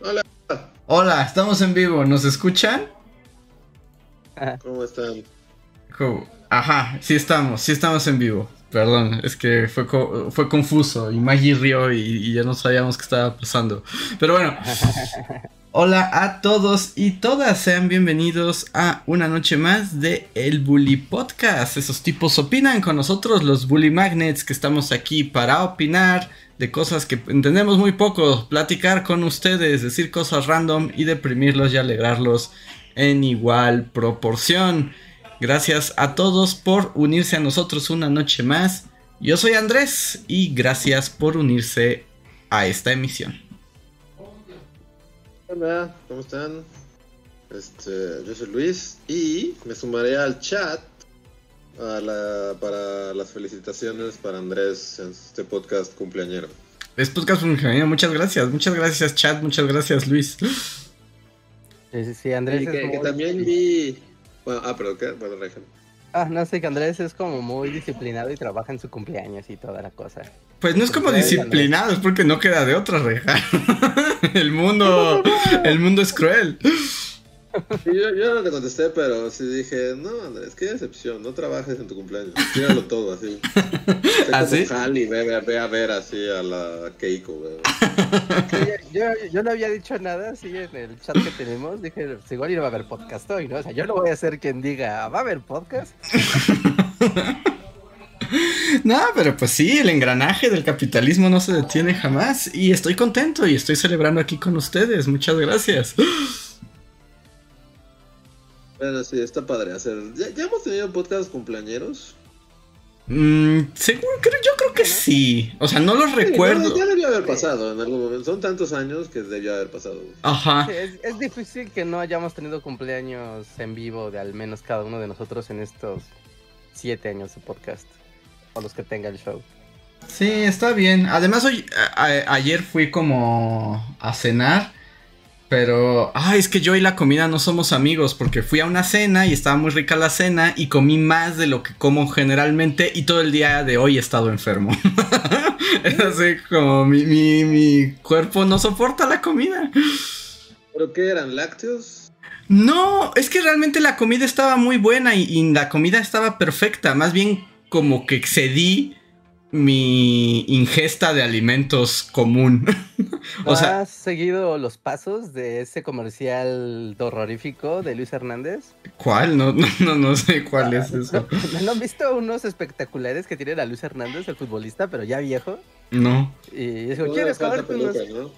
Hola. Hola, estamos en vivo, ¿nos escuchan? ¿Cómo están? Ajá, sí estamos, sí estamos en vivo. Perdón, es que fue, fue confuso y Maggie rió y, ya no sabíamos qué estaba pasando. Pero bueno, hola a todos y todas, sean bienvenidos a una noche más de El Bully Podcast. Esos tipos opinan con nosotros, los Bully Magnets, que estamos aquí para opinar de cosas que entendemos muy poco, platicar con ustedes, decir cosas random y deprimirlos y alegrarlos en igual proporción. Gracias a todos por unirse a nosotros una noche más. Yo soy Andrés y gracias por unirse a esta emisión. Hola, ¿cómo están? Este, yo soy Luis y me sumaré al chat para las felicitaciones para Andrés en este podcast cumpleañero. Es podcast cumpleañero, muchas gracias, muchas gracias chat, muchas gracias Luis. Sí, sí, Andrés. que también vi bueno, ah, pero ¿qué? Bueno, Ah, no sé, que Andrés es como muy disciplinado y trabaja en su cumpleaños y toda la cosa. Pues no es como disciplinado, es porque no queda de otra, Reja. el mundo, el mundo es cruel yo, no te contesté, pero sí dije, no, Andrés, qué decepción, no trabajes en tu cumpleaños, tíralo todo así. ¿Así? ¿Ah, ve, ve, a ver así a la Keiko, yo, yo, no había dicho nada así en el chat que tenemos, dije, pues igual no va a haber podcast hoy, ¿no? O sea, yo no voy a ser quien diga, ¿va a haber podcast? No, pero pues sí, el engranaje del capitalismo no se detiene jamás y estoy contento y estoy celebrando aquí con ustedes. Muchas gracias. Bueno, sí, está padre hacer. ¿Ya, hemos tenido podcast cumpleañeros? Mm, seguro, creo, yo creo que sí. O sea, no los recuerdo. ya debió haber pasado en algún momento. Son tantos años que debió haber pasado. Ajá. es, difícil que no hayamos tenido cumpleaños en vivo de al menos cada uno de nosotros en estos siete años de podcast. O los que tenga el show. Sí, está bien. Además, hoy, ayer fui como a cenar. Pero, ay, es que yo y la comida no somos amigos porque fui a una cena y estaba muy rica la cena y comí más de lo que como generalmente y todo el día de hoy he estado enfermo. es así como mi, mi, cuerpo no soporta la comida. ¿Pero qué eran? ¿Lácteos? No, es que realmente la comida estaba muy buena y, y la comida estaba perfecta. Más bien como que excedí mi ingesta de alimentos común. o sea, ¿Has seguido los pasos de ese comercial horrorífico de Luis Hernández? ¿Cuál? No, no, no, sé cuál es eso. ¿No, han visto unos espectaculares que tiene la Luis Hernández, el futbolista, pero ya viejo? No. Y digo, ¿quieres comer unos... ¿no?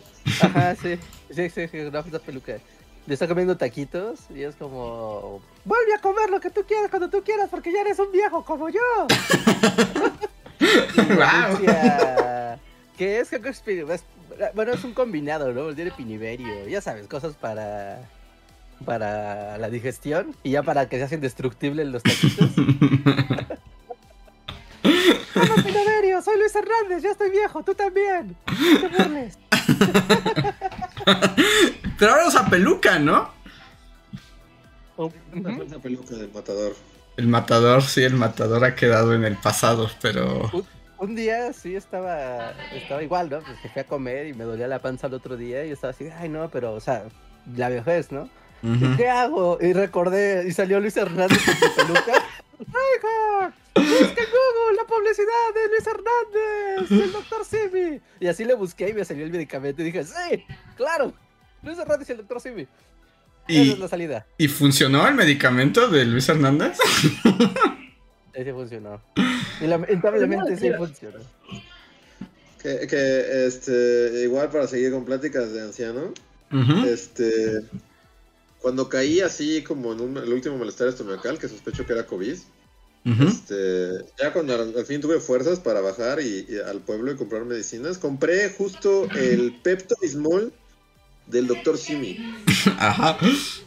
Ajá, sí. Sí, sí, sí, una peluca. Le está comiendo taquitos y es como... Vuelve a comer lo que tú quieras cuando tú quieras porque ya eres un viejo como yo. ¿Qué es? Bueno, es un combinado, ¿no? Tiene piniverio, ya sabes, cosas para para la digestión y ya para que se hacen destructibles los taquitos. piniverio! Soy Luis Hernández, ya estoy viejo, tú también. No te burles. Pero ahora usa peluca, ¿no? Una peluca del matador. El matador, sí, el matador ha quedado en el pasado, pero. Un, día sí estaba, estaba igual, ¿no? Pues que fui a comer y me dolía la panza el otro día y estaba así, ay no, pero, o sea, la vejez, ¿no? ¿Qué hago? Y recordé, y salió Luis Hernández con su peluca. ¡Ay, Busca en Google la publicidad de Luis Hernández, el doctor Simi. Y así le busqué y me salió el medicamento y dije, sí, claro, Luis Hernández y el doctor Simi. Y, es la salida. ¿Y funcionó el medicamento de Luis Hernández? Sí, sí funcionó. Y lamentablemente sí funcionó. Que, que, este, igual para seguir con pláticas de anciano, este, cuando caí así como en el último malestar estomacal, que sospecho que era COVID, este, ya cuando al, fin tuve fuerzas para bajar y, al pueblo y comprar medicinas, compré justo el Pepto Bismol del doctor Simi. Ajá.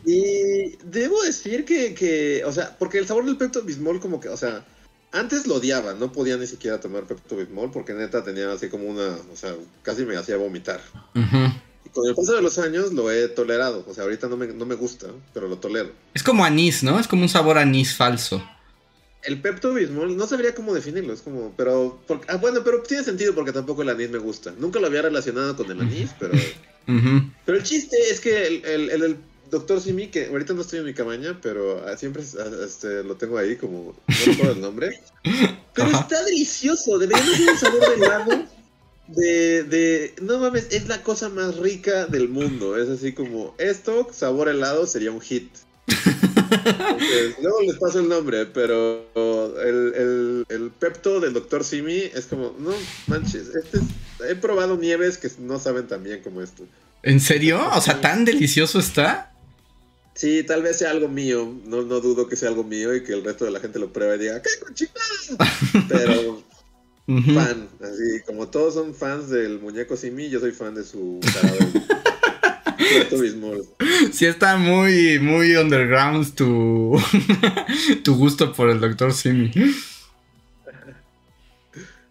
Y debo decir que, que, o sea, porque el sabor del Pepto Bismol como que, o sea, Antes lo odiaba, no podía ni siquiera tomar Pepto Bismol porque neta tenía así como una, o sea, casi me hacía vomitar. Y con el paso de los años lo he tolerado, o sea, ahorita no me, no me gusta, pero lo tolero. Es como anís, ¿no? Es como un sabor anís falso. El Pepto Bismol, no sabría cómo definirlo, es como, pero, ah, bueno, pero tiene sentido porque tampoco el anís me gusta. Nunca lo había relacionado con el anís, pero... Pero el chiste es que el, el, Doctor Simi, que ahorita no estoy en mi cabaña, pero ah, siempre ah, este, lo tengo ahí como, no recuerdo el nombre. Pero está delicioso, debería ser un sabor de helado. De, de, no mames, es la cosa más rica del mundo. Es así como, esto, sabor helado, sería un hit. luego les paso el nombre, pero el, el, el, Pepto del Dr. Simi es como, no manches, este he probado nieves que no saben tan bien como esto. ¿En serio? O sea, ¿tan delicioso está? Sí, tal vez sea algo mío. No, no dudo que sea algo mío y que el resto de la gente lo pruebe y diga, ¡qué cochinada! Pero fan, así como todos son fans del muñeco Simi, yo soy fan de su Sí está muy, muy underground tu, tu gusto por el Doctor Simi.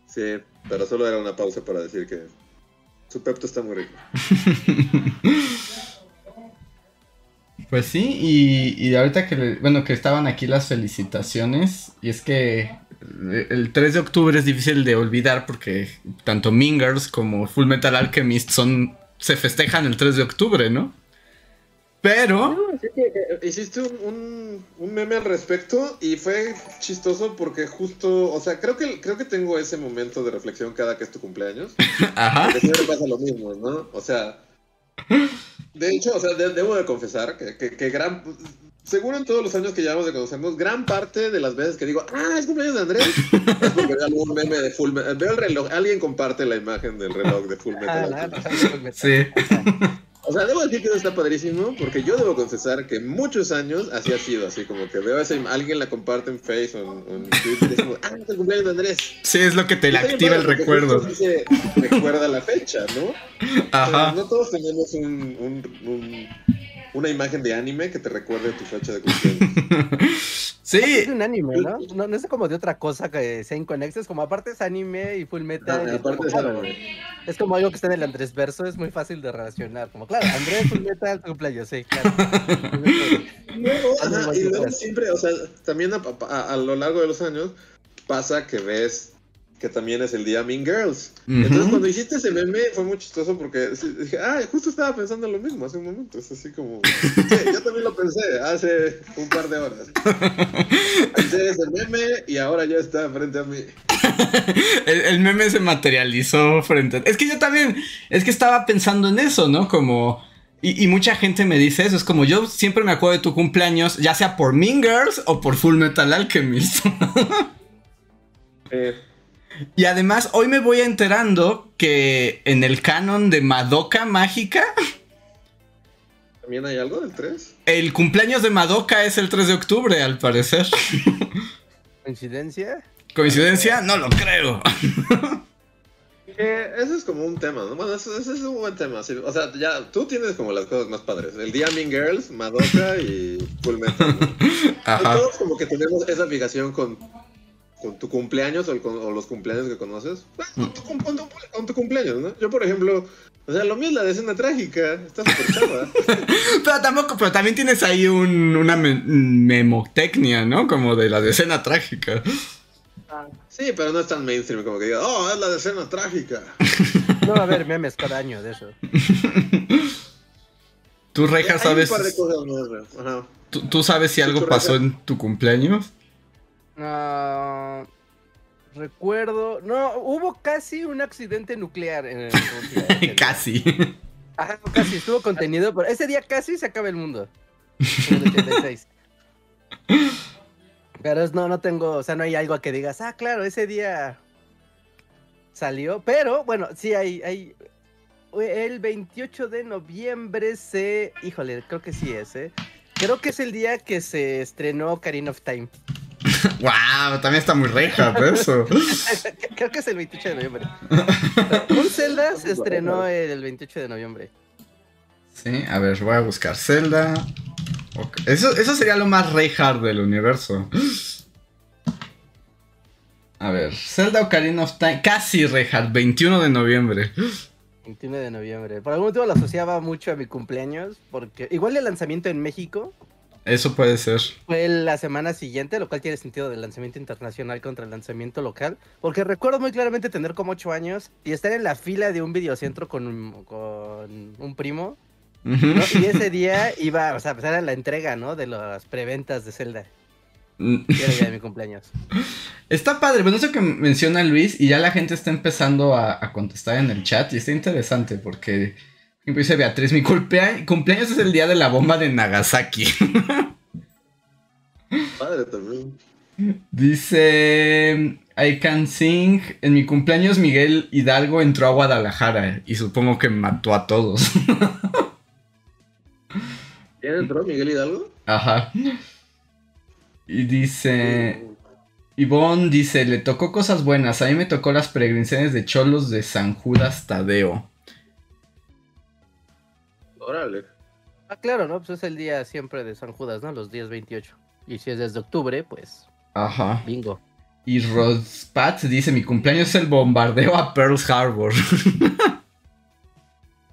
Sí, pero solo era una pausa para decir que su Pepto está muy rico. Pues sí, y, ahorita que, bueno, que estaban aquí las felicitaciones, y es que el 3 de octubre es difícil de olvidar porque tanto Mingers como Full Metal Alchemist son, se festejan el 3 de octubre, ¿no? Pero... Eh, hiciste un, meme al respecto y fue chistoso porque justo, o sea, creo que, creo que tengo ese momento de reflexión cada que es tu cumpleaños. Ajá. Porque siempre pasa lo mismo, ¿no? O sea... De hecho, o sea, debo de confesar que, gran. Seguro en todos los años que llevamos de conocernos, gran parte de las veces que digo, ah, es cumpleaños de Andrés, es porque veo algún meme de Full Metal. Veo el reloj, alguien comparte la imagen del reloj de Full Metal. Ah, sí. O sea, debo decir que eso está padrísimo, porque yo debo confesar que muchos años así ha sido, así como que veo a ese, alguien la comparte en Facebook o en, Twitter y es como, ah, es el cumpleaños de Andrés. Sí, es lo que te activa el recuerdo. Se recuerda la fecha, ¿no? Ajá. no todos tenemos un, un una imagen de anime que te recuerde tu fecha de cumpleaños. sí. Es un anime, ¿no? ¿no? es como de otra cosa que sea inconexa, es como aparte es anime y full metal. Ah, aparte es, anime. es como algo que está en el Andrés verso, es muy fácil de relacionar. Como, claro, Andrés full metal, tu cumpleaños, sí, claro. y luego siempre, o sea, también a lo largo de los años pasa que ves que también es el día Mean Girls. Entonces cuando hiciste ese meme fue muy chistoso porque dije, ah, justo estaba pensando lo mismo hace un momento. Es así como, yo también lo pensé hace un par de horas. Pensé ese meme y ahora ya está frente a mí. el, meme se materializó frente a... Es que yo también, es que estaba pensando en eso, ¿no? Como... Y, y, mucha gente me dice eso, es como yo siempre me acuerdo de tu cumpleaños, ya sea por Mean Girls o por Full Metal Alchemist. eh, y además, hoy me voy enterando que en el canon de Madoka Mágica. ¿También hay algo del 3? El cumpleaños de Madoka es el 3 de octubre, al parecer. ¿Coincidencia? ¿Coincidencia? No lo creo. Eh, eso es como un tema, ¿no? Bueno, eso, es un buen tema. O sea, ya tú tienes como las cosas más padres. El día Mean Girls, Madoka y Full Metal. Ajá. Todos como que tenemos esa fijación con con tu cumpleaños o, con, los cumpleaños que conoces, mm. con, tu, cumpleaños, ¿no? Yo, por ejemplo, o sea, lo mío es la escena trágica, está súper chava. pero tampoco, pero también tienes ahí un, una memotecnia, ¿no? Como de la escena trágica. Sí, pero no es tan mainstream como que diga, oh, es la escena trágica. no va a haber memes cada año de eso. ¿Tú, Reja, sabes? ¿Tú, ¿Tú, sabes si algo pasó en tu cumpleaños? No. Recuerdo. No, hubo casi un accidente nuclear en el. casi. Ajá, casi estuvo contenido, pero ese día casi se acaba el mundo. En el 86. Pero es, no, no tengo, o sea, no hay algo a que digas, ah, claro, ese día salió, pero bueno, sí hay, hay, el 28 de noviembre se, híjole, creo que sí es, ¿eh? Creo que es el día que se estrenó Karina of Time. wow, también está muy reja eso. Creo que es el 28 de noviembre. Un Zelda se estrenó el 28 de noviembre. Sí, a ver, voy a buscar Zelda. Eso, eso sería lo más rey del universo. A ver, Zelda Ocarina of Time, casi Reinhardt, 21 de noviembre. 21 de noviembre. Por algún motivo lo asociaba mucho a mi cumpleaños, porque igual el lanzamiento en México. Eso puede ser. Fue la semana siguiente, lo cual tiene sentido del lanzamiento internacional contra el lanzamiento local. Porque recuerdo muy claramente tener como 8 años y estar en la fila de un videocentro con un, con un primo. Y ese día iba, o sea, pues era la entrega, ¿no? De las preventas de Zelda. Era día de mi cumpleaños. Está padre, bueno, eso que menciona Luis, y ya la gente está empezando a, contestar en el chat, y está interesante porque, dice Beatriz, mi cumpleaños es el día de la bomba de Nagasaki. Padre también. Dice, I can sing, en mi cumpleaños Miguel Hidalgo entró a Guadalajara y supongo que mató a todos. ¿Quién entró, Miguel Hidalgo? Ajá. Y dice. Ivonne dice: Le tocó cosas buenas. A mí me tocó las peregrinaciones de Cholos de San Judas Tadeo. Órale. Ah, claro, ¿no? Pues es el día siempre de San Judas, ¿no? Los días 28. Y si es desde octubre, pues. Ajá. Bingo. Y Rospat dice: Mi cumpleaños es el bombardeo a Pearl Harbor.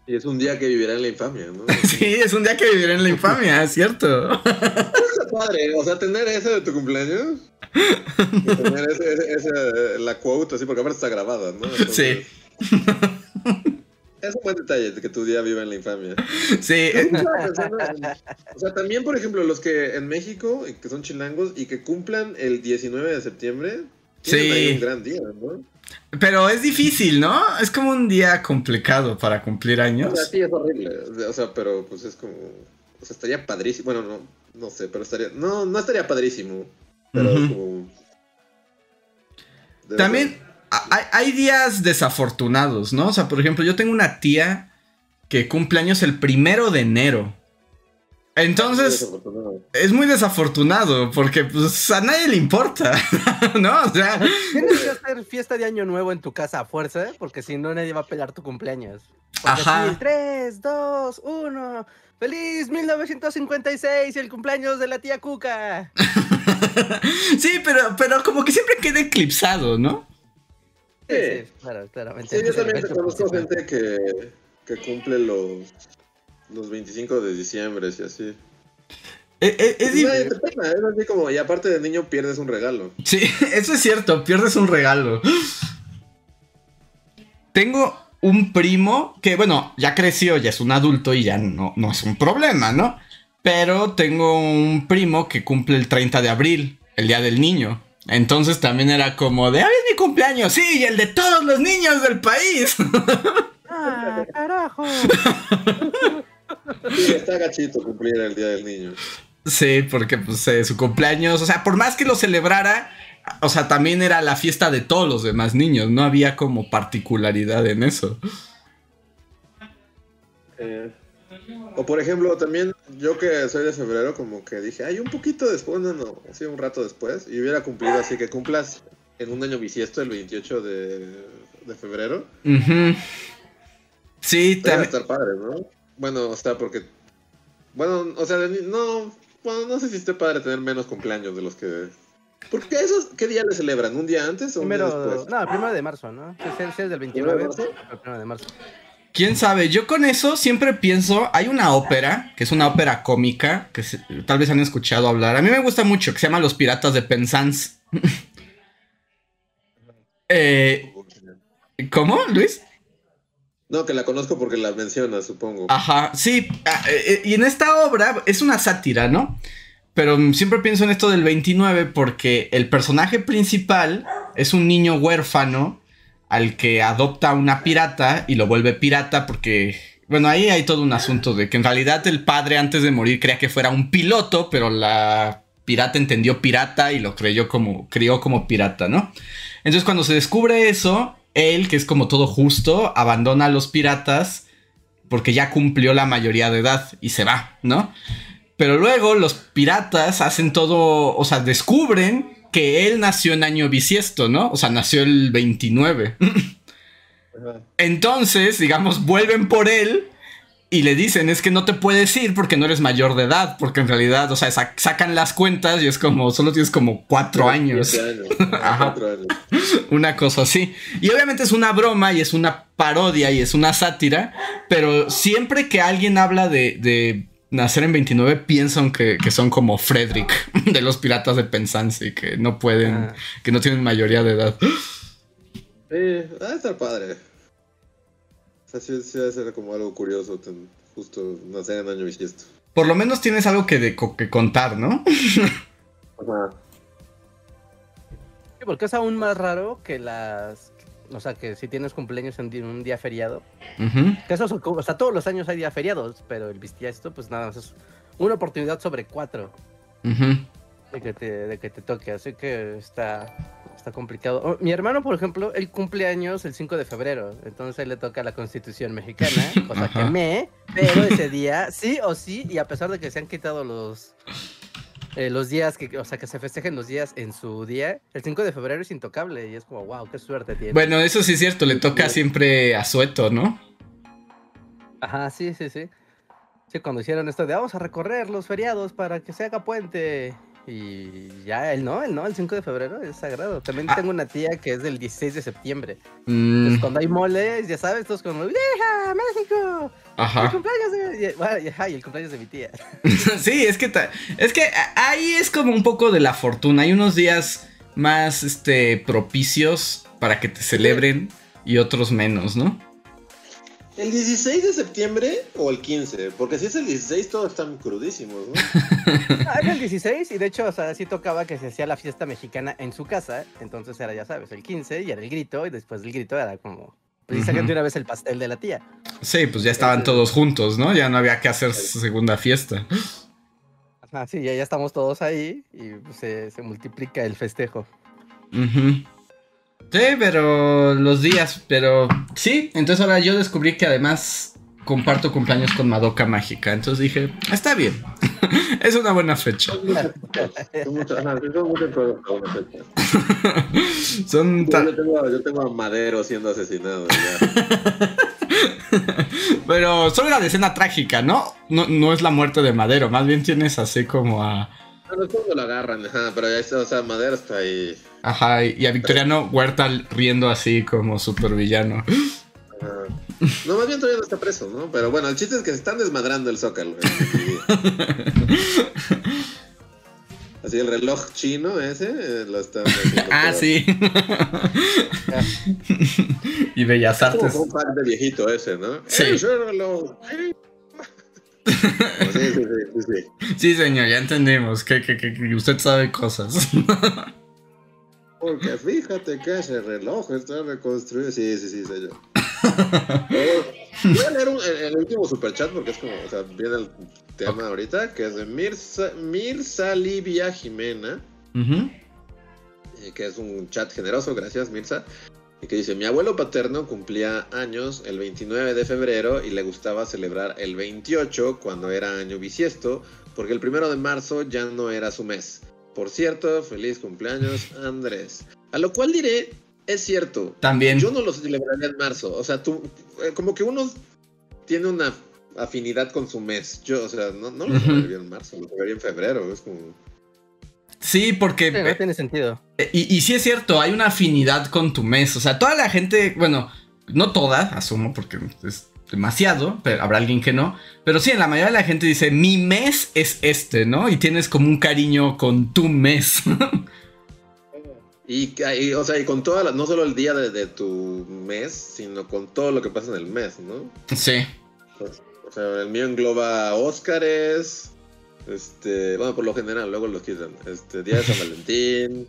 Y es un día que vivirá en la infamia, ¿no? sí, es un día que vivirá en la infamia, es cierto. padre, o sea, tener ese de tu cumpleaños. tener ese, ese, la quote así, porque aparte está grabada, ¿no? sí. Es un buen detalle de que tu día viva en la infamia. Sí. O sea, también, por ejemplo, los que en México, que son chilangos y que cumplan el 19 de septiembre, tienen sí. un gran día, ¿no? Pero es difícil, ¿no? Es como un día complicado para cumplir años. O sea, sí, es horrible. O sea, pero pues es como. O sea, estaría padrísimo. Bueno, no, no sé, pero estaría. No, no estaría padrísimo. Pero como. También hay, hay, días desafortunados, ¿no? O sea, por ejemplo, yo tengo una tía que cumple años el primero de enero. Entonces, es muy desafortunado porque pues, a nadie le importa, ¿no? O sea, tienes que hacer fiesta de año nuevo en tu casa a fuerza, porque si no nadie va a pelar tu cumpleaños. Ajá. 3, 2, 1. ¡Feliz 1956! El cumpleaños de la tía Cuca. sí, pero, pero como que siempre queda eclipsado, ¿no? Sí, sí claro, claramente. Sí, yo también conozco gente que, que cumple los los 25 de diciembre y así. Eh, eh, es, es, así como, y aparte de niño pierdes un regalo. Sí, eso es cierto, pierdes un regalo. Tengo un primo que, bueno, ya creció, ya es un adulto y ya no, no es un problema, ¿no? Pero tengo un primo que cumple el 30 de abril, el día del niño. Entonces también era como de, ¡ay, es mi cumpleaños! Sí, y el de todos los niños del país. ¡Ah, carajo! Sí, está gachito cumplir el Día del Niño. Sí, porque pues eh, su cumpleaños, o sea, por más que lo celebrara, o sea, también era la fiesta de todos los demás niños, no había como particularidad en eso. Eh, o por ejemplo, también yo que soy de febrero, como que dije, ay, un poquito después, no, no, así un rato después, y hubiera cumplido así que cumplas en un año bisiesto el 28 de, de febrero. Sí, también. estar padre, ¿no? Bueno, o sea, porque. Bueno, o sea, no. Bueno, no sé si esté padre tener menos cumpleaños de los que. Porque esos, ¿qué día le celebran? ¿Un día antes o un día después? No, el primero de marzo, ¿no? Si es del 29 de marzo? El primero de marzo. Quién sabe, yo con eso siempre pienso, hay una ópera, que es una ópera cómica, que tal vez han escuchado hablar, a mí me gusta mucho, que se llama Los Piratas de Penzance. eh, ¿Cómo, Luis? No, que la conozco porque la menciona, supongo. Ajá, sí. Ah, eh, eh, y en esta obra es una sátira, ¿no? Pero siempre pienso en esto del 29 porque el personaje principal es un niño huérfano al que adopta una pirata y lo vuelve pirata porque, bueno, ahí hay todo un asunto de que en realidad el padre antes de morir creía que fuera un piloto, pero la pirata entendió pirata y lo creyó como, crió como pirata, ¿no? Entonces cuando se descubre eso, él, que es como todo justo, abandona a los piratas porque ya cumplió la mayoría de edad y se va, ¿no? Pero luego los piratas hacen todo, o sea, descubren que él nació en año bisiesto, ¿no? O sea, nació el 29. Entonces, digamos, vuelven por él y le dicen, es que no te puedes ir porque no eres mayor de edad, porque en realidad, o sea, sacan las cuentas y es como, solo tienes como cuatro años. Una cosa así. Y obviamente es una broma y es una parodia y es una sátira, pero siempre que alguien habla de, nacer en 29 piensan que, son como Frederick de los piratas de Penzance, que no pueden, ah. que no tienen mayoría de edad. Sí, va a estar padre. Así sí, va a ser como algo curioso, justo nacer en año bisiesto. Por lo menos tienes algo que, que contar, ¿no? Ajá. Sí, porque es aún más raro que las. O sea, que si tienes cumpleaños en un día feriado. Que eso, o sea, todos los años hay día feriados, pero el bisiesto, pues nada más es una oportunidad sobre cuatro. de, que te, de que te toque. Así que está está complicado. Oh, mi hermano, por ejemplo, él cumple años el 5 de febrero, entonces él le toca la Constitución mexicana, cosa que me, pero ese día, sí o sí, y a pesar de que se han quitado los eh, los días que, o sea, que se festejen los días en su día, el 5 de febrero es intocable y es como, wow, qué suerte tiene. Bueno, eso sí es cierto, le toca siempre a Sueto, ¿no? Ajá, sí, sí, sí. Sí, cuando hicieron esto de vamos a recorrer los feriados para que se haga puente y ya, él no, él no, el 5 de febrero es sagrado. También ah. tengo una tía que es del 16 de septiembre. Entonces, mm. cuando hay moles, ya sabes, todos como, ¡Vieja, México! Ajá. El cumpleaños de... el cumpleaños de mi tía. sí, es que, es que ahí es como un poco de la fortuna. Hay unos días más este, propicios para que te celebren y otros menos, ¿no? ¿El 16 de septiembre o el 15? Porque si es el 16 todos están crudísimos, ¿no? ah, es el 16 y de hecho, o sea, sí tocaba que se hacía la fiesta mexicana en su casa, entonces era, ya sabes, el 15 y era el grito y después del grito era como... Pues uh una vez el pastel de la tía. Sí, pues ya estaban todos juntos, ¿no? Ya no había que hacer segunda fiesta. Ah, sí, ya, ya estamos todos ahí y pues, se, se multiplica el festejo. Ajá. Sí, pero los días, pero sí, entonces ahora yo descubrí que además comparto cumpleaños con Madoka Mágica, entonces dije, está bien, es una buena fecha. Son yo, tengo, yo tengo a Madero siendo asesinado. Ya. pero solo la escena trágica, ¿no? ¿no? No es la muerte de Madero, más bien tienes así como a... No, es cuando lo agarran, pero ya está, o sea, Madero está ahí. Ajá, y a Victoriano Huerta riendo así como super villano. No, más bien todavía no está preso, ¿no? Pero bueno, el chiste es que se están desmadrando el zócalo. Así el reloj chino ese eh, lo están Ah, sí. y Bellas Artes. como un par de viejito ese, ¿no? Sí. Eh, reloj. sí, sí, sí, sí, sí. señor, ya entendimos que, que, que usted sabe cosas. Porque fíjate que ese reloj está reconstruido. Sí, sí, sí, yo. voy a leer el, último superchat porque es como, o sea, viene el tema ahorita, que es de Mirza, Mirza Livia Jimena, eh, que es un chat generoso, gracias Mirza, y que dice, mi abuelo paterno cumplía años el 29 de febrero y le gustaba celebrar el 28 cuando era año bisiesto, porque el primero de marzo ya no era su mes. Por cierto, feliz cumpleaños, Andrés. A lo cual diré, es cierto. También. Yo no lo celebraría en marzo. O sea, tú, eh, como que uno tiene una afinidad con su mes. Yo, o sea, no, lo celebraría en marzo, lo celebraría en febrero. Es como. Sí, porque. no tiene sentido. Eh, y, y sí es cierto, hay una afinidad con tu mes. O sea, toda la gente, bueno, no toda, asumo, porque es demasiado, pero habrá alguien que no. Pero sí, en la mayoría de la gente dice, mi mes es este, ¿no? Y tienes como un cariño con tu mes. y, o sea, y con toda la, no solo el día de, tu mes, sino con todo lo que pasa en el mes, ¿no? Sí. o sea, el mío engloba Óscares, este, bueno, por lo general, luego los quitan, este, Día de San Valentín,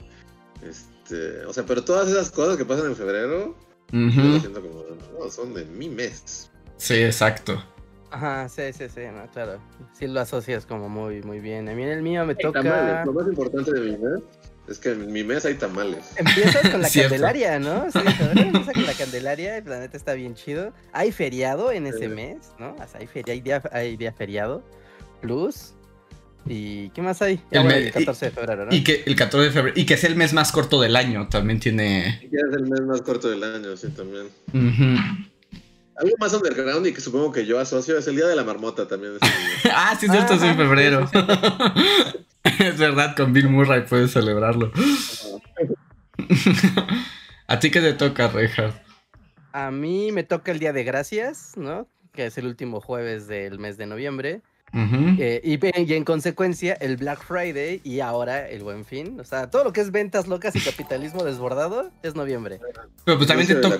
este, o sea, pero todas esas cosas que pasan en febrero, yo lo siento como, no, son de mi mes. Sí, exacto. Ajá, sí, sí, sí, no, claro. Sí lo asocias como muy, muy bien. A mí en el mío me toca. Tamales. Lo más importante de mi mes es que en mi mes hay tamales. Empiezas con la Candelaria, ¿no? Sí, empieza con la Candelaria, el planeta está bien chido. Hay feriado en ese mes, ¿no? O sea, hay, feria, hay, día, hay día feriado. Plus. ¿Y qué más hay? El, 14 de febrero, ¿no? Y que el 14 de febrero. Y que es el mes más corto del año, también tiene. Y que es el mes más corto del año, sí, también. Algo más underground y que supongo que yo asocio es el Día de la Marmota también. ah, sí, es cierto, es en febrero. es verdad, con Bill Murray puedes celebrarlo. ¿A ti qué te toca, Reinhardt? A mí me toca el Día de Gracias, ¿no? Que es el último jueves del mes de noviembre. Eh, y, en consecuencia, el Black Friday y ahora el Buen Fin. O sea, todo lo que es ventas locas y capitalismo desbordado es noviembre. Pero pues también te,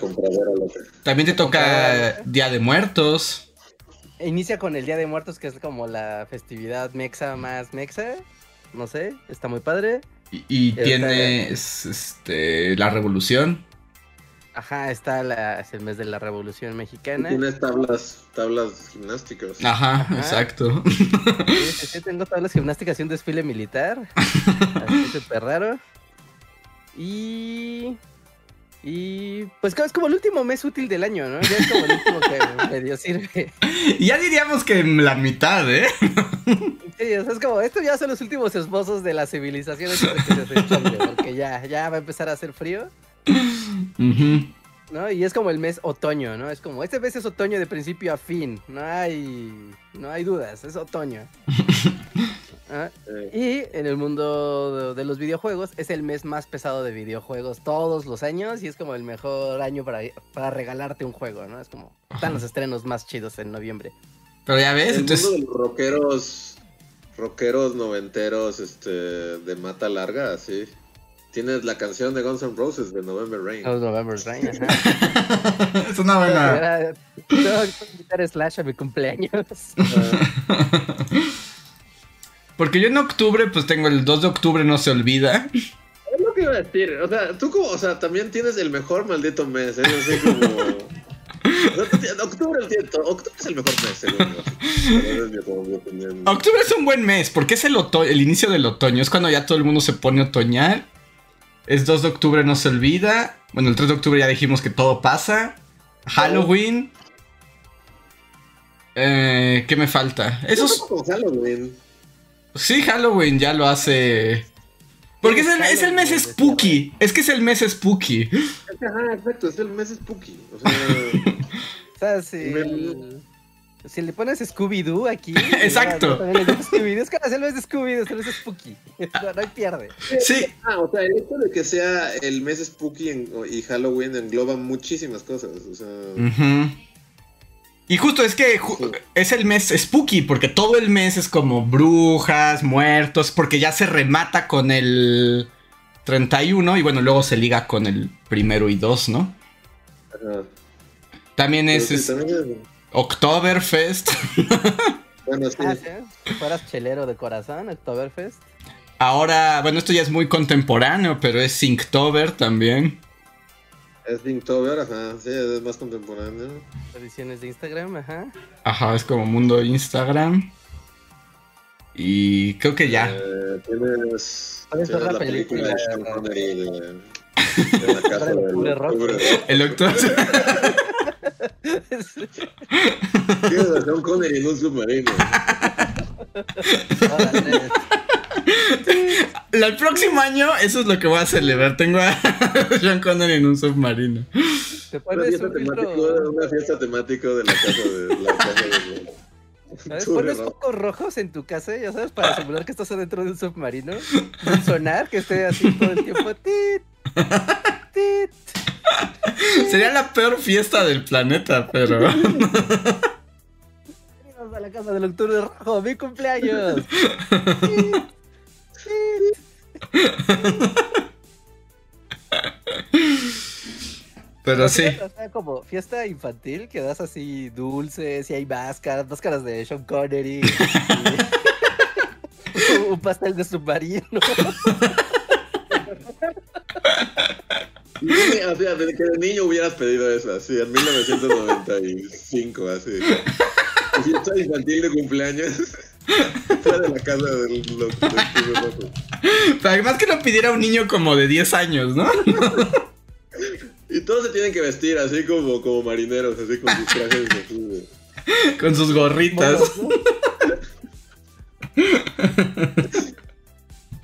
también te toca Día de Muertos. Inicia con el Día de Muertos, que es como la festividad mexa más mexa. No sé, está muy padre. Y, tienes este, la revolución. Ajá, está la, es el mes de la Revolución Mexicana. Tienes tablas, tablas gimnásticas. Ajá, exacto. Sí, sí, tengo tablas gimnásticas y un desfile militar. Así súper raro. Y. Y pues es como el último mes útil del año, ¿no? Ya es como el último que medio sirve. Ya diríamos que la mitad, ¿eh? Sí, o sea, es como, estos ya son los últimos esposos de la civilización porque ya, ya va a empezar a hacer frío. ¿No? Y es como el mes otoño, ¿no? Es como, este mes es otoño de principio a fin. No hay, no hay dudas, es otoño. ¿Ah? Y en el mundo de, los videojuegos es el mes más pesado de videojuegos todos los años y es como el mejor año para, para regalarte un juego, ¿no? Es como, están los estrenos más chidos en noviembre. Pero ya ves, el entonces... Mundo de los rockeros, rockeros noventeros, este, de mata larga, así. Tienes la canción de Guns N' Roses de November Rain. Oh, November Rain, es una buena. Tengo que invitar Slash a mi cumpleaños. Porque yo en octubre, pues tengo el 2 de octubre, no se olvida. Es lo que iba a decir. O sea, tú como, o sea, también tienes el mejor maldito mes, ¿eh? No sé como. Octubre, octubre es el mejor mes, según Octubre es un buen mes, porque es el, el inicio del otoño, es cuando ya todo el mundo se pone otoñal es 2 de octubre, no se olvida. Bueno, el 3 de octubre ya dijimos que todo pasa. Halloween. Eh, ¿Qué me falta? Eso es... Halloween. Sí, Halloween ya lo hace. Porque es el, es el mes spooky. Es que es el mes spooky. Ajá, exacto, es el mes spooky. O sea. o sea, sí. Si le pones Scooby-Doo aquí. Exacto. Scooby-Doo es que el mes de Scooby-Doo, es spooky. No, hay pierde. Sí. Ah, o sea, el hecho de que sea el mes spooky y Halloween engloba muchísimas cosas. O sea. Y justo es que es el mes spooky, porque todo el mes es como brujas, muertos, porque ya se remata con el 31 y bueno, luego se liga con el primero y dos, ¿no? Ajá. También es... Oktoberfest. bueno, sí. Ah, fueras chelero de corazón, Oktoberfest. Ahora, bueno, esto ya es muy contemporáneo, pero es Inktober también. Es Inktober, ajá, sí, es más contemporáneo. Ediciones de Instagram, ajá. Ajá, es como mundo Instagram. Y creo que ya. Eh, tienes, tienes la, la película, de Connery de, la casa del El octubre. Tienes a Sean Connery en un submarino. El próximo año, eso es lo que voy a celebrar. Tengo a Sean Connery en un submarino. ¿Te pones una, fiesta temático, una fiesta temático de la casa de la casa de... ¿Sabes? Pones focos rojos en tu casa, ya sabes, para simular que estás adentro de un submarino. Un sonar que esté así todo el tiempo. ¡Tit! ¡Tit! Sería la peor fiesta del planeta, pero. Bienvenidos a la casa del octubre rojo, mi cumpleaños. Pero sí. como fiesta infantil que das así dulces y hay máscaras, máscaras de Sean Connery. un pastel de submarino. o sea, desde que de niño hubieras pedido eso, así, en 1995, así. Fiesta infantil de cumpleaños. Fuera de la casa del, Pero además que lo pidiera un niño como de 10 años, ¿no? y todos se tienen que vestir así como, como marineros, así con sus trajes así Con sus gorritas.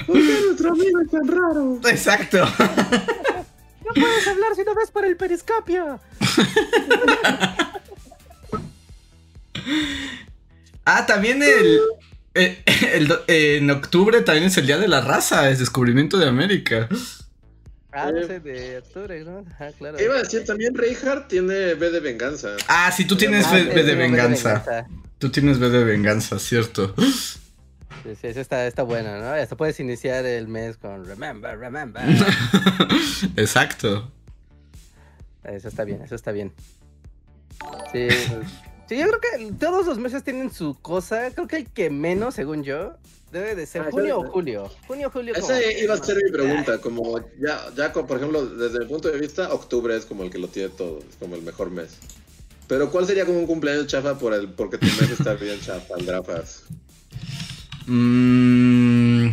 ¿Por qué nuestro amigo es tan raro? Exacto. No puedes hablar si no ves por el periscopio. Ah, también el, eh, en octubre también es el Día de la Raza, es descubrimiento de América. Ah, no sé, de octubre, ¿no? Ah, claro. Iba a decir, también Reinhardt tiene B de venganza. Ah, sí, tú tienes B, de venganza. Tú tienes B de venganza, cierto. Sí, sí, eso está, está bueno, ¿no? Hasta puedes iniciar el mes con Remember, Remember. Exacto. Eso está bien, eso está bien. Sí, sí, yo creo que todos los meses tienen su cosa. Creo que el que menos, según yo, debe de ser ah, junio o julio. Junio, julio. Esa iba a ser mi pregunta. Como ya, ya, por ejemplo, desde mi punto de vista, octubre es como el que lo tiene todo, es como el mejor mes. Pero ¿cuál sería como un cumpleaños chafa por el, porque tu mes está bien chafa, el Drafas? Mm.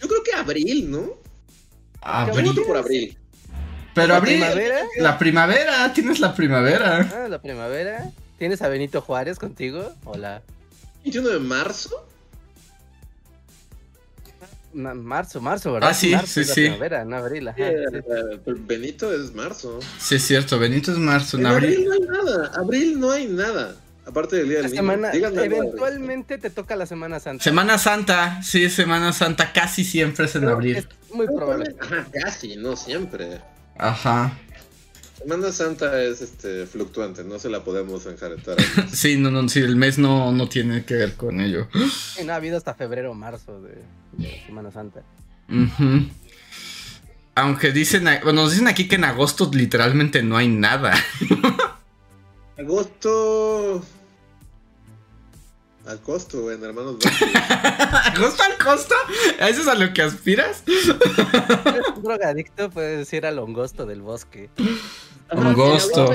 Yo creo que abril, ¿no? Abril. por abril. Pero abril. Primavera? La primavera, tienes la primavera. Ah, la primavera. ¿Tienes a Benito Juárez contigo? Hola. 21 de marzo. marzo, marzo, ¿verdad? Ah, sí, sí, sí. Primavera, no abril. Ajá, Benito es marzo. Sí, es cierto, Benito es marzo. En, abril no hay nada. Abril no hay nada. Aparte del día del semana, Eventualmente te toca la Semana Santa. Semana Santa, sí, Semana Santa casi siempre es en abril. Es muy probable. Ajá, casi, no siempre. Ajá. Semana Santa es este fluctuante, no se la podemos enjaretar. sí, no, no, sí, el mes no, no tiene que ver con ello. Sí, no ha habido hasta febrero o marzo de, Semana Santa. Aunque dicen, bueno, nos dicen aquí que en agosto literalmente no hay nada. agosto al costo, güey, hermanos. ¿Agosto al costo? ¿A eso es a lo que aspiras? un drogadicto puede decir al hongosto del bosque. Hongosto.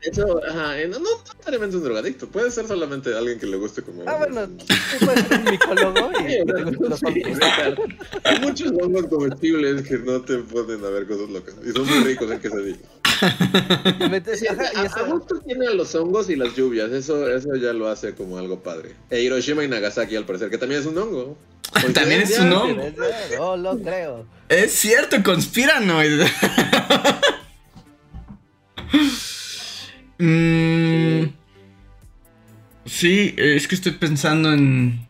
Eso, ajá, no, no necesariamente un drogadicto, puede ser solamente alguien que le guste como. Ah, bueno, tú puedes ser un micólogo y Hay muchos hongos comestibles que no te ponen a ver cosas locas. Y son muy ricos en a, gusto tiene los hongos y las lluvias, eso, eso ya lo hace como algo padre. E Hiroshima y Nagasaki al parecer, que también es un hongo. También es un hongo. No lo creo. Es cierto, conspiranoid. mm, sí, es que estoy pensando en...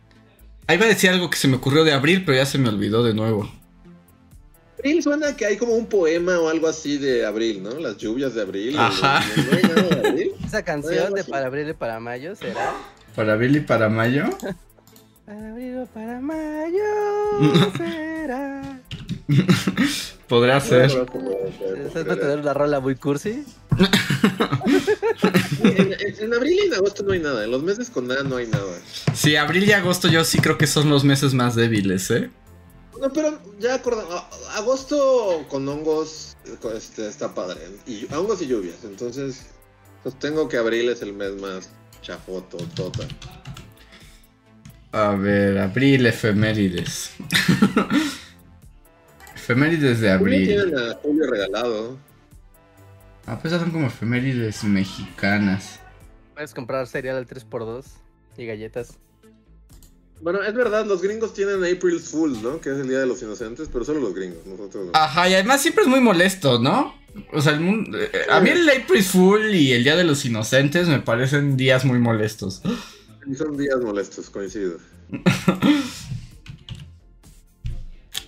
Ahí va a decir algo que se me ocurrió de abril, pero ya se me olvidó de nuevo. Abril suena que hay como un poema o algo así de abril, ¿no? Las lluvias de abril. Ajá. Esa canción de para abril y para mayo será. ¿Para abril y para mayo? para abril y para mayo será. Podrá ser. ¿Estás para tener una rola muy cursi? en, abril y en agosto no hay nada. En los meses con nada no hay nada. Sí, abril y agosto yo sí creo que son los meses más débiles, ¿eh? No, pero ya acordamos, agosto con hongos este, está padre. Y hongos y lluvias. Entonces, sostengo que abril es el mes más chafoto, tota. A ver, abril, efemérides. efemérides de abril. Tienen a Julio regalado. Ah, pues son como efemérides mexicanas. Puedes comprar cereal al 3x2 y galletas. Bueno, es verdad, los gringos tienen April Fool, ¿no? Que es el Día de los Inocentes, pero solo los gringos, nosotros no. Ajá, y además siempre es muy molesto, ¿no? O sea, el mundo, eh, a mí el April Fool y el Día de los Inocentes me parecen días muy molestos. son días molestos, coincido.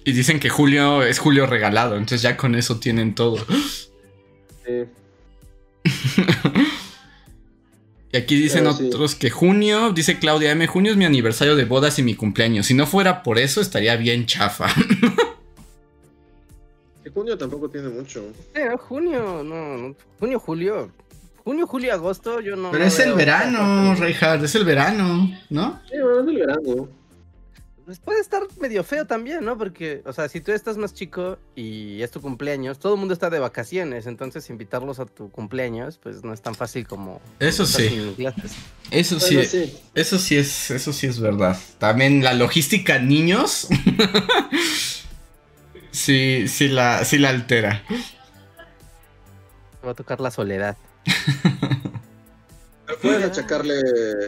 y dicen que julio es julio regalado, entonces ya con eso tienen todo. Sí. Y aquí dicen otros que junio, dice Claudia M, junio es mi aniversario de bodas y mi cumpleaños. Si no fuera por eso, estaría bien chafa. junio tampoco tiene mucho. Eh, junio, no, junio, julio. Junio, julio, agosto, yo no. Pero es el verano, Reinhard, es el verano, ¿no? Sí, bueno, es el verano pues puede estar medio feo también, ¿no? Porque, o sea, si tú estás más chico y es tu cumpleaños, todo el mundo está de vacaciones, entonces invitarlos a tu cumpleaños, pues no es tan fácil como. Eso sí. Eso sí, Eso sí es, eso sí es verdad. También la logística niños. sí, sí la, sí la altera. Va a tocar la soledad. Puedes achacarle,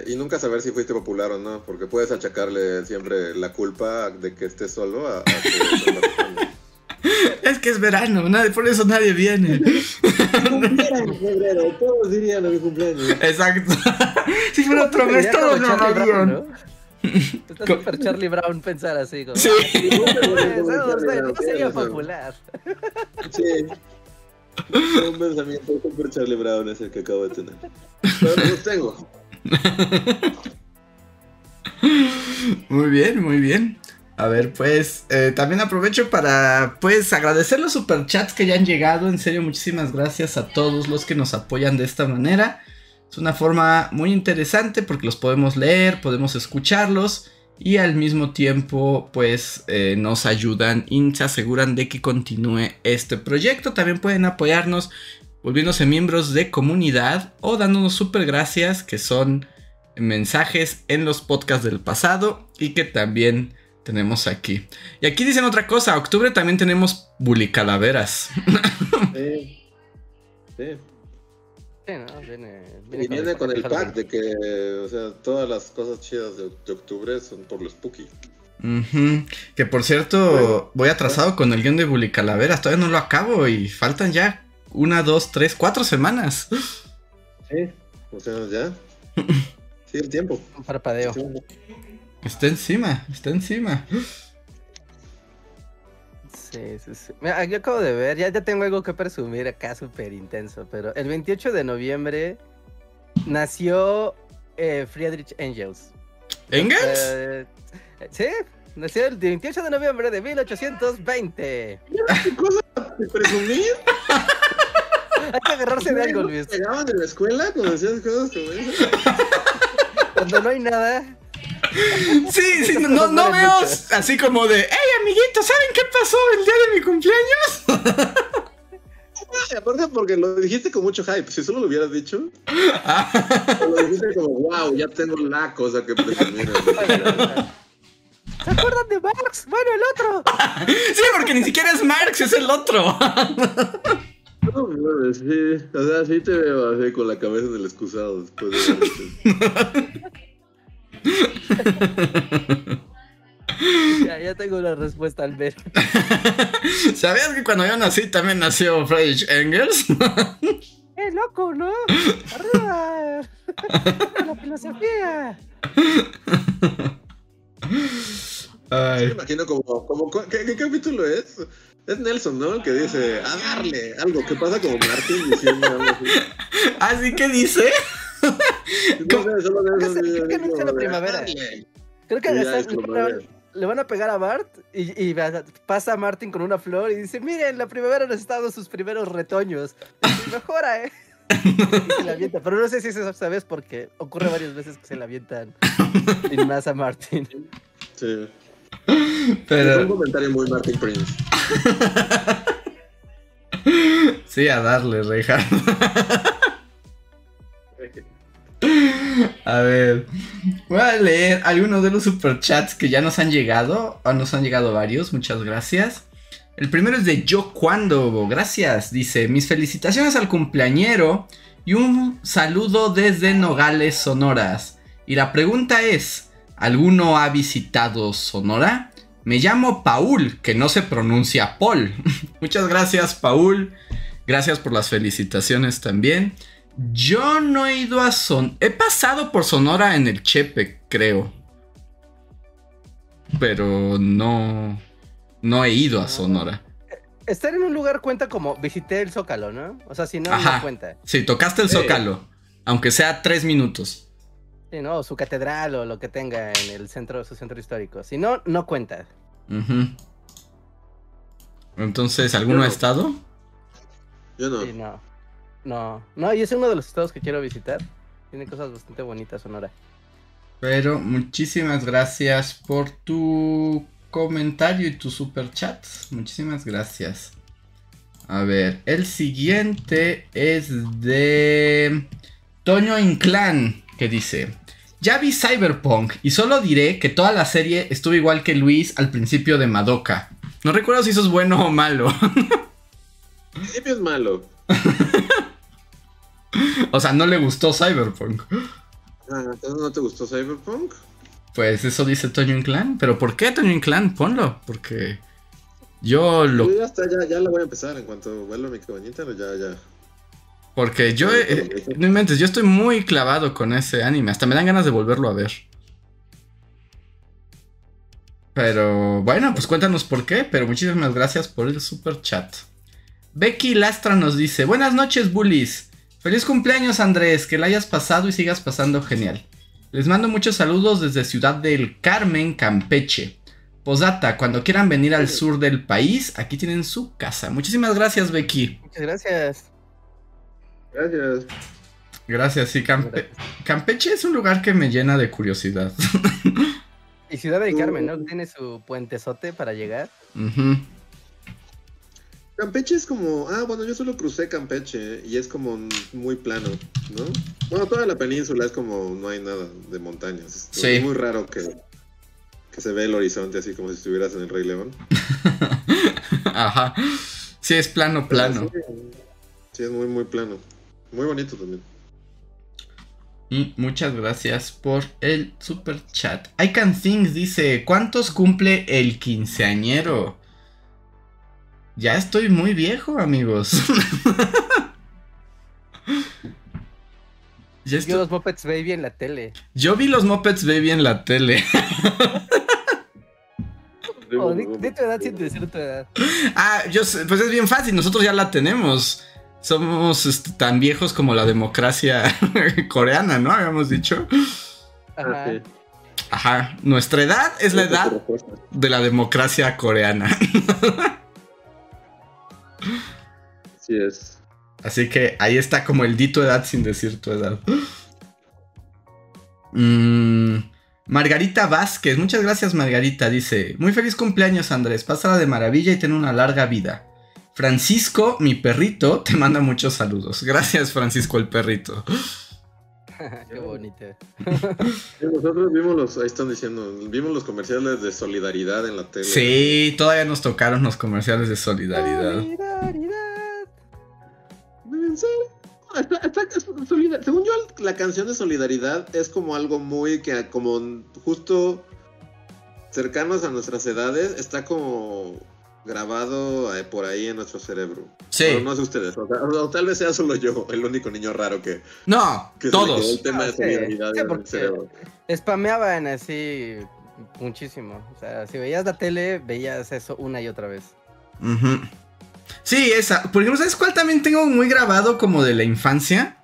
y nunca saber si fuiste popular o no, porque puedes achacarle siempre la culpa de que estés solo a, Es que es verano, nadie, por eso nadie viene. en febrero, todos dirían a mi cumpleaños. Exacto. Si fuera otro mes, todos lo harían. ¿no? Está super Charlie Brown pensar así. Como, Sí. "Ah, no sería popular. Sí. Un pensamiento super Charlie Brown es el que acabo de tener. Pero no los tengo. Muy bien, muy bien. A ver, pues eh, también aprovecho para pues agradecer los superchats que ya han llegado. En serio, muchísimas gracias a todos los que nos apoyan de esta manera. Es una forma muy interesante porque los podemos leer, podemos escucharlos y al mismo tiempo pues eh, nos ayudan y se aseguran de que continúe este proyecto. También pueden apoyarnos volviéndose miembros de comunidad o dándonos super gracias que son mensajes en los podcasts del pasado y que también tenemos aquí. Y aquí dicen otra cosa, octubre también tenemos bully calaveras. Sí. Sí. Sí, ¿no? Viene, Y viene con el pack de que, o sea, todas las cosas chidas de, de octubre son por los Spooky. Que por cierto, voy atrasado con el guion de bully calaveras, todavía no lo acabo y faltan ya una, dos, tres, cuatro semanas. Sí. O sea, ya. Sí, el tiempo. Un parpadeo. Está encima, está encima. Sí, sí, sí. Mira, yo acabo de ver, ya, ya tengo algo que presumir acá súper intenso, pero el 28 de noviembre nació eh, Friedrich Engels. ¿Engels? Eh, sí, nació el 28 de noviembre de 1820. ¿Qué cosa de presumir? Hay que agarrarse de algo, Luis. ¿Pegaban en la escuela cuando decías cosas como esas? Cuando no hay nada, Sí, sí, no, no, no veo así como de, hey amiguitos, ¿saben qué pasó el día de mi cumpleaños? Ay, Aparte porque lo dijiste con mucho hype. Si solo lo hubieras dicho, lo dijiste como, wow, ya tengo la cosa que presumir. ¿se acuerdan de Marx? Bueno, el otro. Sí, porque ni siquiera es Marx, es el otro. No, bueno, sí, o sea, sí te veo así con la cabeza en el excusado después de Ya, ya tengo la respuesta al ver. ¿Sabías que cuando yo nací también nació Friedrich Engels? ¡Eh, loco, ¿no? ¡Arriba! ¡La filosofía! Me Ay. imagino como, como ¿qué, qué capítulo es? Es Nelson, ¿no? El que dice, a darle algo, que pasa como Martin diciendo algo así. ¿Así que dice? No sé, solo de esos Creo que no la de, primavera. "A darle". Creo que ya está- es de- le van a pegar a Bart y, pasa Martin con una flor y dice, miren, la primavera nos está dando sus primeros retoños. Y mejora, ¿eh? Y se la avienta. Pero no sé si es esa vez porque ocurre varias veces que se la avientan sin más a Martin. Sí. Fue un Pero comentario muy Martin Prince. sí, a darle, Reja. A ver, voy a leer algunos de los superchats que ya nos han llegado. O nos han llegado varios, muchas gracias. El primero es de Yo Cuando, gracias. Dice: Mis felicitaciones al cumpleañero y un saludo desde Nogales, Sonoras. Y la pregunta es: ¿alguno ha visitado Sonora? Me llamo Paul, que no se pronuncia Paul. Muchas gracias, Paul. Gracias por las felicitaciones también. Yo no he ido a Son. He pasado por Sonora en el Chepe, creo. Pero no. No he ido a Sonora. Estar en un lugar cuenta como visité el Zócalo, ¿no? O sea, si no, Ajá. no cuenta. Sí, tocaste el Sí. Zócalo. Aunque sea tres minutos. Sí, ¿no? O su catedral o lo que tenga en el centro, su centro histórico. Si no, no cuenta. Entonces, ¿alguno ha no. estado? Yo no. Sí, no. No. No, y es uno de los estados que quiero visitar. Tiene cosas bastante bonitas, Sonora. Pero muchísimas gracias por tu comentario y tu super chat. Muchísimas gracias. A ver, el siguiente es de Toño Inclán, que dice: Ya vi Cyberpunk y solo diré que toda la serie estuvo igual que Luis al principio de Madoka. No recuerdo si eso es bueno o malo. Al principio es malo. o sea, no le gustó Cyberpunk. Ah, ¿entonces no te gustó Cyberpunk? Pues eso dice Toño Inclán. ¿Pero por qué Toño Inclán? Ponlo. Porque. Yo lo. ya está, ya, ya la voy a empezar. En cuanto vuelva mi cabañita, ya, ya. Porque yo, eh, no inventes, yo estoy muy clavado con ese anime. Hasta me dan ganas de volverlo a ver. Pero bueno, pues cuéntanos por qué. Pero muchísimas gracias por el super chat. Becky Lastra nos dice: Buenas noches, bullies. Feliz cumpleaños, Andrés. Que la hayas pasado y sigas pasando genial. Les mando muchos saludos desde Ciudad del Carmen, Campeche. Posdata, cuando quieran venir al sur del país, aquí tienen su casa. Muchísimas gracias, Becky. Muchas gracias. Gracias. Gracias, sí, Campeche es un lugar que me llena de curiosidad. Y Ciudad del Carmen, ¿no? Tiene su puentezote para llegar. Campeche es como, ah, bueno, yo solo crucé Campeche y es como muy plano, ¿no? Bueno, toda la península es como no hay nada de montañas. Es muy raro que, que se ve el horizonte así como si estuvieras en el Rey León. Ajá. Sí, es plano, plano. sí, es muy, muy plano. Muy bonito también. Y muchas gracias por el super chat. I Can Think dice: ¿Cuántos cumple el quinceañero? Ya estoy muy viejo, amigos. ya Yo los Muppets Baby en la tele. Yo vi los Muppets Baby en la tele. oh, de, tu edad sin decir tu edad. Ah, yo, pues es bien fácil, nosotros ya la tenemos somos este, tan viejos como la democracia coreana, ¿no? Habíamos dicho. Ajá. Ajá. Nuestra edad es la edad de la democracia coreana. Así es. Así que ahí está como el dito edad sin decir tu edad. Mm, Margarita Vázquez, muchas gracias Margarita, dice, muy feliz cumpleaños Andrés, pásala de maravilla y ten una larga vida. Francisco, mi perrito, te manda muchos saludos. Gracias, Francisco, el perrito. Qué bonito. Nosotros vimos los, ahí están diciendo, vimos los comerciales de solidaridad en la tele. Sí, todavía nos tocaron los comerciales de solidaridad. Solidaridad. Según yo, la canción de solidaridad es como algo muy que, como justo cercanos a nuestras edades, está como grabado eh, por ahí en nuestro cerebro. Sí. no sé ustedes, o, tal vez sea solo yo, el único niño raro que. No, todos. el tema de ah, solidaridad en el cerebro. Spameaban así muchísimo. O sea, si veías la tele, veías eso una y otra vez. Sí, esa. Por ejemplo, ¿sabes cuál también tengo muy grabado como de la infancia?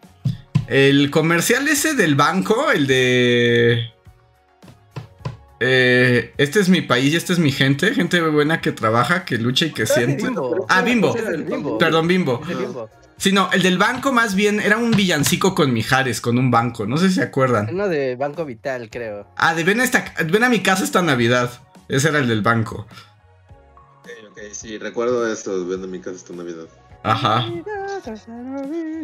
El comercial ese del banco, el de. Eh, este es mi país y esta es mi gente, gente buena que trabaja, que lucha y que siente. Ah, Bimbo. Perdón, Bimbo. Sí, no, el del banco más bien era un villancico con Mijares, con un banco, no sé si se acuerdan. Uno de Banco Vital, creo. Ah, de ven a, esta, ven a mi casa esta Navidad. Ese era el del banco. Ok, ok, sí, recuerdo esto, ven a mi casa esta Navidad. Ajá.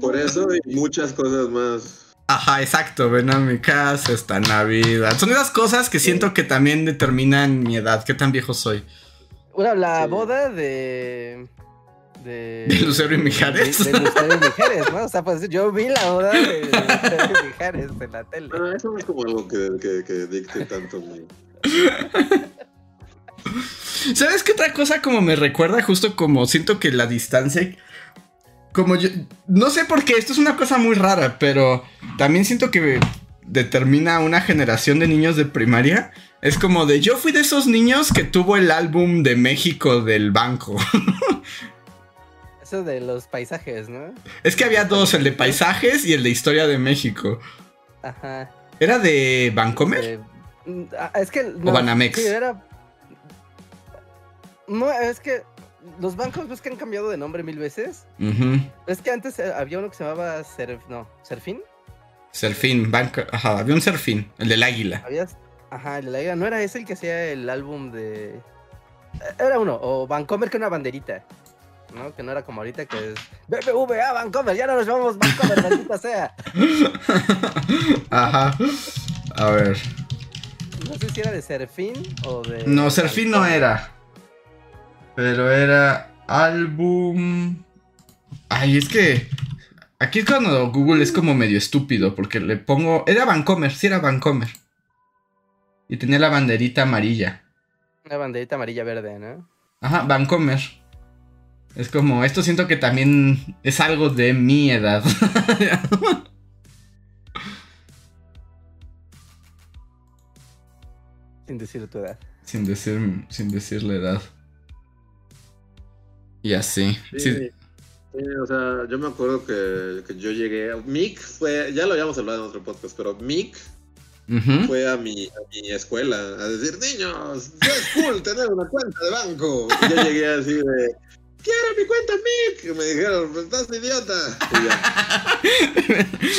Por eso y muchas cosas más. Ajá, exacto, ven a mi casa esta Navidad. Son esas cosas que siento que también determinan mi edad, qué tan viejo soy. Bueno, la boda de... De, de Lucero y Mijares. De, Lucero y Mijares, ¿no? O sea, pues yo vi la boda de, Lucero y Mijares en la tele. No, eso no es como algo que, que, que dicte tanto. ¿Sabes qué otra cosa como me recuerda? Justo como siento que la distancia como yo, no sé por qué, esto es una cosa muy rara, pero también siento que determina una generación de niños de primaria. Es como de, yo fui de esos niños que tuvo el álbum de México del banco. Eso de los paisajes, ¿no? Es que había dos, el de paisajes y el de historia de México. Ajá. ¿Era de Bancomer? Mm, ah, es que... o Banamex. Sí, era... No, es que los bancos ves que han cambiado de nombre mil veces. Es que antes eh, había uno que se llamaba Serf, no, Serfín. Serfín, banco, ajá, había un Serfín, el del águila. ajá, el del águila, no era ese el que hacía el álbum de. Eh, era uno, o Vancomer que una banderita. ¿no? Que no era como ahorita que es BBVA Vancomer, ya no nos llamamos Vancomer, maldita sea. Ajá. A ver. No sé si era de Serfín o de. No, Serfín no era. Pero era álbum. Ay, es que. Aquí es cuando Google es como medio estúpido. Porque le pongo. Era Vancomer, sí era Vancomer. Y tenía la banderita amarilla. Una banderita amarilla verde, ¿no? Ajá, Vancomer. Es como, esto siento que también es algo de mi edad. sin decir tu edad. Sin decir, sin decir la edad. Y así. Sí, o sea, yo me acuerdo que, que, yo llegué. Mick fue. Ya lo habíamos hablado en otro podcast, pero Mick fue a mi, a mi escuela a decir: Niños, es cool tener una cuenta de banco. Y yo llegué así de quiero mi cuenta Mick. Me dijeron, pues, estás idiota.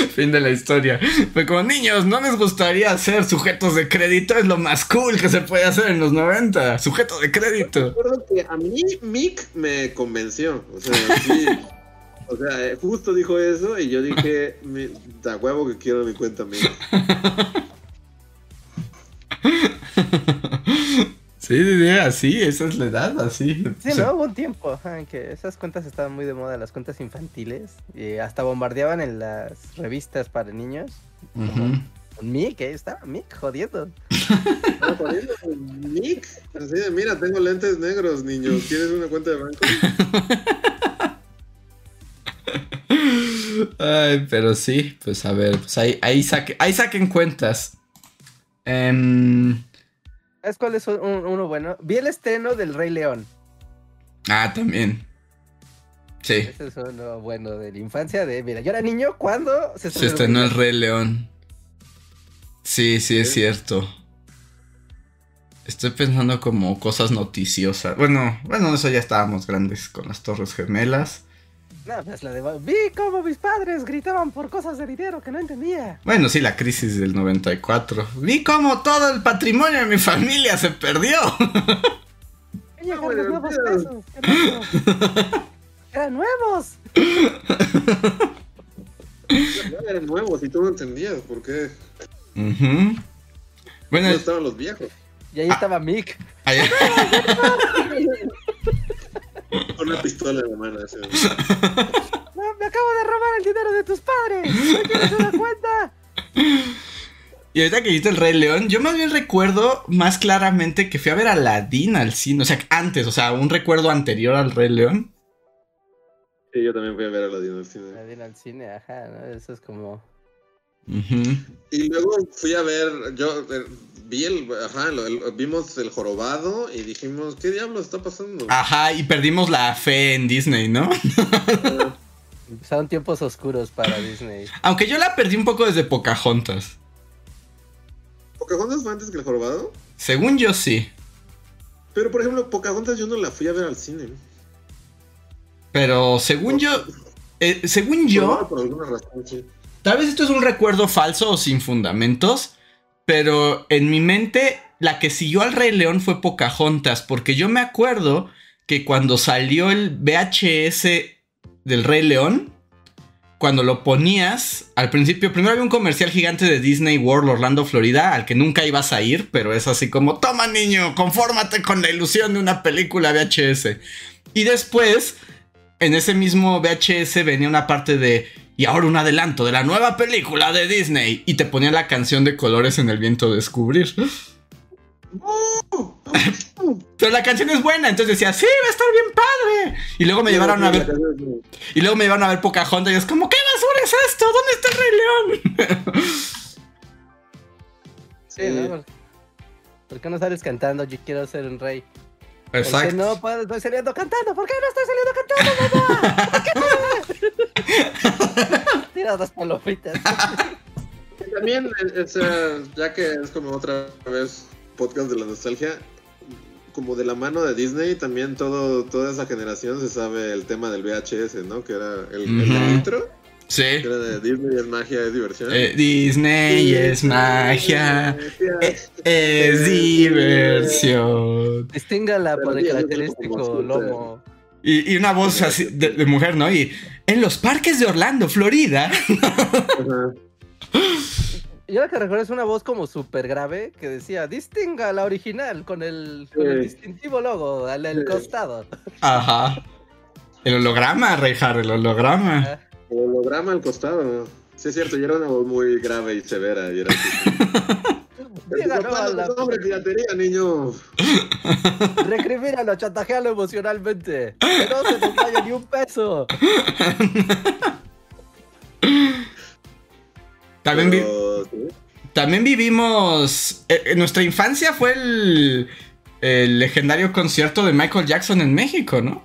fin de la historia. Fue como, niños, ¿no les gustaría ser sujetos de crédito? Es lo más cool que se puede hacer en los 90. Sujeto de crédito. Recuerdo que a mí Mick me convenció. O sea, sí. O sea, eh, justo dijo eso y yo dije, da huevo que quiero mi cuenta Mick. Sí, sí, así, esa es la edad, así. Sí, ¿no? Hubo un tiempo en que esas cuentas estaban muy de moda, las cuentas infantiles, y hasta bombardeaban en las revistas para niños. Con Mick, ahí estaba Mick jodiendo. Estaba jodiendo Mick. Así de, mira, tengo lentes negros, niños. ¿Quieres una cuenta de banco? Ay, pero sí, pues a ver, pues ahí, ahí, ahí saquen cuentas. Eh, ¿Sabes cuál es uno bueno? Vi el estreno del Rey León. Ah, también. Sí. Ese es uno bueno de la infancia de, mira, yo era niño cuando se estrenó, el Rey León. Sí, sí, es cierto. Estoy pensando como cosas noticiosas. Bueno, bueno, eso ya estábamos grandes con las Torres Gemelas. No, pues la de... Vi cómo mis padres gritaban por cosas de dinero que no entendía. Bueno, sí, la crisis del 94. Vi cómo todo el patrimonio de mi familia se perdió. Ella los nuevos pesos. Eran nuevos. eran nuevos y tú no entendías por qué. Bueno, estaban los viejos. Y ahí estaba Mick. Ahí... Con una pistola en la mano. Ese. me acabo de robar el dinero de tus padres. ¿No tienes una cuenta? Y ahorita que viste el Rey León, yo más bien recuerdo más claramente que fui a ver a Aladdin al cine. O sea, antes, o sea, un recuerdo anterior al Rey León. Sí, yo también fui a ver a Aladdin al cine. Aladdin al cine, ajá, ¿no? Eso es como. Y luego fui a ver, yo eh, vi el, ajá, vimos el jorobado y dijimos, ¿qué diablos está pasando? Ajá, y perdimos la fe en Disney, ¿no? Empezaron tiempos oscuros para Disney. Aunque yo la perdí un poco desde Pocahontas. ¿Pocahontas fue antes que el jorobado? Según yo sí. Pero por ejemplo, Pocahontas yo no la fui a ver al cine. Pero según yo, eh, según yo, por alguna razón, sí. Tal vez esto es un recuerdo falso o sin fundamentos, pero en mi mente la que siguió al Rey León fue Pocahontas, porque yo me acuerdo que cuando salió el VHS del Rey León, cuando lo ponías, al principio, primero había un comercial gigante de Disney World Orlando, Florida, al que nunca ibas a ir, pero es así como, toma niño, confórmate con la ilusión de una película VHS. Y después, en ese mismo VHS venía una parte de y ahora un adelanto de la nueva película de Disney. Y te ponían la canción de colores en el viento descubrir. Pero la canción es buena, entonces decía, sí, va a estar bien padre. Y luego me llevaron a ver. Y luego me llevaron a ver Pocahontas y es como, ¿qué basura es esto? ¿Dónde está el Rey León? sí, ¿no? ¿Por qué no sales cantando? Yo quiero ser un rey. Exacto. no puedo, estoy saliendo cantando. ¿Por qué no estoy saliendo cantando, mamá? ¿Por qué no? Tira dos palomitas. También, ya que es como otra vez podcast de la nostalgia, como de la mano de Disney, también todo, toda esa generación se sabe el tema del VHS, ¿no? Que era el, el intro. Sí. Era de Disney es magia, es diversión. Eh, Disney es magia, es, diversión. Distíngala por el característico lomo. Y, y, una voz así de, mujer, ¿no? Y en los parques de Orlando, Florida. Yo lo que recuerdo es una voz como súper grave que decía, distinga la original con el, con el distintivo logo al, costado. Ajá. El holograma, Reinhardt, el holograma. El holograma al costado. Sí, es cierto, y era una voz muy grave y severa. Y era Dígalo a la... piratería, niño. Recrimínalo, chantajealo emocionalmente. Que no se te vaya ni un peso. También, También vivimos. Eh, en nuestra infancia fue el, el, legendario concierto de Michael Jackson en México, ¿no?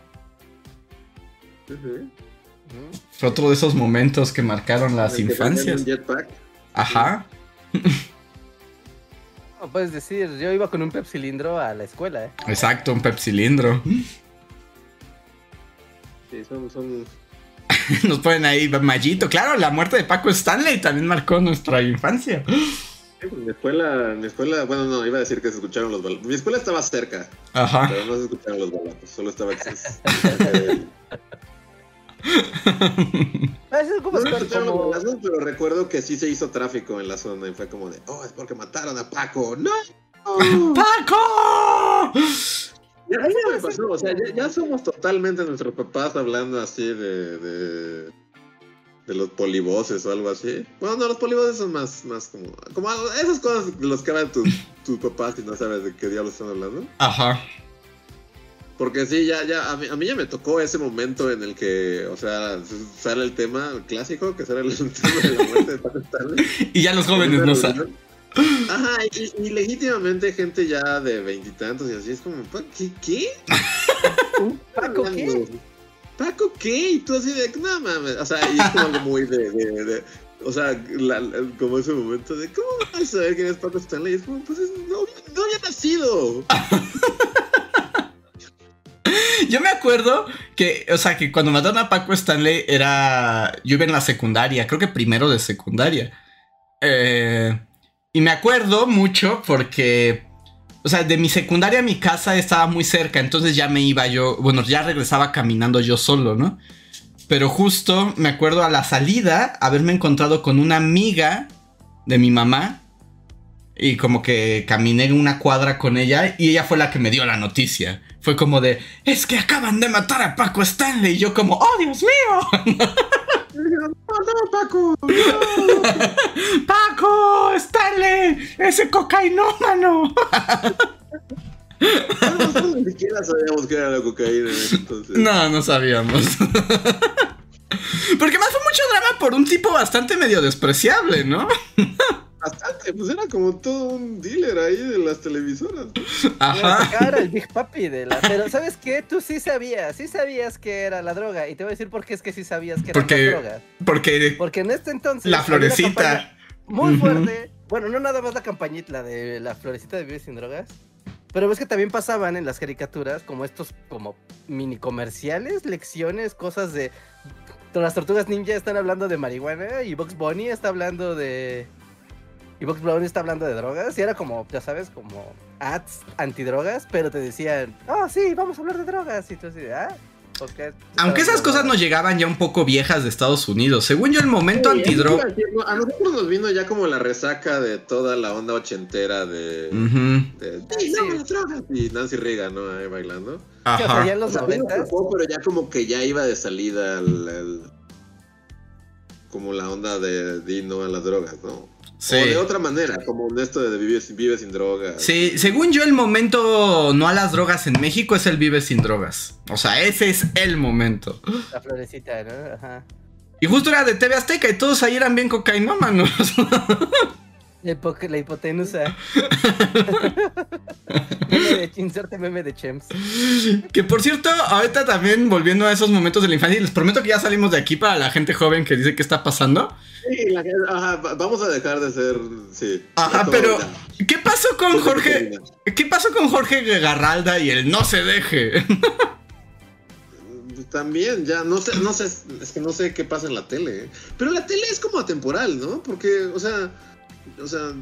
Fue otro de esos momentos que marcaron las infancias. Ajá. No, puedes decir, yo iba con un pepsilindro a la escuela, ¿eh? Exacto, un pepsilindro. Sí, son, son... Nos ponen ahí Mallito. Claro, la muerte de Paco Stanley también marcó nuestra infancia. mi escuela, mi escuela, bueno, no, iba a decir que se escucharon los balazos. Mi escuela estaba cerca. Ajá. Pero no se escucharon los balazos, solo estaba pero recuerdo que sí se hizo tráfico en la zona y fue como de, oh, es porque mataron a Paco. ¡No! ¡Paco! Ya, pasó, o sea, ya, somos totalmente nuestros papás hablando así de, de, de los polivoces o algo así. Bueno, no, los polivoces son más, más como, como esas cosas de los que hablan tus, tus papás y no sabes de qué diablos están hablando. Ajá. Porque sí, ya, ya, a mí, a mí, ya me tocó ese momento en el que, o sea, sale el tema clásico, que sale el tema de la muerte de Paco Stanley. y ya los jóvenes no saben. Ajá, y, legítimamente gente ya de veintitantos y, así es como, ¿qué? ¿Qué? ¿Paco qué? ¿Paco qué? Y tú así de, no mames, o sea, y es como algo muy de, de, o sea, como ese momento de, ¿cómo vas a saber quién es Paco Stanley? Y es como, pues no, no había nacido. Yo me acuerdo que, o sea, que cuando mataron a Paco Stanley era. Yo iba en la secundaria, creo que primero de secundaria. Eh, y me acuerdo mucho porque. O sea, de mi secundaria a mi casa estaba muy cerca, entonces ya me iba yo. Bueno, ya regresaba caminando yo solo, ¿no? Pero justo me acuerdo a la salida haberme encontrado con una amiga de mi mamá. Y como que caminé una cuadra con ella y ella fue la que me dio la noticia fue como de, es que acaban de matar a Paco Stanley. Y yo como, oh, Dios mío. No, no, Paco. Paco, Stanley, ese cocainómano. No, ni siquiera sabíamos que era la cocaína entonces. No, no sabíamos. Porque más fue mucho drama por un tipo bastante medio despreciable, ¿no? Bastante, pues era como todo un dealer ahí de las televisoras. Ajá. Era el Big Papi de la. Pero ¿sabes qué? Tú sí sabías, sí sabías que era la droga. Y te voy a decir por qué es que sí sabías que era la droga. Porque. Porque en este entonces. La florecita. Muy fuerte. Bueno, no nada más la campañita, la de la florecita de Vive sin drogas. Pero ves que también pasaban en las caricaturas como estos como mini comerciales, lecciones, cosas de las tortugas ninja están hablando de marihuana y Box Bunny está hablando de y Box Brown está hablando de drogas y era como, ya sabes, como ads antidrogas, pero te decían, oh sí, vamos a hablar de drogas. Y tú así, ah, Aunque esas cosas nos llegaban ya un poco viejas de Estados Unidos. Según yo, el momento antidroga. A nosotros nos vino ya como la resaca de toda la onda ochentera de. Y Nancy Reagan, ¿no? Ahí bailando. Ajá. ya en los noventas. Pero ya como que ya iba de salida como la onda de Dino a las drogas, ¿no? O de otra manera, como esto de vive, vive sin drogas. Sí, según yo, el momento no a las drogas en México es el vive sin drogas. O sea, ese es el momento. La florecita, ¿no? Ajá. Y justo era de TV Azteca y todos ahí eran bien cocainómanos. La, hipotenusa. de inserte meme de Chems. Que por cierto, ahorita también volviendo a esos momentos de la infancia, les prometo que ya salimos de aquí para la gente joven que dice qué está pasando. Sí, vamos a dejar de ser. Sí. Ajá, pero. ¿Qué pasó con Jorge? ¿Qué pasó con Jorge Garralda y el no se deje? También, ya, no sé, no sé, es que no sé qué pasa en la tele. Pero la tele es como atemporal, ¿no? Porque, o sea o sea,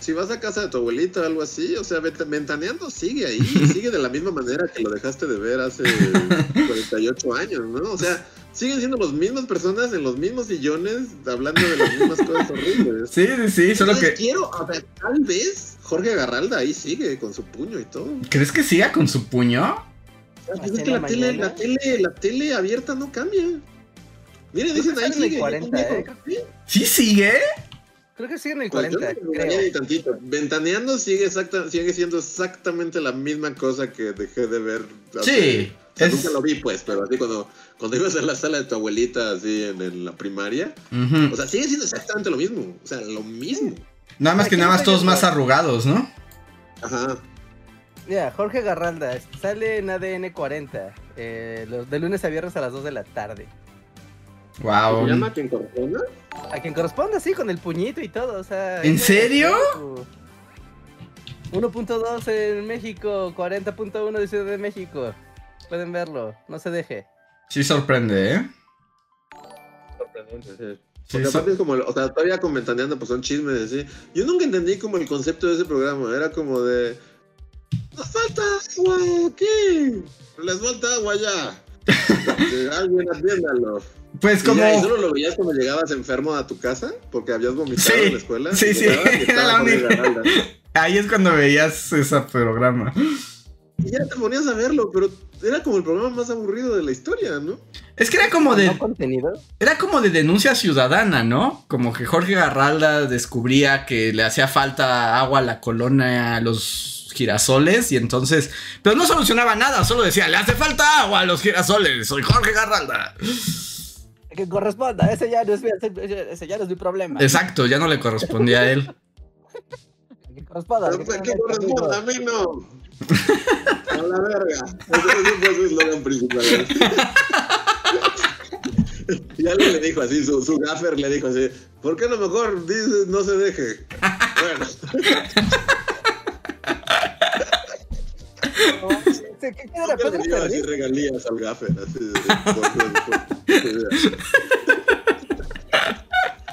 si vas a casa de tu abuelita o algo así, o sea, ventaneando sigue ahí, sigue de la misma manera que lo dejaste de ver hace 48 años, ¿no? O sea, siguen siendo las mismas personas en los mismos sillones hablando de las mismas cosas horribles. Sí, sí, sí, solo que... Quiero, o sea, tal vez Jorge Garralda ahí sigue con su puño y todo. ¿Crees que siga con su puño? Pues es que la tele, la tele, la tele abierta no cambia. Mire, dicen ahí sigue. 40, ¿eh? ¿Sí sigue? Creo que sigue en el 40. Pues creo. Tantito. Ventaneando sigue, exacta, sigue siendo exactamente la misma cosa que dejé de ver. sí. Nunca lo vi, pues, pero así cuando, cuando ibas a la sala de tu abuelita, así en, la primaria. O sea, sigue siendo exactamente lo mismo. O sea, lo mismo. Nada más que nada más todos más arrugados, ¿no? Ajá. Mira, Jorge Garralda, sale en ADN 40, eh, de lunes a viernes a las 2 de la tarde. Wow. ¿Se llama a quien corresponda? A quien corresponda, sí, con el puñito y todo, o sea. ¿En serio? 1.2 en México, 40.1 de Ciudad de México. Pueden verlo, no se deje. Sí sorprende, ¿eh? Sorprendente, sí. Porque aparte es como, o sea, todavía comentaneando, pues son chismes, ¿sí? Yo nunca entendí como el concepto de ese programa, era como de... ¡Nos falta agua aquí! ¡Les falta agua ya! Alguien atiéndalo. Pues como... ¿Y solo lo veías cuando llegabas enfermo a tu casa? Porque habías vomitado en la escuela. Sí, sí, era la única. Ahí es cuando veías ese programa. Y ya te ponías a verlo, pero era como el programa más aburrido de la historia, ¿no? Es que era como de. contenido? Era como de denuncia ciudadana, ¿no? Como que Jorge Garralda descubría que le hacía falta agua a la colonia, a los girasoles, y entonces. Pero no solucionaba nada, solo decía, le hace falta agua a los girasoles, soy Jorge Garralda. Que corresponda, ese ya no es mi, ese ya no es mi problema. Exacto, ya no le correspondía a él. que corresponda. Que, que corresponda a mí no. A la verga. Ese fue su eslogan principal. y alguien le dijo así, su, su gaffer le dijo así, ¿por qué a lo mejor dices no se deje? Bueno. ¿Qué, qué era Pedro Ferriz? así regalías al gaffer. Así,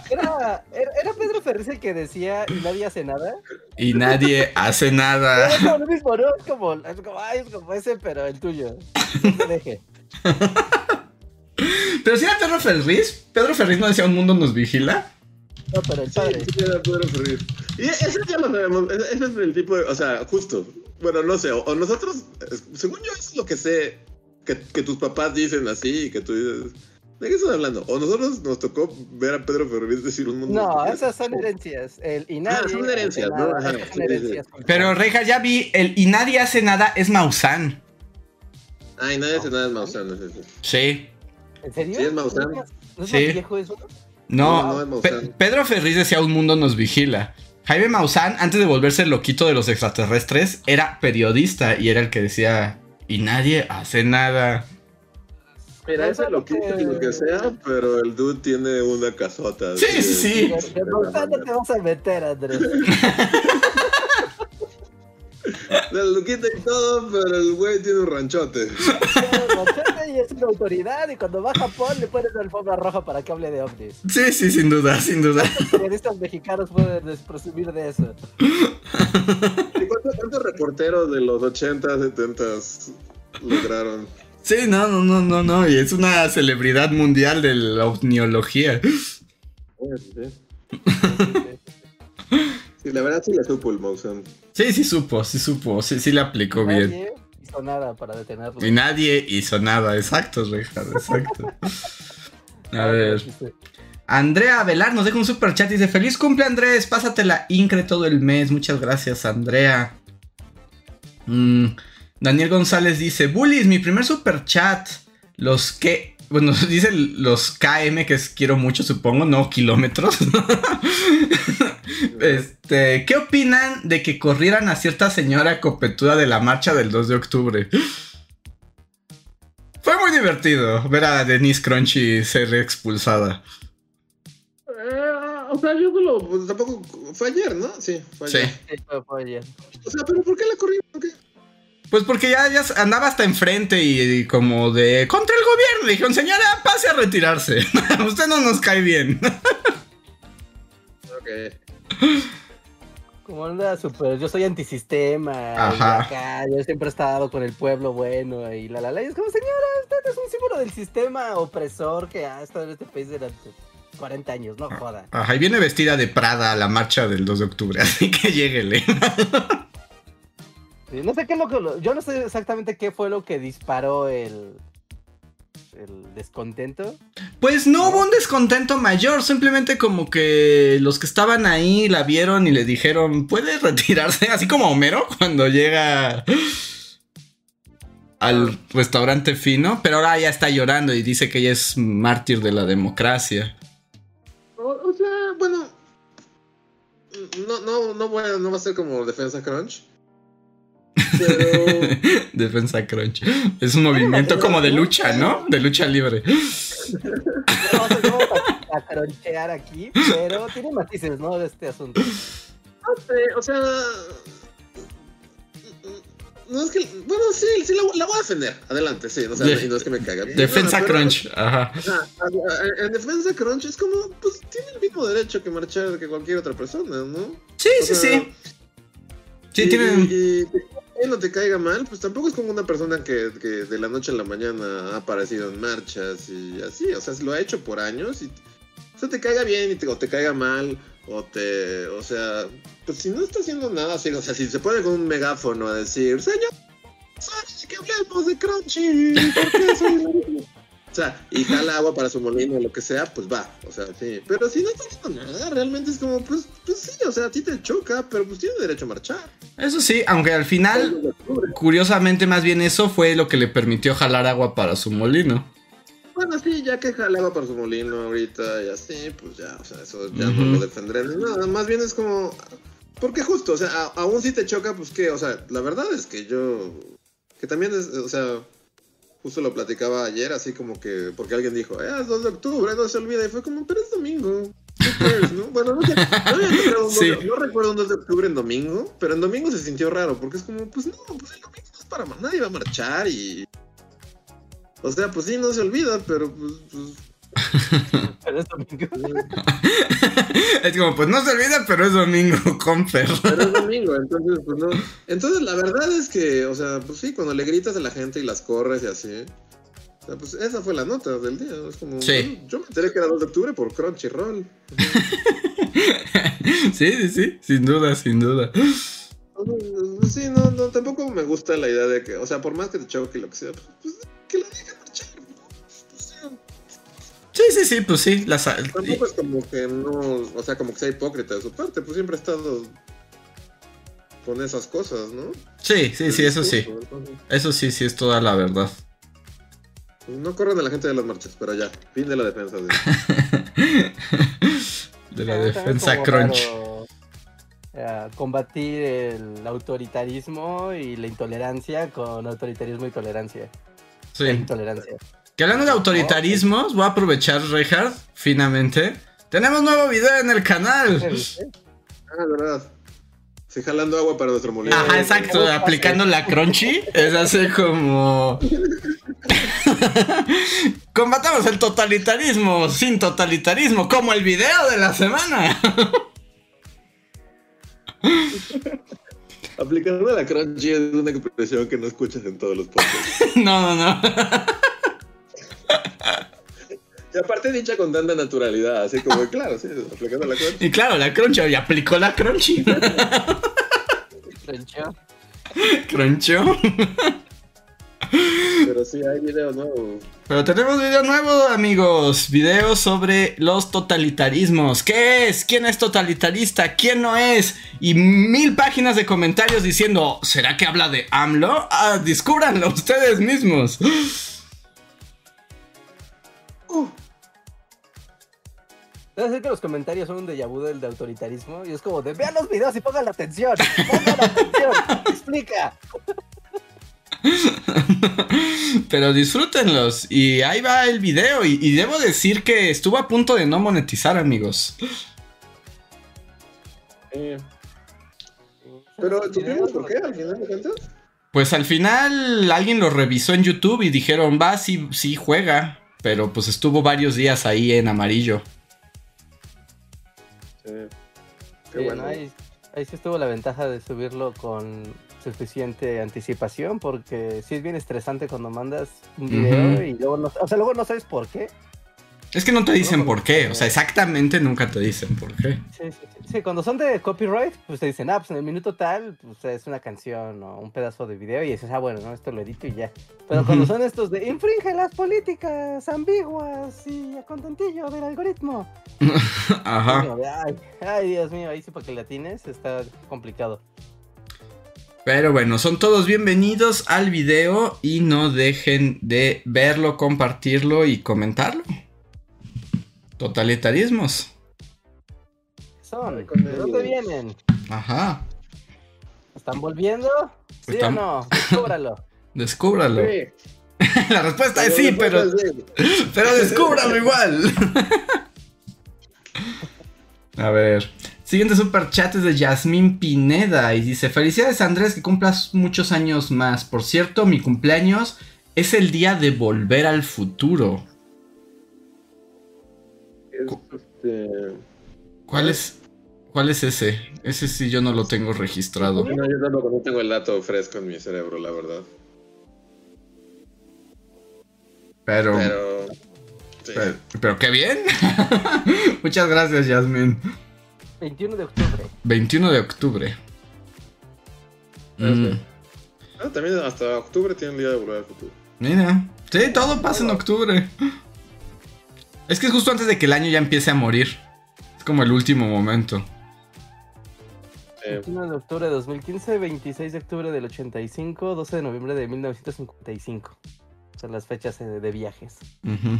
¿Era, era, Pedro Ferriz el que decía y nadie hace nada? Y nadie hace nada. Es como lo mismo, ¿no? Es como, es como, ay, es como ese, pero el tuyo. No te deje. Pero si era Pedro Ferriz, Pedro Ferriz no decía un mundo nos vigila. No, pero el padre. Sí, era Pedro Ferriz. Y ese ya lo sabemos, ese es el tipo de, o sea, justo. Bueno, no sé, o, nosotros, según yo es lo que sé, que, que tus papás dicen así y que tú dices ¿De qué estás hablando? ¿O nosotros nos tocó ver a Pedro Ferriz decir un mundo? No, esas son herencias. El y nadie ah, son herencias, ¿no? Ajá, son herencias Pero, Reja, ya vi, el y nadie hace nada es Maussan. Ah, y nadie hace nada es Maussan, no sé Sí. ¿En serio? Sí, es Maussan. ¿No es sí. viejo eso? No, no, Pedro Ferriz decía un mundo nos vigila. Jaime Maussan, antes de volverse el loquito de los extraterrestres, era periodista y era el que decía, y nadie hace nada. Mira, ese lo quita lo que sea, pero el dude tiene una casota. Sí, sí, sí. ¿Dónde te vas a meter, Andrés? lo quita y todo, pero el güey tiene un ranchote. Es una autoridad. Y cuando va a Japón le ponen la alfombra roja para que hable de ovnis. Sí, sí, sin duda, sin duda. Los periodistas mexicanos pueden presumir de eso. ¿Y cuántos, reporteros de los 80, 70 lograron? Sí, no, no, no, no, no. Y es una celebridad mundial de la ovniología. Sí, la verdad sí le supo el Mausan. Sí, sí supo, sí supo, sí, sí le aplicó bien. Hizo nada para detenerlo. Y nadie hizo nada, exacto, Richard, exacto. A ver. Andrea Velar nos deja un super chat y dice: Feliz cumple, Andrés. Pásatela incre todo el mes. Muchas gracias, Andrea. Mmm. Daniel González dice, Bullies, mi primer super chat. Los que... Bueno, dice los KM, que es quiero mucho, supongo, no kilómetros. este, ¿qué opinan de que corrieran a cierta señora copetuda de la marcha del 2 de octubre? Fue muy divertido ver a Denise Crunchy ser expulsada. Eh, o sea, yo lo, pues, tampoco. Fue ayer, ¿no? Sí, fue ayer. Sí, fue ayer. O sea, pero ¿por qué la corrieron? ¿Qué? Pues porque ya, ya andaba hasta enfrente y, como de contra el gobierno. Dijeron, señora, pase a retirarse. Usted no nos cae bien. ok. Como anda súper, yo soy antisistema. Ajá. yo siempre he estado con el pueblo bueno y la la la. Y es como, señora, usted es un símbolo del sistema opresor que ha estado en este país durante 40 años, no joda. Ajá, y viene vestida de Prada a la marcha del 2 de octubre, así que lléguele no sé qué es lo que. Yo no sé exactamente qué fue lo que disparó el. El descontento. Pues no hubo un descontento mayor, simplemente como que los que estaban ahí la vieron y le dijeron, puede retirarse, así como Homero cuando llega al restaurante fino, pero ahora ya está llorando y dice que ella es mártir de la democracia. O, sea, bueno, no, no, no, no va a ser como Defensa Crunch. Defensa Crunch. Es un movimiento como de lucha, ¿no? De lucha libre. No, no a, a cronchear aquí, pero tiene matices, ¿no? De este asunto. No sé, o sea. No es que. Bueno, sí, sí la, voy a defender. Adelante, sí. O sea, y no es que me caga. Defensa Crunch, ajá. En Defensa Crunch es como. Pues tiene el mismo derecho que marchar que cualquier otra persona, ¿no? Sí, sí, sí. Sí, tiene no te caiga mal, pues tampoco es como una persona que, de la noche a la mañana ha aparecido en marchas y así, o sea, lo ha hecho por años y o te caiga bien y te, o te caiga mal, o te, o sea, pues si no está haciendo nada así, o sea, si se pone con un megáfono a decir, señor, que hablemos de Crunchy, ¿por qué soy sea, y jala agua para su molino o lo que sea, pues va. O sea, sí. Pero si no está haciendo nada, realmente es como, pues, pues sí, o sea, a ti te choca, pero pues tiene derecho a marchar. Eso sí, aunque al final, curiosamente, más bien eso fue lo que le permitió jalar agua para su molino. Bueno, sí, ya que jala agua para su molino ahorita y así, pues ya, o sea, eso ya no lo defendré ni nada. Más bien es como. Porque justo, o sea, aún si te choca, pues que, o sea, la verdad es que yo. Que también es, o sea justo lo platicaba ayer, así como que, porque alguien dijo, eh, es 2 de octubre, no se olvida, y fue como, pero es domingo. ¿no? Bueno, no, sé, no, no, recuerdo un 2 de octubre en domingo, pero en domingo se sintió raro, porque es como, pues no, pues el domingo no es para más, nadie va a marchar y... O sea, pues sí, no se olvida, pero pues... pues pero es domingo. es como, pues no se olvida, pero es domingo, Confer. Pero es domingo, entonces, pues no. Entonces, la verdad es que, o sea, pues sí, cuando le gritas a la gente y las corres y así. O sea, pues esa fue la nota del día. Es como, sí. yo me enteré que era 2 de octubre por Crunchyroll. sí, sí, sí, sin duda, sin duda. Sí, no, no, tampoco me gusta la idea de que, o sea, por más que te choque y lo que sea, pues, pues que lo digan Sí, sí, sí, pues sí. Las... Tampoco es como que no, o sea, como que sea hipócrita de su parte, pues siempre ha estado con esas cosas, ¿no? Sí, sí, sí, eso sí. Eso sí, sí es toda la verdad. No corran a la gente de las marchas, pero ya, fin de la defensa. De, de la defensa crunch. Eh, combatir el autoritarismo y la intolerancia con autoritarismo y tolerancia. Sí. intolerancia. Que hablando de autoritarismos, voy a aprovechar, Reinhardt, finalmente. Tenemos nuevo video en el canal. Ah, verdad. Sí, jalando agua para nuestro molino. Ajá, exacto. Aplicando la crunchy. Es así como. Combatamos el totalitarismo sin totalitarismo, como el video de la semana. Aplicando la crunchy es una expresión que no escuchas en todos los podcasts. no, no, no. Y aparte dicha con tanta naturalidad, así como, claro, sí, aplicando la crunchy. Y claro, la crunchy, y aplicó la crunchy. Crunchó. Crunchó. Pero sí, hay video nuevo. Pero tenemos video nuevo, amigos. Video sobre los totalitarismos. ¿Qué es? ¿Quién es totalitarista? ¿Quién no es? Y mil páginas de comentarios diciendo, ¿será que habla de AMLO? Ah, descúbranlo ustedes mismos. Uh. Debe ser que los comentarios son un déjà vu del de autoritarismo y es como de vean los videos y pongan la atención. Pongan la atención. Explica. Pero disfrútenlos. Y ahí va el video. Y, debo decir que estuvo a punto de no monetizar, amigos. Pero, por qué? ¿Al final de Pues al final alguien lo revisó en YouTube y dijeron, va, sí, sí juega. Pero pues estuvo varios días ahí en amarillo. Sí. Qué bueno. Ahí, sí estuvo la ventaja de subirlo con suficiente anticipación porque sí es bien estresante cuando mandas un video y luego no, o sea, luego no sabes por qué. Es que no te dicen por qué, o sea, exactamente nunca te dicen por qué. Sí, sí, sí. sí, cuando son de copyright, pues te dicen, ah, pues en el minuto tal, pues es una canción o un pedazo de video y dices, ah, bueno, no, esto lo edito y ya. Pero cuando son estos de infringe las políticas ambiguas y a contentillo del algoritmo. Ajá. Ay, ay, Dios mío, ahí sí para que la tienes está complicado. Pero bueno, son todos bienvenidos al video y no dejen de verlo, compartirlo y comentarlo. Totalitarismos. Son, ¿de dónde vienen? Ajá. ¿Están volviendo? ¿Sí o no? Descúbralo. Descúbralo. La respuesta es sí, pero. Pero descúbralo igual. A ver. Siguiente super chat es de Yasmín Pineda y dice: Felicidades Andrés, que cumplas muchos años más. Por cierto, mi cumpleaños es el día de volver al futuro. Este, ¿Cuál es? ¿Cuál es ese? Ese sí yo no lo tengo registrado. No, yo tampoco no tengo el dato fresco en mi cerebro, la verdad. Pero. Pero. sí. Pero, pero qué bien. Muchas gracias, Yasmin. 21 de octubre. 21 de octubre. Mm, Ah, también hasta octubre tiene el día de volver al futuro. mira. Sí, todo pasa en octubre. Es que es justo antes de que el año ya empiece a morir. Es como el último momento. Eh, 21 de octubre de 2015, 26 de octubre del 85, 12 de noviembre de 1955. Son las fechas eh, de viajes. Ujú.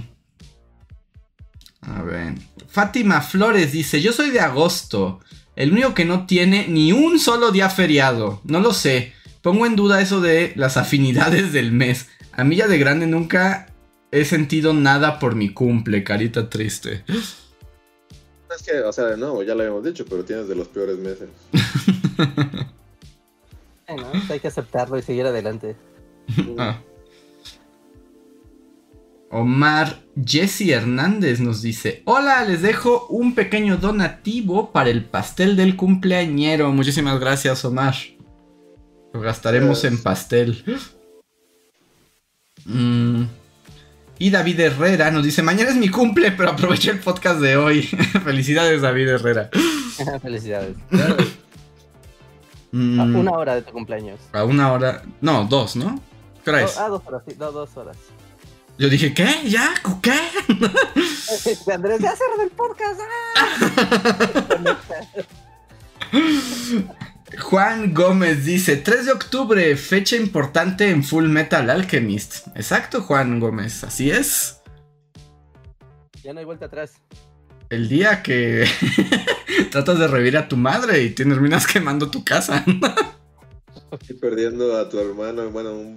A ver. Fátima Flores dice: Yo soy de agosto. El único que no tiene ni un solo día feriado. No lo sé. Pongo en duda eso de las afinidades del mes. A mí ya de grande nunca he sentido nada por mi cumple, carita triste. es que, o sea, de nuevo, ya lo habíamos dicho, pero tienes de los peores meses. Bueno, hay que aceptarlo y seguir adelante. Ah. Omar Jesse Hernández nos dice: Hola, les dejo un pequeño donativo para el pastel del cumpleañero. Muchísimas gracias, Omar. Lo gastaremos en pastel. Mm. Y David Herrera nos dice: Mañana es mi cumple, pero aproveché el podcast de hoy. Felicidades, David Herrera. Felicidades. Mm, A una hora de tu cumpleaños. a una hora. No, dos, ¿no? ¿Qué hora es? ah, dos horas, sí, do- dos horas. Yo dije: ¿Qué? ¿Ya? ¿Qué? Andrés, ya cerró el podcast. ¡ah! Juan Gómez dice 3 de octubre, fecha importante en Full Metal Alchemist. Exacto, Juan Gómez, así es. ya no hay vuelta atrás. El día que tratas de revivir a tu madre y terminas quemando tu casa. Y perdiendo a tu hermano, bueno, un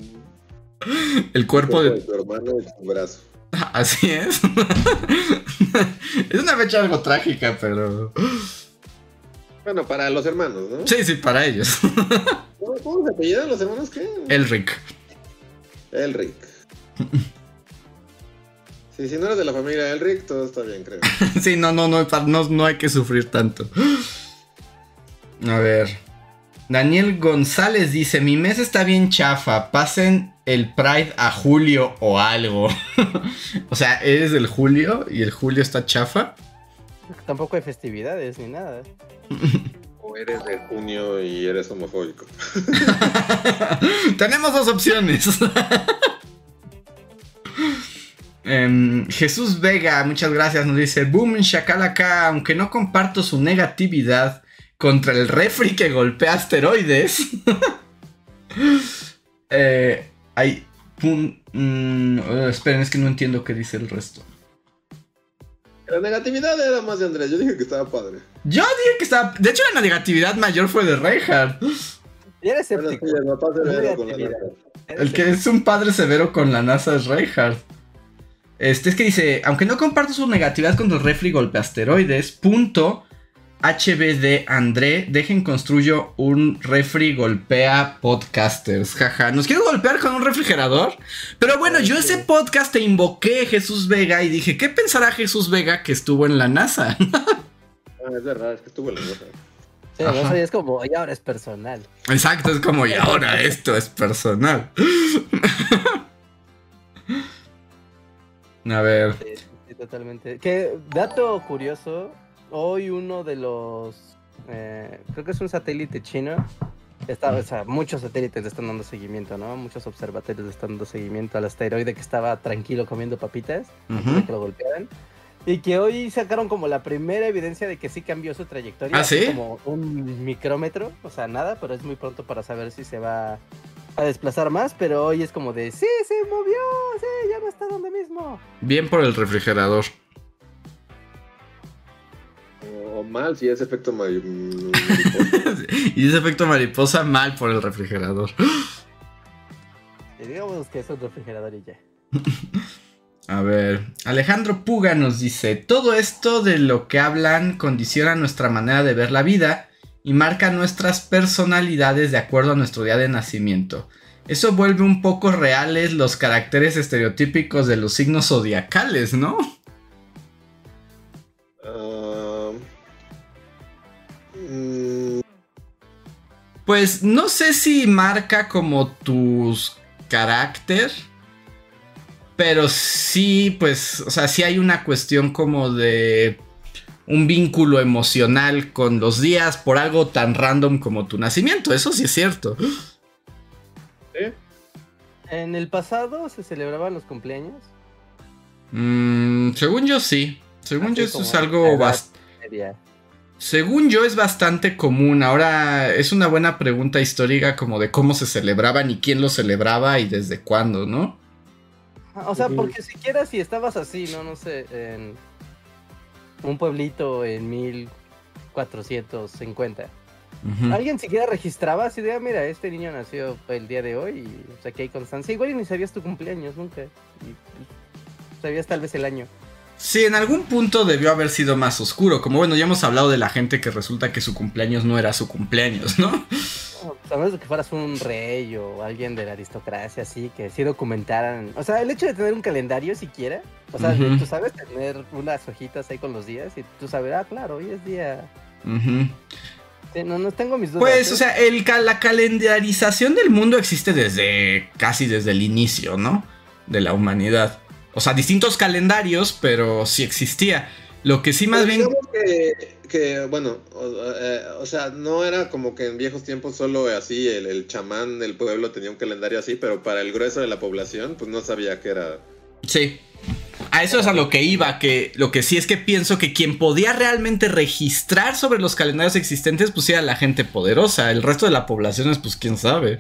El cuerpo de de... tu hermano y tu brazo. Así es. es una fecha algo trágica, pero... Bueno, para los hermanos, ¿no? Sí, sí, para ellos. ¿Cómo, cómo se apellidan los hermanos qué? Elric. Elric. Sí, si no eres de la familia Elric, todo está bien, creo. Sí, no, no, no, no, no hay que sufrir tanto. A ver. Daniel González dice: Mi mes está bien chafa. Pasen el Pride a julio o algo. o sea, eres del julio y el julio está chafa. Tampoco hay festividades ni nada. O eres de junio y eres homofóbico. Tenemos dos opciones. Em, Jesús Vega, muchas gracias, nos dice Boom Shakalaka, aunque no comparto su negatividad contra el refri que golpea asteroides. eh, hay un... mm, eh, esperen, es que no entiendo qué dice el resto. La negatividad era más de Andrés. Yo dije que estaba padre. Yo dije que estaba... De hecho, la negatividad mayor fue de Reinhardt. Y eres Bueno, escéptico. El que es un padre severo con la NASA es Reinhardt. Este es que dice, aunque no comparto su negatividad contra el refri golpe asteroides, punto HBD André, dejen construyo un refri golpea podcasters. Jaja, ¿nos quieres golpear con un refrigerador? Pero bueno, yo ese podcast te invoqué Jesús Vega y dije, ¿qué pensará Jesús Vega que estuvo en la NASA? Ah, es verdad, es que estuvo en la nota. Sí, es como, y ahora es personal. Exacto, es como, y ahora esto es personal. A ver. Sí, sí, totalmente. Que dato curioso, hoy uno de los, eh, creo que es un satélite chino, está, o sea, muchos satélites están dando seguimiento, ¿no? Muchos observatorios están dando seguimiento al asteroide que estaba tranquilo comiendo papitas de que lo golpearan. Y que hoy sacaron como la primera evidencia de que sí cambió su trayectoria. ¿Ah, sí? Como un micrómetro, o sea, nada, pero es muy pronto para saber si se va a desplazar más. Pero hoy es como de, sí, se movió, sí, ya no está donde mismo. Bien por el refrigerador. O mal, si es efecto mariposa. y ese efecto mariposa, mal por el refrigerador. Digamos que es un refrigerador y ya. A ver, Alejandro Puga nos dice, todo esto de lo que hablan condiciona nuestra manera de ver la vida y marca nuestras personalidades de acuerdo a nuestro día de nacimiento. Eso vuelve un poco reales los caracteres estereotípicos de los signos zodiacales, ¿no? Pues no sé si marca como tus carácter, pero sí, pues, o sea, sí hay una cuestión como de un vínculo emocional con los días por algo tan random como tu nacimiento, eso sí es cierto. ¿eh? En el pasado se celebraban los cumpleaños. Mm, según yo sí, según Así yo eso es algo bastante... Según yo es bastante común. Ahora es una buena pregunta histórica como de cómo se celebraban y quién lo celebraba y desde cuándo, ¿no? O sea, porque siquiera si estabas así, ¿no? No sé, en un pueblito en 1450. Ujú. Alguien siquiera registraba así de, ah, mira, este niño nació el día de hoy y o sea, que hay constancia. Igual y ni sabías tu cumpleaños nunca. Y, y sabías tal vez el año. Sí, en algún punto debió haber sido más oscuro. Como bueno, ya hemos hablado de la gente que resulta que su cumpleaños no era su cumpleaños, ¿no? A menos de que fueras un rey o alguien de la aristocracia, así, que sí documentaran. O sea, el hecho de tener un calendario siquiera. O sea, tú sabes tener unas hojitas ahí con los días y tú sabes, ah, claro, hoy es día. Ujú. Sí, no, no tengo mis dudas. Pues, ¿eh? o sea, el, la calendarización del mundo existe desde casi desde el inicio, ¿no? De la humanidad. O sea, distintos calendarios, pero sí existía. Lo que sí más Pues bien... que, que, bueno, o, eh, o sea, no era como que en viejos tiempos solo así el, el chamán del pueblo tenía un calendario así, pero para el grueso de la población, pues no sabía que era. Sí. A eso es a lo que iba, que lo que sí es que pienso que quien podía realmente registrar sobre los calendarios existentes, pues era la gente poderosa. El resto de la población es, pues, quién sabe.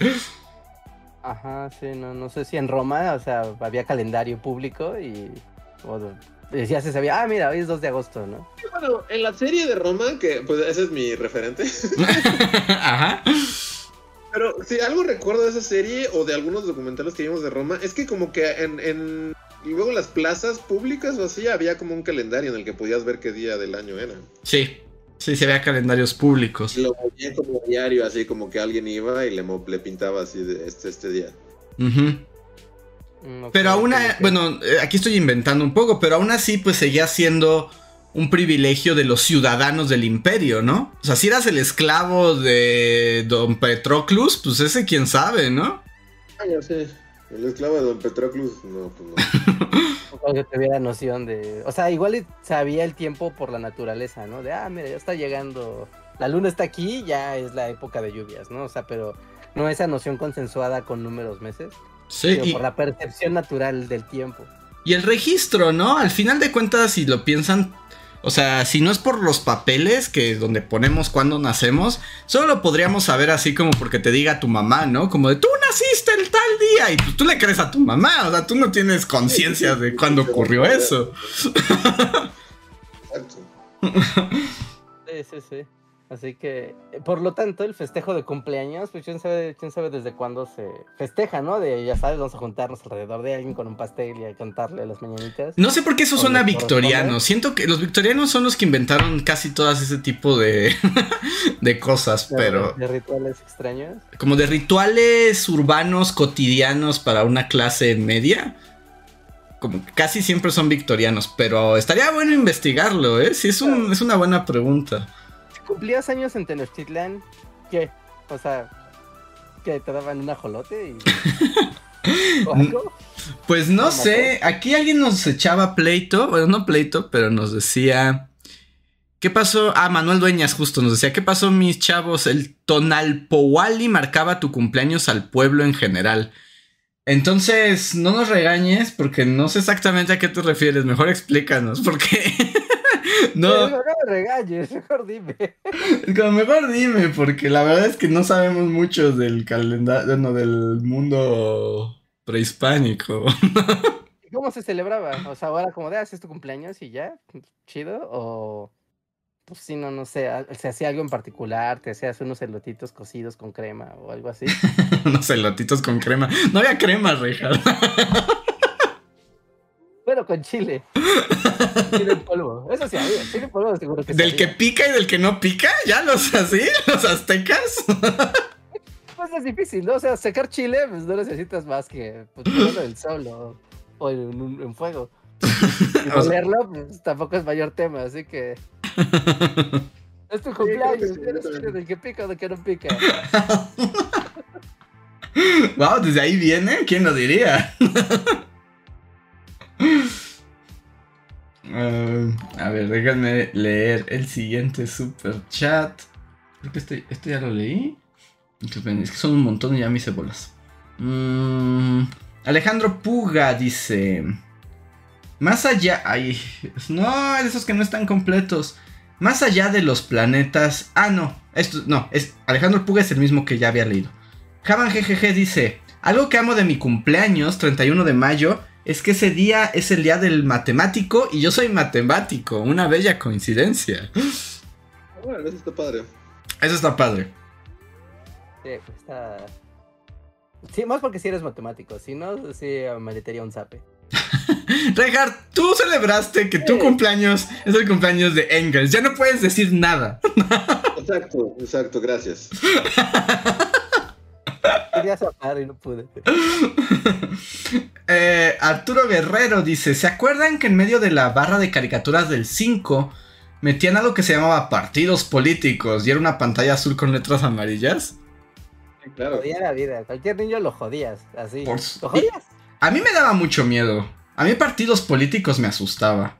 Ajá, sí, no, no sé si en Roma, o sea, había calendario público y. Ya se sabía, ah, mira, hoy es 2 de agosto, ¿no? Bueno, en la serie de Roma, que pues ese es mi referente, Ajá. pero si algo recuerdo de esa serie o de algunos documentales que vimos de Roma, es que como que en, en y luego en las plazas públicas o así había como un calendario en el que podías ver qué día del año era. Sí. Sí, se veía calendarios públicos. Y lo veía como diario, así como que alguien iba y le, le pintaba así de este, este día. Ok, Pero aún, ok. bueno, eh, aquí estoy inventando un poco, pero aún así, pues seguía siendo un privilegio de los ciudadanos del imperio, ¿no? O sea, si eras el esclavo de Don Petroclus, pues ese quién sabe, ¿no? Ya sé. El esclavo de Don Petroclus, no, pues no. Supongo que tuviera noción de. O sea, igual sabía el tiempo por la naturaleza, ¿no? De, ah, mira, ya está llegando. La luna está aquí, ya es la época de lluvias, ¿no? O sea, pero no esa noción consensuada con números meses, Sí, sino y, por la percepción natural del tiempo. y el registro, ¿no? Al final de cuentas, si lo piensan, o sea, si no es por los papeles que donde ponemos cuando nacemos, solo lo podríamos saber así como porque te diga tu mamá, ¿no? Como de tú naciste el tal día y pues tú le crees a tu mamá, o sea, tú no tienes conciencia de cuándo ocurrió eso. Exacto. Sí, sí, sí. Así que, eh, por lo tanto, el festejo de cumpleaños, pues quién sabe, quién sabe desde cuándo se festeja, ¿no? De, ya sabes, vamos a juntarnos alrededor de alguien con un pastel y a cantarle las mañanitas. No sé por qué eso ¿O suena victoriano. Siento que los victorianos son los que inventaron casi todas ese tipo de, de cosas, De- pero De rituales extraños. como de rituales urbanos cotidianos para una clase media. Como que casi siempre son victorianos, pero estaría bueno investigarlo, ¿eh? Sí, es, un, es una buena pregunta. Si cumplías años en Tenochtitlán, ¿qué? O sea, que te daban un ajolote y... ¿O algo? Pues no sé, aquí alguien nos echaba pleito, bueno, no pleito, pero nos decía... ¿Qué pasó? Ah, Manuel Dueñas justo nos decía, ¿qué pasó mis chavos? El Tonalpowali marcaba tu cumpleaños al pueblo en general. Entonces, no nos regañes porque no sé exactamente a qué te refieres. Mejor explícanos, porque no. no me regañes, mejor dime. mejor dime, porque la verdad es que no sabemos mucho del calendario, no, del mundo prehispánico. ¿Cómo se celebraba? O sea, ahora como de haces ah, tu cumpleaños y ya, chido, o pues sí, no, no sé, se hacía algo en particular, te hacías unos elotitos cocidos con crema o algo así. unos elotitos con crema. No había crema, Reja. Bueno, con chile. Chile en polvo. Eso sí había. Chile en polvo seguro que ¿Del que pica y del que no pica? ¿Ya los así? ¿Los aztecas? pues es difícil, ¿no? O sea, secar chile, pues no necesitas más que pues, ponerlo en sol o, en, fuego. Y ponerlo, pues tampoco es mayor tema, así que. Es tu cumpleaños, ¿quieres chile del que pica o del que no pica? wow, desde ahí viene, ¿quién lo diría? Uh, a ver, déjenme leer el siguiente super chat. Creo que este, este ya lo leí. Es que son un montón y ya me hice bolas. Mm, Alejandro Puga dice: Más allá. Ay, no, esos que no están completos. Más allá de los planetas. Ah, no. Esto, no, es, Alejandro Puga es el mismo que ya había leído. Javan GGG dice: Algo que amo de mi cumpleaños, 31 de mayo, es que ese día es el día del matemático y yo soy matemático. Una bella coincidencia. Bueno, eso está padre. Eso está padre. Sí, pues está. Sí, más porque si eres matemático. Si no, sí merecería un zape. Reinhardt, tú celebraste que tu cumpleaños es el cumpleaños de Engels. Ya no puedes decir nada. exacto, exacto, gracias. Quería y no pude. Eh, Arturo Guerrero dice: ¿Se acuerdan que en medio de la barra de caricaturas del 5 metían algo que se llamaba partidos políticos y era una pantalla azul con letras amarillas? Claro. Jodía la vida. Cualquier niño lo jodías. Así. ¿Lo jodías? A mí me daba mucho miedo. A mí partidos políticos me asustaba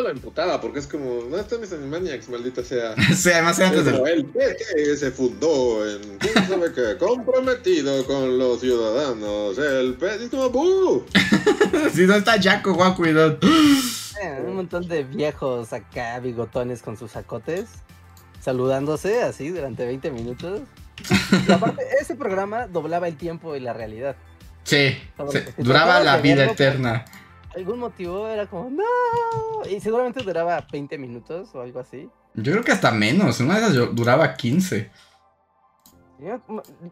no lo imputaba porque es como, ¿dónde están mis Animaniacs, maldita sea? sí, además antes de... El PT se fundó en, ¿quién sabe qué? Comprometido con los ciudadanos. El PT es como, ¡buh! si no está Jaco, guau, cuidado. Eh, un montón de viejos acá, bigotones con sus sacotes, saludándose así durante 20 minutos. Y aparte, ese programa doblaba el tiempo y la realidad. Sí, duraba la vida eterna algún motivo era como, no. Y seguramente duraba 20 minutos o algo así. Yo creo que hasta menos. Una de esas duraba 15.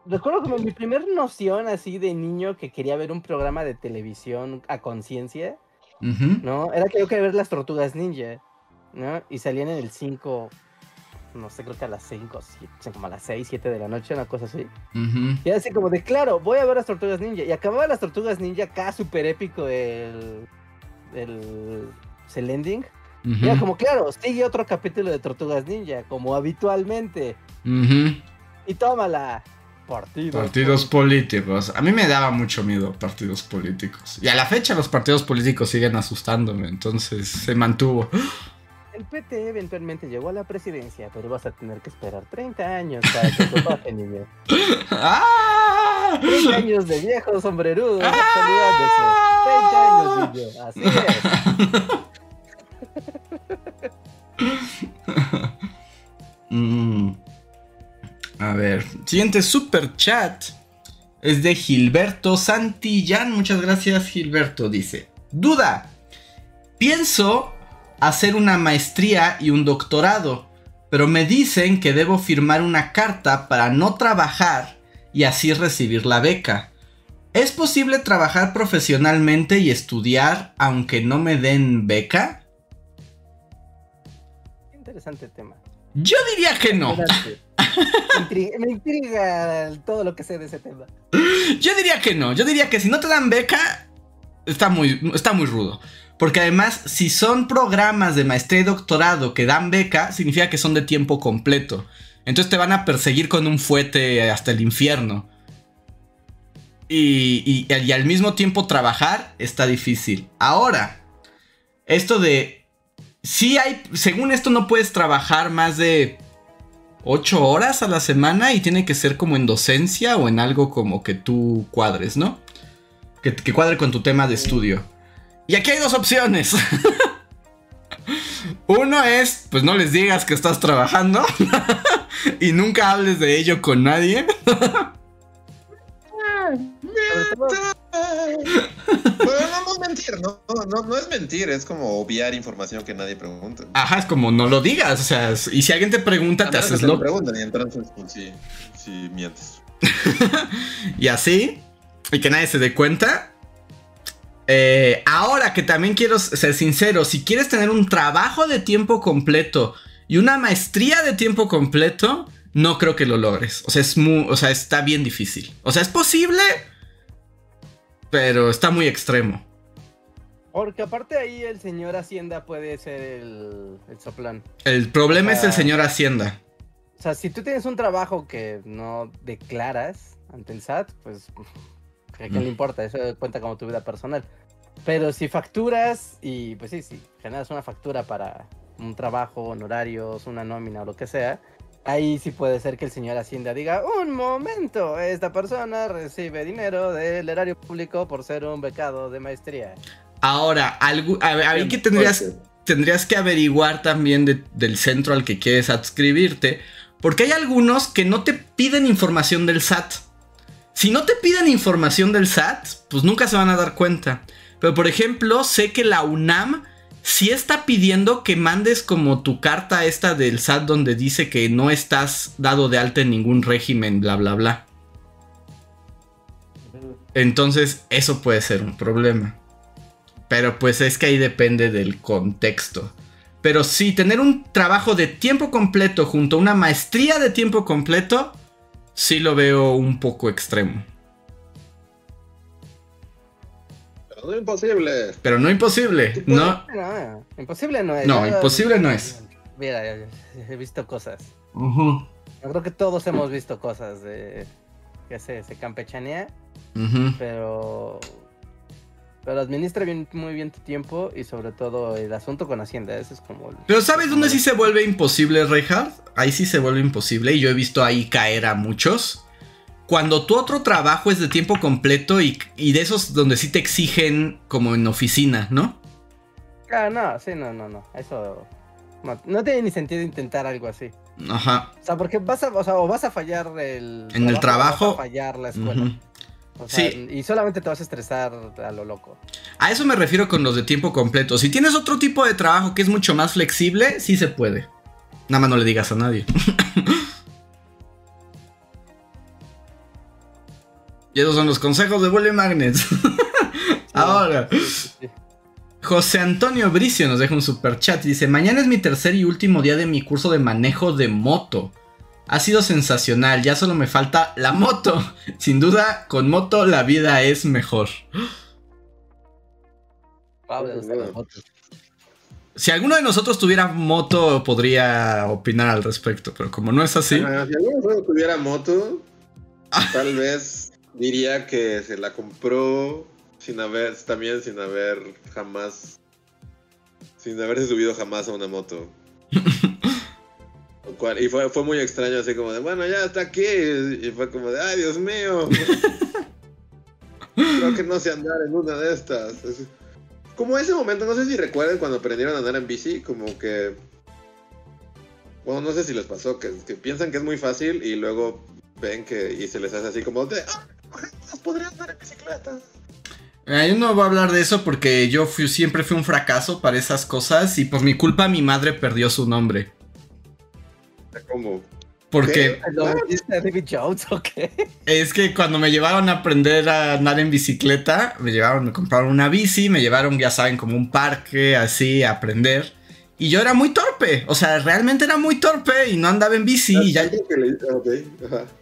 recuerdo como mi primer noción así de niño que quería ver un programa de televisión a conciencia, ¿no? Era que yo quería ver las tortugas ninja, ¿no? Y salían en el 5 no sé, creo que a las 5, como a las 6, 7 de la noche, una cosa así. Y así como de, claro, voy a ver las Tortugas Ninja. Y acababa las Tortugas Ninja acá, súper épico el, el, el ending. Y era como, claro, sigue otro capítulo de Tortugas Ninja, como habitualmente. Y tómala. Partidos, partidos políticos. A mí me daba mucho miedo partidos políticos. Y a la fecha los partidos políticos siguen asustándome, entonces se mantuvo. El PT eventualmente llegó a la presidencia, pero vas a tener que esperar 30 años para que tu baje, niño. 30 ¡Ah! años de viejo sombrerudo ¡Ah! 30 años, niño. Así es. Mm. A ver, siguiente super chat es de Gilberto Santillán. Muchas gracias, Gilberto. Dice: Duda. Pienso hacer una maestría y un doctorado, pero me dicen que debo firmar una carta para no trabajar y así recibir la beca. ¿Es posible trabajar profesionalmente y estudiar aunque no me den beca? Interesante tema. Yo diría que no. me intriga todo lo que sé de ese tema. Yo diría que no. Yo diría que si no te dan beca, está muy, está muy rudo. Porque además, si son programas de maestría y doctorado que dan beca, significa que son de tiempo completo. Entonces te van a perseguir con un fuete hasta el infierno. y, y, al mismo tiempo trabajar está difícil. Ahora, esto de... Sí hay, según esto no puedes trabajar más de 8 horas a la semana y tiene que ser como en docencia o en algo como que tú cuadres, ¿no? Que, que cuadre con tu tema de estudio. Y aquí hay dos opciones. Uno es, pues no les digas que estás trabajando y nunca hables de ello con nadie. Pero no, es mentir, ¿no? No, es mentir, es como obviar información que nadie pregunta. Ajá, es como no lo digas, o sea, y si alguien te pregunta, te haces lo. preguntan y entonces, pues, sí, sí mientes. y así, y que nadie se dé cuenta. Eh, ahora que también quiero ser sincero, si quieres tener un trabajo de tiempo completo y una maestría de tiempo completo, no creo que lo logres. O sea, es muy, o sea, está bien difícil. O sea, es posible, pero está muy extremo. Porque aparte ahí el señor Hacienda puede ser el, el soplán. El problema es el señor Hacienda. O sea, si tú tienes un trabajo que no declaras ante el SAT, pues a quién le importa, eso cuenta como tu vida personal. Pero si facturas y pues sí, si generas una factura para un trabajo, honorarios, una nómina o lo que sea, ahí sí puede ser que el señor Hacienda diga, un momento, esta persona recibe dinero del erario público por ser un becado de maestría. Ahora, algo, ahí que tendrías, tendrías que averiguar también del centro al que quieres adscribirte, porque hay algunos que no te piden información del SAT. Si no te piden información del SAT, pues nunca se van a dar cuenta. Pero por ejemplo, sé que la UNAM si está pidiendo que mandes como tu carta esta del SAT donde dice que no estás dado de alta en ningún régimen, bla, bla, bla. Entonces, eso puede ser un problema. Pero pues es que ahí depende del contexto. Pero sí, tener un trabajo de tiempo completo junto a una maestría de tiempo completo, sí lo veo un poco extremo. no imposible. Pero no imposible. No. no. Imposible no es. No, imposible no es. Mira, he visto cosas. Yo creo que todos hemos visto cosas de que se, se campechanea. Pero. Pero administra bien, muy bien tu tiempo y sobre todo el asunto con Hacienda. Eso es como. Pero ¿sabes dónde sí se vuelve imposible, Reinhardt? Ahí sí se vuelve imposible y yo he visto ahí caer a muchos cuando tu otro trabajo es de tiempo completo y, de esos donde sí te exigen como en oficina, ¿no? Ah, no, sí, no, no, no. Eso no, tiene ni sentido intentar algo así. Ajá. O sea, porque vas a, o sea, o vas a fallar el en el trabajo. O vas a fallar la escuela. O sea, sí. Y solamente te vas a estresar a lo loco. A eso me refiero con los de tiempo completo. Si tienes otro tipo de trabajo que es mucho más flexible, sí se puede. Nada más no le digas a nadie. Y esos son los consejos de Bully Magnets. Ahora. José Antonio Bricio nos deja un super chat dice: Mañana es mi tercer y último día de mi curso de manejo de moto. Ha sido sensacional, ya solo me falta la moto. Sin duda, con moto la vida es mejor. Si alguno de nosotros tuviera moto, podría opinar al respecto, pero como no es así. si alguno tuviera moto, tal vez diría que se la compró sin haber, también sin haber jamás, sin haberse subido jamás a una moto. y fue, fue muy extraño, así como de, bueno, ya está aquí. Y fue como de, ay, Dios mío. Creo que no sé andar en una de estas. como ese momento, no sé si recuerdan cuando aprendieron a andar en bici, como que... Bueno, no sé si les pasó, que, piensan que es muy fácil y luego ven que y se les hace así como de, ah, podría andar en bicicleta. yo no voy a hablar de eso porque yo siempre fui un fracaso para esas cosas y por mi culpa mi madre perdió su nombre. ¿Cómo? Porque David Jones o qué? Es que cuando me llevaron a aprender a andar en bicicleta, me llevaron, me compraron una bici, me llevaron, ya saben, como un parque, así, a aprender. Y yo era muy torpe, o sea, realmente era muy torpe y no andaba en bici. Y ya,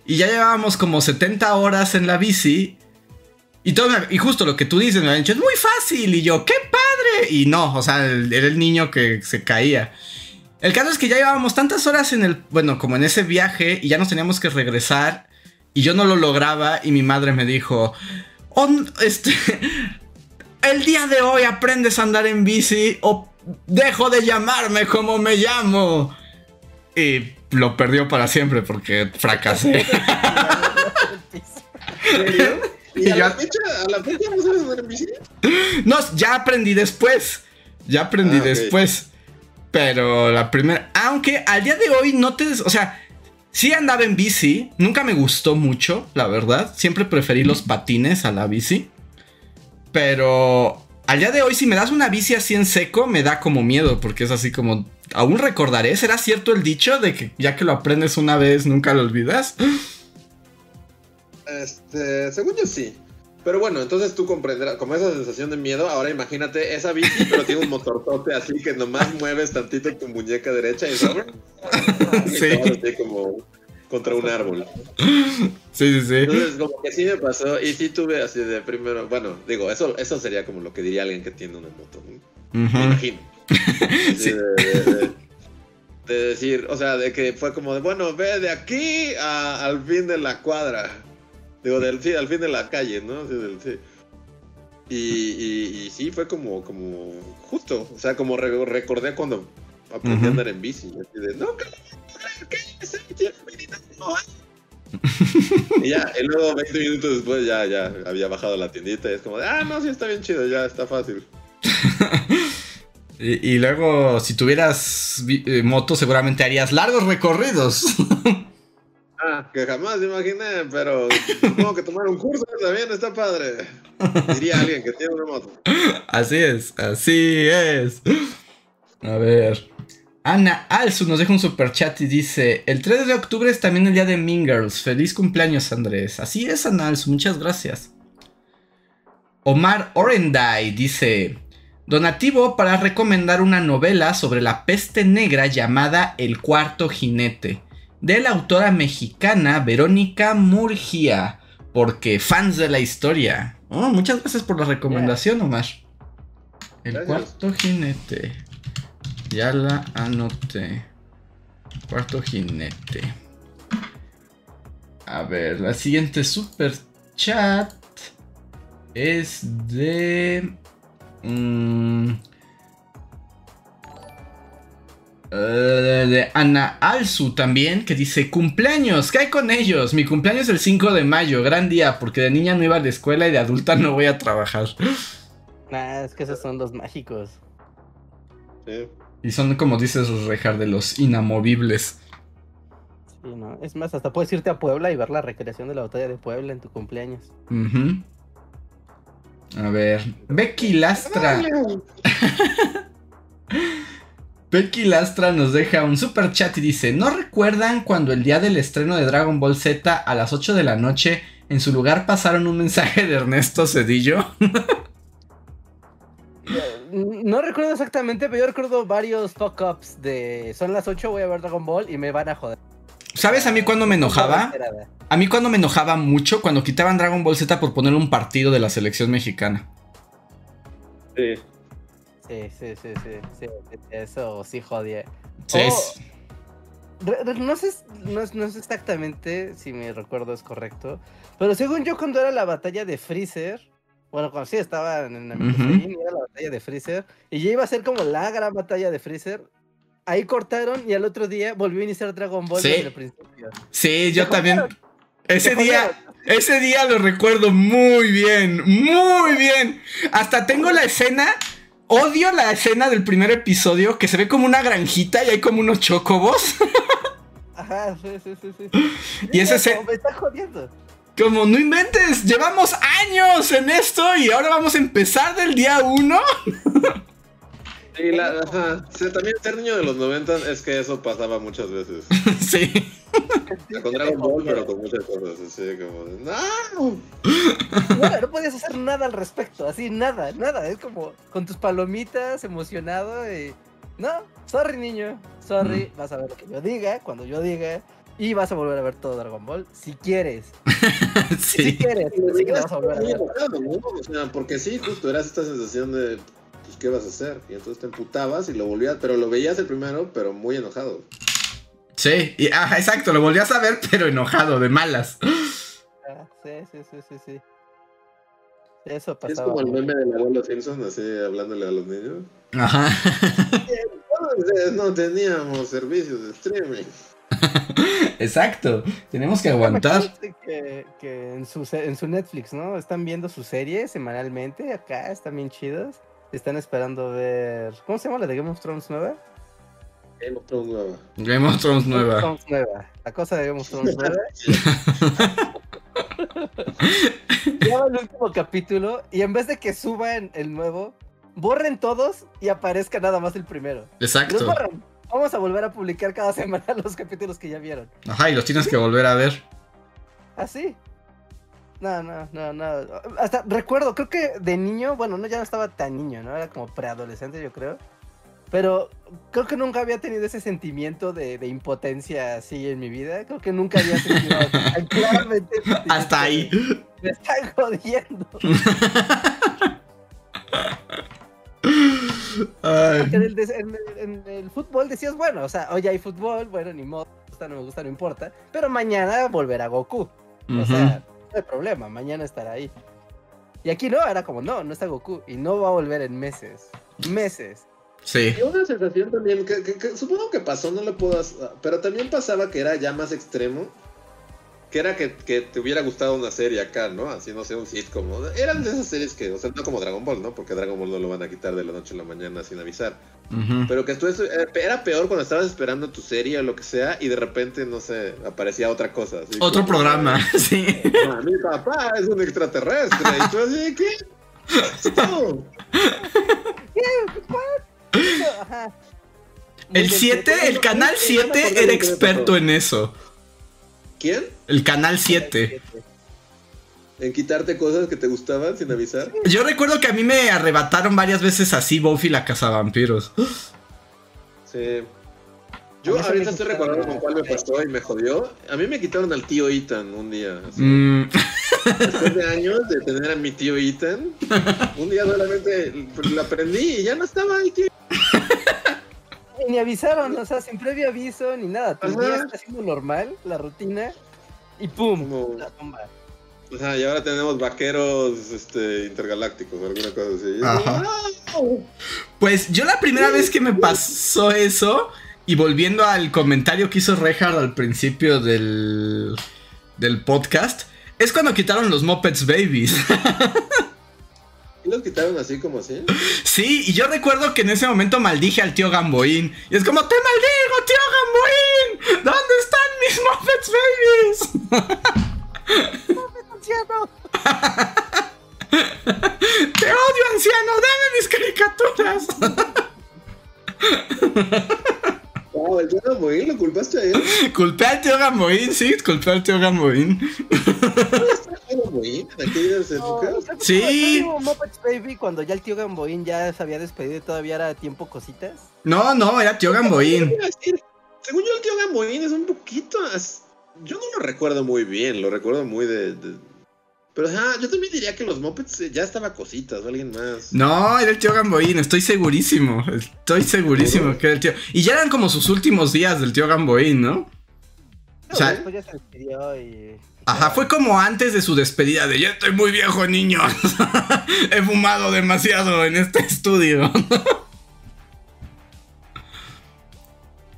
y ya llevábamos como 70 horas en la bici. Y, todo, y justo lo que tú dices, me han dicho, es muy fácil. Y yo, ¡qué padre! Y no, o sea, era el niño que se caía. El caso es que ya llevábamos tantas horas en el, bueno, como en ese viaje y ya nos teníamos que regresar. y yo no lo lograba y mi madre me dijo, este, el día de hoy aprendes a andar en bici o dejo de llamarme como me llamo. Y lo perdió para siempre porque fracasé. ¿Y, a, la fecha, no sabes andar en bici? No, ya aprendí después. Ya aprendí ah, después. Pero la primera. Aunque al día de hoy no te. O sea, sí andaba en bici. Nunca me gustó mucho, la verdad. Siempre preferí los patines a la bici. Pero al día de hoy, si me das una bici así en seco, me da como miedo. Porque es así como. Aún recordaré. ¿Será cierto el dicho de que ya que lo aprendes una vez, nunca lo olvidas? Este, según yo sí. Pero bueno, entonces tú comprenderás, como esa sensación de miedo, ahora imagínate esa bici, pero tiene un motortote así que nomás mueves tantito tu muñeca derecha y eso. sí. como contra un árbol. Sí, sí, sí. Entonces, como que sí me pasó, y sí tuve así de primero, bueno, digo, eso, eso sería como lo que diría alguien que tiene una moto, Me imagino. de, decir, o sea, de que fue como de, bueno, ve de aquí al fin de la cuadra. Digo, del, sí, al fin de la calle, ¿no? Sí, del, sí. Y, y, sí, fue como, como justo. O sea, como recordé cuando aprendí a andar en bici. Así de, no, y ya, y luego 20 minutos después ya, ya había bajado la tiendita y es como de, ah, no, sí, está bien chido, ya está fácil. y, y, luego, si tuvieras eh, moto, seguramente harías largos recorridos. Ah, que jamás imaginé, pero tengo que tomar un curso también, está padre. Diría alguien que tiene una moto. Así es, así es. A ver. Ana Alzu nos deja un super chat y dice: El 3 de octubre es también el día de Mingers. Feliz cumpleaños, Andrés. Así es, Ana Alzu, muchas gracias. Omar Orenday dice: Donativo para recomendar una novela sobre la peste negra llamada El Cuarto Jinete de la autora mexicana Verónica Murgia, porque fans de la historia. Oh, muchas gracias por la recomendación, Omar. El cuarto jinete. Ya la anoté. Cuarto jinete. A ver, la siguiente super chat es de... Mm, eh, de Ana Alzu también, que dice, cumpleaños, ¿qué hay con ellos? Mi cumpleaños es el 5 de mayo, gran día, porque de niña no iba a la escuela y de adulta no voy a trabajar. Nah, es que esos son los mágicos. Y son, como dices, Rejar, de los inamovibles. Sí, ¿no? Es más, hasta puedes irte a Puebla y ver la recreación de la batalla de Puebla en tu cumpleaños. A ver, Becky Lastra. Becky Lastra nos deja un super chat y dice: ¿No recuerdan cuando el día del estreno de Dragon Ball Z a las 8 de la noche en su lugar pasaron un mensaje de Ernesto Cedillo? no recuerdo exactamente, pero yo recuerdo varios fuck-ups de son las 8, voy a ver Dragon Ball y me van a joder. ¿Sabes a mí cuando me enojaba? A mí cuando me enojaba mucho cuando quitaban Dragon Ball Z por poner un partido de la selección mexicana. Sí. Sí, sí, sí, sí, eso sí jodía. Sí. no, sé, no, sé exactamente si mi recuerdo es correcto, pero según yo cuando era la batalla de Freezer, bueno, cuando sí estaba en la era la batalla de Freezer, y ya iba a ser como la gran batalla de Freezer, ahí cortaron y al otro día volvió a iniciar Dragon Ball desde el principio. Sí, yo también. Ese día, ese día lo recuerdo muy bien, muy bien. Hasta tengo la escena Odio la escena del primer episodio que se ve como una granjita y hay como unos chocobos. Ajá, sí, sí, sí, sí. Y ese se... Me está jodiendo. Como, no inventes, llevamos años en esto y ahora vamos a empezar del día uno. Sí, la, también ser niño de los 90 es que eso pasaba muchas veces. sí. Con Dragon Ball, pero con muchas cosas. Así como, ¡No! no. No podías hacer nada al respecto, así, nada, nada. Es como con tus palomitas, emocionado y. No, sorry, niño. Sorry, vas a ver lo que yo diga, cuando yo diga. Y vas a volver a ver todo Dragon Ball si quieres. sí. Si quieres, sí que vas a volver a ver. Porque sí, justo eras esta sensación de pues, ¿qué vas a hacer? Y entonces te emputabas y lo volvías, pero lo veías el primero, pero muy enojado. Sí, y, exacto, lo volvías a ver, pero enojado, de malas. Sí, sí, sí, sí, sí. Eso pasaba. Es como el meme del abuelo Simpson, así hablándole a los niños. Ajá. Entonces no teníamos servicios de streaming. Exacto, tenemos que aguantar. Que, que en, su, en su Netflix, ¿no? Están viendo su serie semanalmente, acá están bien chidos. Están esperando ver. ¿Cómo se llama la de Game of Thrones nueva? Game of Thrones nueva. Game of Thrones nueva. Game of Thrones nueva. La cosa de Game of Thrones nueva. ya va el último capítulo y en vez de que suban el nuevo, borren todos y aparezca nada más el primero. Exacto. Vamos a volver a publicar cada semana los capítulos que ya vieron. Ajá, y los tienes que volver a ver. ¿Ah, sí? No, no, no, no. Hasta recuerdo, creo que de niño, bueno, no ya no estaba tan niño, ¿no? Era como preadolescente, yo creo. Pero creo que nunca había tenido ese sentimiento de, impotencia así en mi vida. Creo que nunca había sentido claramente. Hasta ahí. Me están jodiendo. Porque en el, fútbol decías, bueno, o sea, hoy hay fútbol, bueno, ni modo, no me gusta, no importa. Pero mañana volverá Goku. O sea, no hay problema, mañana estará ahí. Y aquí no, era como, no, no está Goku. Y no va a volver en meses. Meses. Sí. Y una sensación también, que, supongo que pasó, no lo puedo... Pero también pasaba que era ya más extremo. Que era que, te hubiera gustado una serie acá, ¿no? Así, no sé, un sitcom. Eran de esas series que, o sea, no como Dragon Ball, ¿no? Porque Dragon Ball no lo van a quitar de la noche a la mañana sin avisar. Pero que esto eh, era peor cuando estabas esperando tu serie o lo que sea y de repente, no sé, aparecía otra cosa. Otro programa, sí. Mi papá es un extraterrestre. y tú así. ¿Qué? El 7, el canal 7 era experto en eso. ¿Quién? El canal 7. ¿En quitarte cosas que te gustaban sin avisar? Yo recuerdo que a mí me arrebataron varias veces así Buffy la cazavampiros. Sí. Yo ahorita estoy recordando con cuál me pasó y me jodió. A mí me quitaron al tío Ethan un día. Mm. Después de años de tener a mi tío Ethan, un día solamente lo aprendí y ya no estaba el tío ni avisaron, o sea, sin previo aviso ni nada. Tu día está haciendo normal, la rutina, y ¡pum! La bomba. Ajá, y ahora tenemos vaqueros este, intergalácticos, alguna cosa así. Ajá. Pues yo la primera vez que me pasó eso, y volviendo al comentario que hizo Rehard al principio del, del podcast, es cuando quitaron los Muppets Babies. ¿Y los quitaron así como así? Sí, y yo recuerdo que en ese momento maldije al tío Gamboín. Y es como, te maldigo, tío Gamboín. ¿Dónde están mis Muppets Babies? ¡Muppets anciano! te odio, anciano. Dame mis caricaturas. Wow, el tío Gamboín, ¿lo culpaste a él? Culpé al tío Gamboín, sí, culpé al tío Gamboín. Gamboín en aquellas épocas? No, sí. Muppets Baby cuando ya el tío Gamboín ya se había despedido y todavía era tiempo cositas? No, no, era tío Gamboín. Según yo, el tío Gamboín es un poquito. Yo no lo recuerdo muy bien, lo recuerdo muy de pero yo también diría que los Muppets eh, ya estaba cositas o alguien más. No, era el tío Gamboín, estoy segurísimo. Estoy segurísimo que era el tío. Y ya eran como sus últimos días del tío Gamboín, ¿no? o sea, después ya se despidió y. Ajá, fue como antes de su despedida de ya estoy muy viejo, niño. He fumado demasiado en este estudio.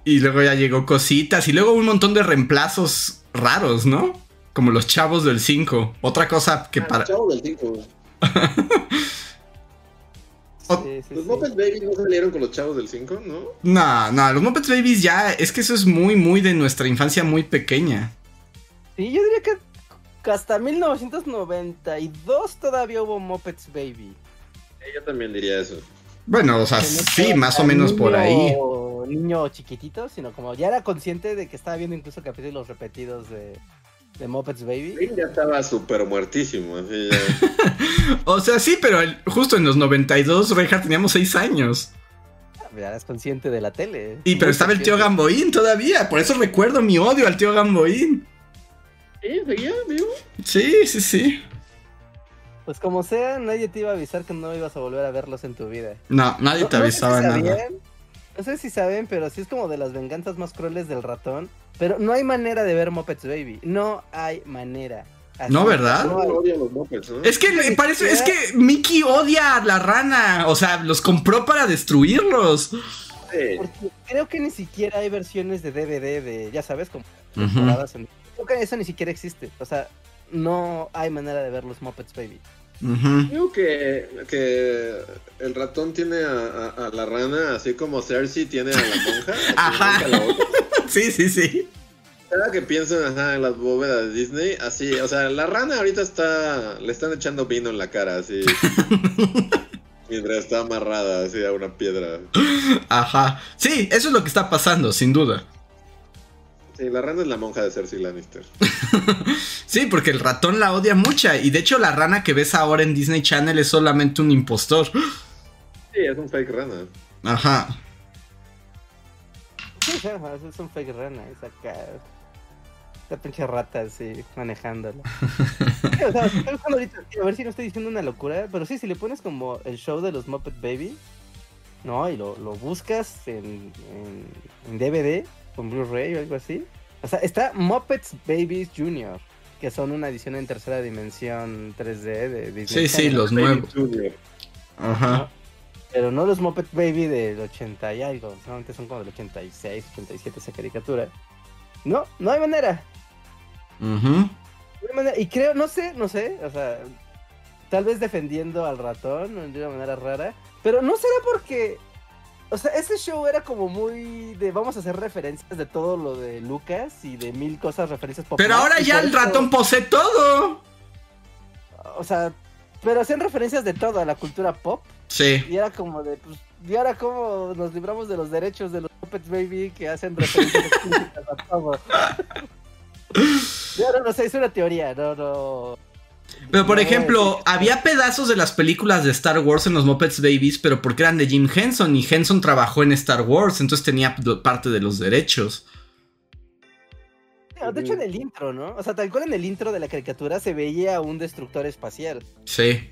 y luego ya llegó cositas y luego un montón de reemplazos raros, ¿no? Como los chavos del 5. Otra cosa que ah, para. Los chavos del 5. los Muppets Babies no salieron con los chavos del 5, ¿no? No, no, los Muppets Babies ya. Es que eso es muy, muy de nuestra infancia muy pequeña. Sí, yo diría que hasta 1992 todavía hubo Muppets Baby. yo también diría eso. Bueno, o sea, sí, más o menos por ahí. Niño chiquitito, sino como ya era consciente de que estaba viendo incluso capítulos repetidos de, de Muppets Baby. ya estaba súper muertísimo. o sea, sí, pero justo en los 92, Reja, teníamos 6 años. Ya eras consciente de la tele. Y pero estaba el tío Gamboín todavía, por eso recuerdo mi odio al tío Gamboín. ¿Sí? ¿Seguía vivo? Sí, sí, sí. Pues como sea, nadie te iba a avisar que no ibas a volver a verlos en tu vida. No, nadie te avisaba nada. No sé si saben, pero sí es como de las venganzas más crueles del ratón pero no hay manera de ver Muppets Baby. No hay manera. no, ¿verdad? No, los Muppets, ¿no? Es que parece, es que Mickey odia a la rana. O sea, los compró para destruirlos. Porque creo que ni siquiera hay versiones de DVD de, ya sabes, como Creo que eso ni siquiera existe. O sea, no hay manera de ver los Muppets Baby. Creo que, que, el ratón tiene a, la rana, así como Cersei tiene a la monja. Ajá. sí, sí, sí. Cada que piensan en las bóvedas de Disney, así, o sea, la rana ahorita está, le están echando vino en la cara, así. mientras está amarrada, así, a una piedra. Ajá. Sí, eso es lo que está pasando, sin duda. Sí, la rana es la monja de Cersei Lannister. sí, porque el ratón la odia mucho. Y de hecho, la rana que ves ahora en Disney Channel es solamente un impostor. Sí, es un fake rana. Ajá. es un fake rana. Es acá. La pinche rata así, manejándola. o sea, a ver si no estoy diciendo una locura, pero sí, si le pones como el show de los Muppet Baby, ¿no? Y lo, buscas en, en DVD con Blu-ray o algo así. O sea, está Muppets Babies Junior, que son una edición en tercera dimensión 3D de Disney. Sí, sí, los nuevos. Ajá. Pero no los Muppet Baby del 80 y algo, solamente son como del 86, 87 esa caricatura. No, no hay manera. Uh Y creo, no sé, no sé, o sea, tal vez defendiendo al ratón de una manera rara, pero no será porque o sea, ese show era como muy de vamos a hacer referencias de todo lo de Lucas y de mil cosas, referencias populares. Pero ahora ya el ratón posee todo. O sea, pero hacían referencias de todo a la cultura pop. Sí. Y era como de, pues, y ahora cómo nos libramos de los derechos de los Puppets Baby que hacen referencias a todo. y ahora no sé, es una teoría, no, no. Pero por ejemplo, había pedazos de las películas de Star Wars en los Muppets Babies, pero porque eran de Jim Henson y Henson trabajó en Star Wars, entonces tenía parte de los derechos. De hecho, en el intro, ¿no? O sea, tal cual en el intro de la caricatura se veía un destructor espacial. Sí.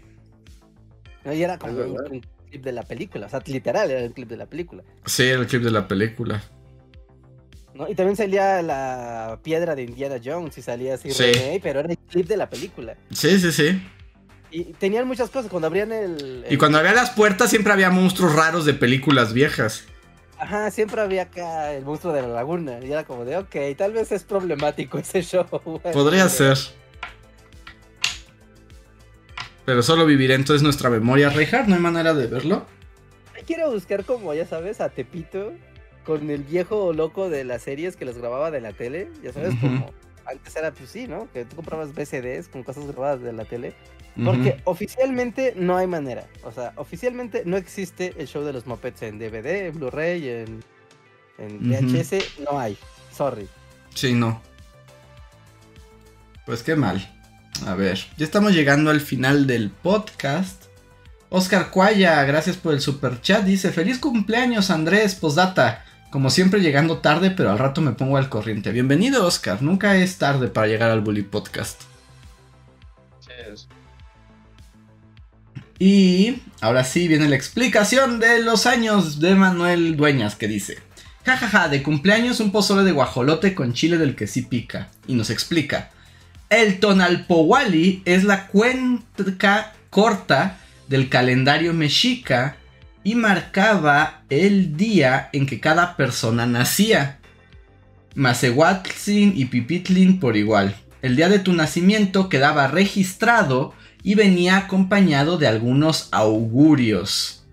Y era como un, clip de la película, o sea, literal era el clip de la película. Sí, era el clip de la película. Y también salía la piedra de Indiana Jones y salía así pero era el clip de la película. Sí, sí, sí. Y tenían muchas cosas. Cuando abrían el, Y cuando había las puertas siempre había monstruos raros de películas viejas. Ajá, siempre había acá el monstruo de la laguna. Y era como de, ok, tal vez es problemático ese show. Podría ser. Pero solo viviré entonces nuestra memoria, Reinhardt. ¿No hay manera de verlo? Quiero buscar como, ya sabes, a Tepito con el viejo loco de las series que los grababa de la tele, ya sabes, como antes era pues sí, ¿no? Que tú comprabas VCDs con cosas grabadas de la tele. Porque oficialmente no hay manera. O sea, oficialmente no existe el show de los Muppets en DVD, en Blu-ray, en, en VHS. No hay. Sorry. Sí, no. Pues qué mal. A ver, ya estamos llegando al final del podcast. Oscar Cuaya, gracias por el super chat. Dice: Feliz cumpleaños, Andrés, postdata. Como siempre llegando tarde, pero al rato me pongo al corriente. Bienvenido, Oscar. Nunca es tarde para llegar al Bully Podcast. Y ahora sí viene la explicación de los años de Manuel Dueñas que dice. Jajaja, de cumpleaños un pozole de guajolote con chile del que sí pica. Y nos explica. El Tonalpowali es la cuenca corta del calendario mexica y marcaba el día en que cada persona nacía. Macehuatzin y Pipitlin por igual. El día de tu nacimiento quedaba registrado y venía acompañado de algunos augurios.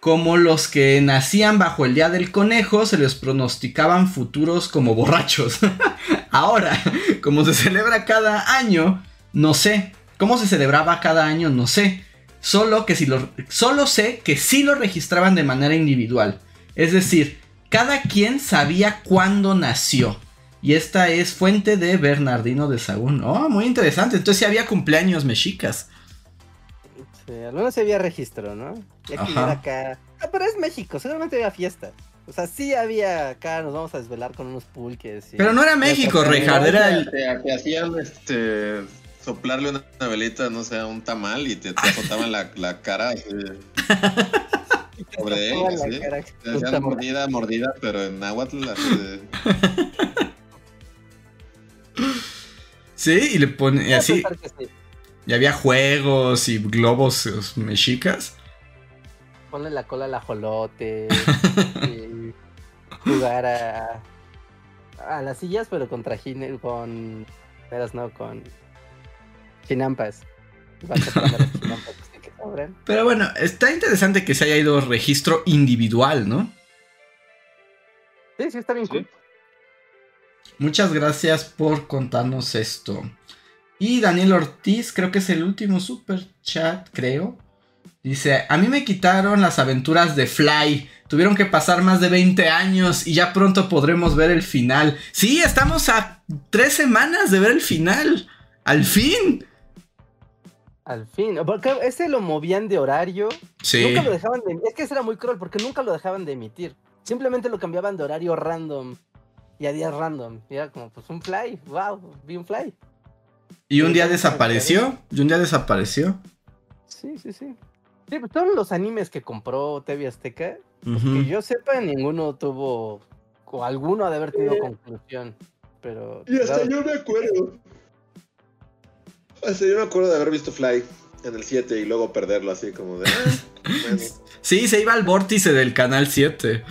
Como los que nacían bajo el día del conejo, se les pronosticaban futuros como borrachos. Ahora, como se celebra cada año, no sé. ¿Cómo se celebraba cada año? No sé. Solo que si lo, solo sé que sí lo registraban de manera individual. Es decir, cada quien sabía cuándo nació. Y esta es fuente de Bernardino de Sagún. Oh, muy interesante. Entonces sí había cumpleaños mexicas. Sí, al menos había registro, ¿no? Ya que acá. Ah, pero es México, seguramente había fiesta. O sea, sí había acá, nos vamos a desvelar con unos pulques. Pero no era México, Reinhardt, era el. Que hacían este soplarle una, velita, no sé, un tamal y te, te azotaban la, la cara así. Sobre él, así. Te hacían mordida, mordida, pero en náhuatl así Sí, y le pone así. Y había juegos y globos mexicas. Ponle la cola al ajolote. y jugar a, a las sillas, pero con trajines, con. no, con chinampas. Pero bueno, está interesante que se haya ido registro individual, ¿no? Sí, sí, está bien cool. Muchas gracias por contarnos esto. Y Daniel Ortiz, creo que es el último super chat, creo. Dice, a mí me quitaron las aventuras de Fly. Tuvieron que pasar más de 20 años y ya pronto podremos ver el final. Sí, estamos a tres semanas de ver el final. Al fin. Al fin, porque ese lo movían de horario. Sí. Nunca lo dejaban de Es que ese era muy cruel porque nunca lo dejaban de emitir. Simplemente lo cambiaban de horario random y a días random. Y era como, pues un fly, wow, vi un fly. Y un día desapareció. Y un día desapareció. Sí, sí, sí. Sí, pues todos los animes que compró TV Azteca, pues, que yo sepa, ninguno tuvo, o alguno ha de haber tenido conclusión. Pero. Y hasta yo me acuerdo. Yo me acuerdo de haber visto Fly en el 7 y luego perderlo así como de. Ah, sí, se iba al vórtice del canal 7.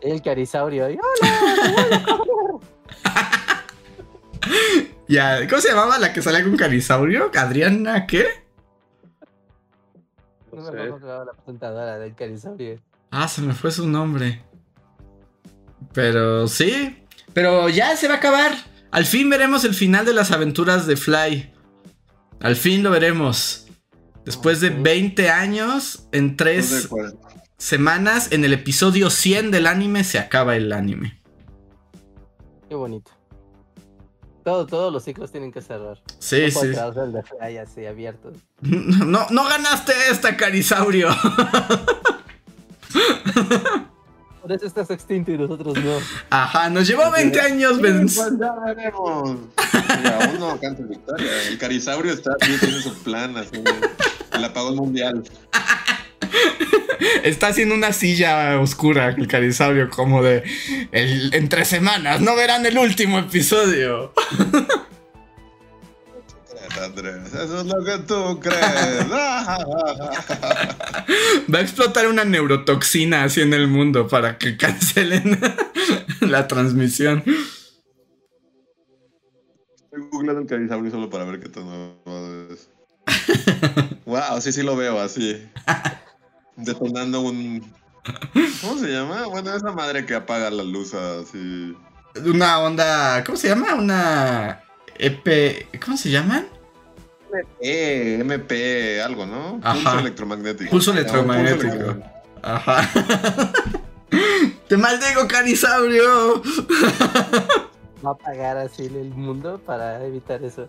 El carisaurio. ¡Hola! ya, ¿cómo se llamaba la que salía con carisaurio? ¿Adriana qué? No sé. la presentadora del carisaurio. Ah, se me fue su nombre. Pero sí. Pero ya se va a acabar. Al fin veremos el final de las aventuras de Fly. Al fin lo veremos. Después de 20 años, en 3 semanas, en el episodio 100 del anime, se acaba el anime. Qué bonito. Todo, todos los ciclos tienen que cerrar. Sí, sí. El de Fly así abierto. No, no ganaste esta, Carisaurio. Por eso estás extinto y nosotros no. Ajá, nos llevó 20 años, Ben. Pues ya veremos. aún no canta victoria. El Carisaurio está haciendo su plan, así, el apagón mundial. Está haciendo una silla oscura el Carisaurio, como de el, en tres semanas. No verán el último episodio. Eso es lo que tú crees. Va a explotar una neurotoxina así en el mundo para que cancelen la transmisión. Estoy googleando el Carisaurio solo para ver qué tan es. wow, sí, sí lo veo así. Detonando un. ¿Cómo se llama? Bueno, esa madre que apaga la luz así. Una onda. ¿Cómo se llama? Una. EP. ¿Cómo se llaman? MP, MP, algo, ¿no? Pulso electromagnético. Pulso electromagnético. Ajá. Te maldigo, Carisaurio. Va a apagar así el mundo para evitar eso.